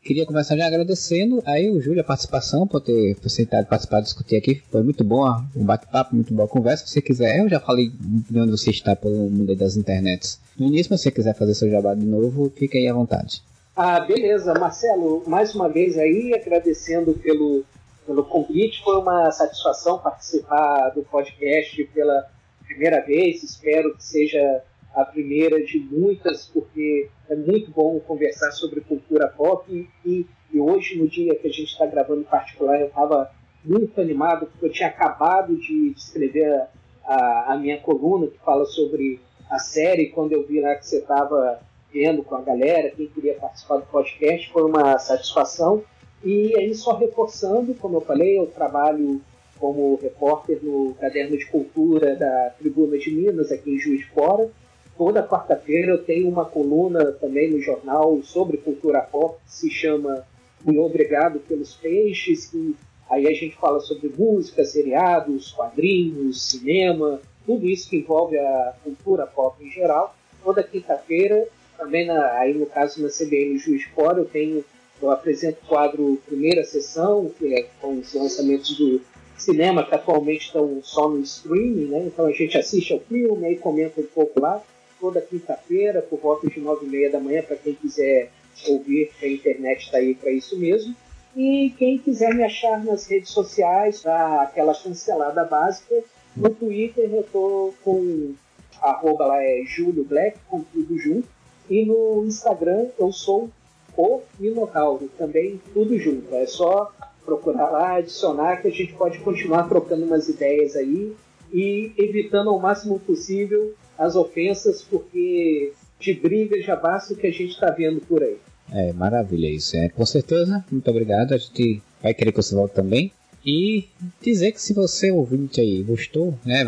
Queria começar já agradecendo aí o Júlio a participação, por ter aceitado participar, discutir aqui. Foi muito bom o bate-papo, muito boa a conversa. Se você quiser, eu já falei de onde você está pelo mundo das internets. No início, se você quiser fazer seu jabá de novo, fica aí à vontade. Ah, beleza. Marcelo, mais uma vez aí, agradecendo pelo, pelo convite. Foi uma satisfação participar do podcast pela primeira vez, espero que seja a primeira de muitas, porque é muito bom conversar sobre cultura pop e, e hoje, no dia que a gente está gravando em particular, eu estava muito animado, porque eu tinha acabado de escrever a, a, minha coluna que fala sobre a série, quando eu vi lá que você estava vendo com a galera, quem queria participar do podcast, foi uma satisfação. E aí, só reforçando, como eu falei, eu trabalho como repórter no Caderno de Cultura da Tribuna de Minas, aqui em Juiz de Fora. Toda quarta-feira eu tenho uma coluna também no jornal sobre cultura pop, que se chama Muito Obrigado pelos Peixes, que aí a gente fala sobre música, seriados, quadrinhos, cinema, tudo isso que envolve a cultura pop em geral. Toda quinta-feira, também na, aí no caso na CBN Juiz de Fora, eu tenho eu apresento o quadro Primeira Sessão, que é com os lançamentos do cinema que atualmente estão só no streaming, né? Então a gente assiste ao filme, aí comenta um pouco lá, toda quinta-feira, por volta de nove e meia da manhã, para quem quiser ouvir, a internet está aí para isso mesmo. E quem quiser me achar nas redes sociais, aquela cancelada básica, no Twitter eu tô com arroba lá é Black, com tudo junto. E no Instagram eu sou o Minotauro, também tudo junto. É só procurar lá, adicionar, que a gente pode continuar trocando umas ideias aí e evitando ao máximo possível as ofensas, porque de briga já basta o que a gente está vendo por aí. É, maravilha isso. É, com certeza, muito obrigado. A gente vai querer que você volte também. E dizer que se você ouvinte aí gostou né,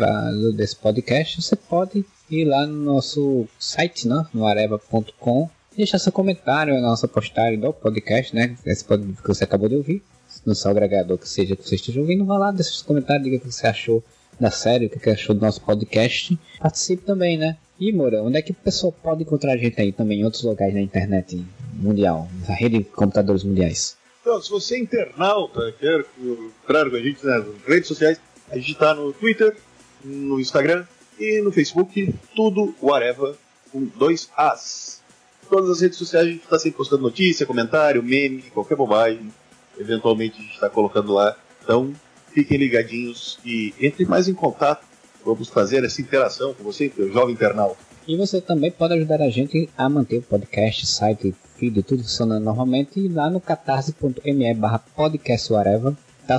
desse podcast, você pode ir lá no nosso site, né, no areva.com, deixar seu comentário na nossa postagem do podcast, né, esse podcast que você acabou de ouvir no seu agregador que seja que você esteja ouvindo, vá lá, deixe seus comentários, diga o que você achou da série, o que achou do nosso podcast. Participe também, né? E, Moura, onde é que o pessoal pode encontrar a gente aí também em outros lugares na internet mundial, na rede de computadores mundiais? Então, se você é internauta, quer entrar com a gente nas redes sociais, a gente está no Twitter, no Instagram e no Facebook, tudo whatever, com dois As. Todas as redes sociais a gente está sempre postando notícia, comentário, meme, qualquer bobagem eventualmente a gente está colocando lá. Então, fiquem ligadinhos e entrem mais em contato. Vamos fazer essa interação com você, jovem internauta. E você também pode ajudar a gente a manter o podcast, site, feed, tudo funcionando normalmente lá no catarse.me barra podcast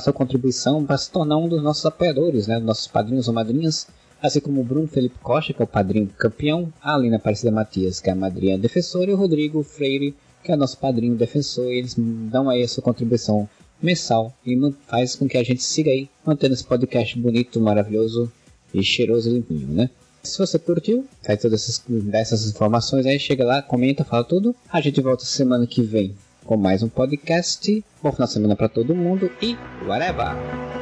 sua contribuição para se tornar um dos nossos apoiadores, né, nossos padrinhos ou madrinhas, assim como o Bruno Felipe Costa, que é o padrinho campeão, a Alina Aparecida Matias, que é a madrinha defensora, e o Rodrigo Freire, que é nosso padrinho defensor, e eles dão aí a sua contribuição mensal e faz com que a gente siga aí mantendo esse podcast bonito, maravilhoso e cheiroso e limpinho, né? Se você curtiu, sai todas essas, dessas informações aí, chega lá, comenta, fala tudo. A gente volta semana que vem com mais um podcast. Bom final de semana para todo mundo e whatever!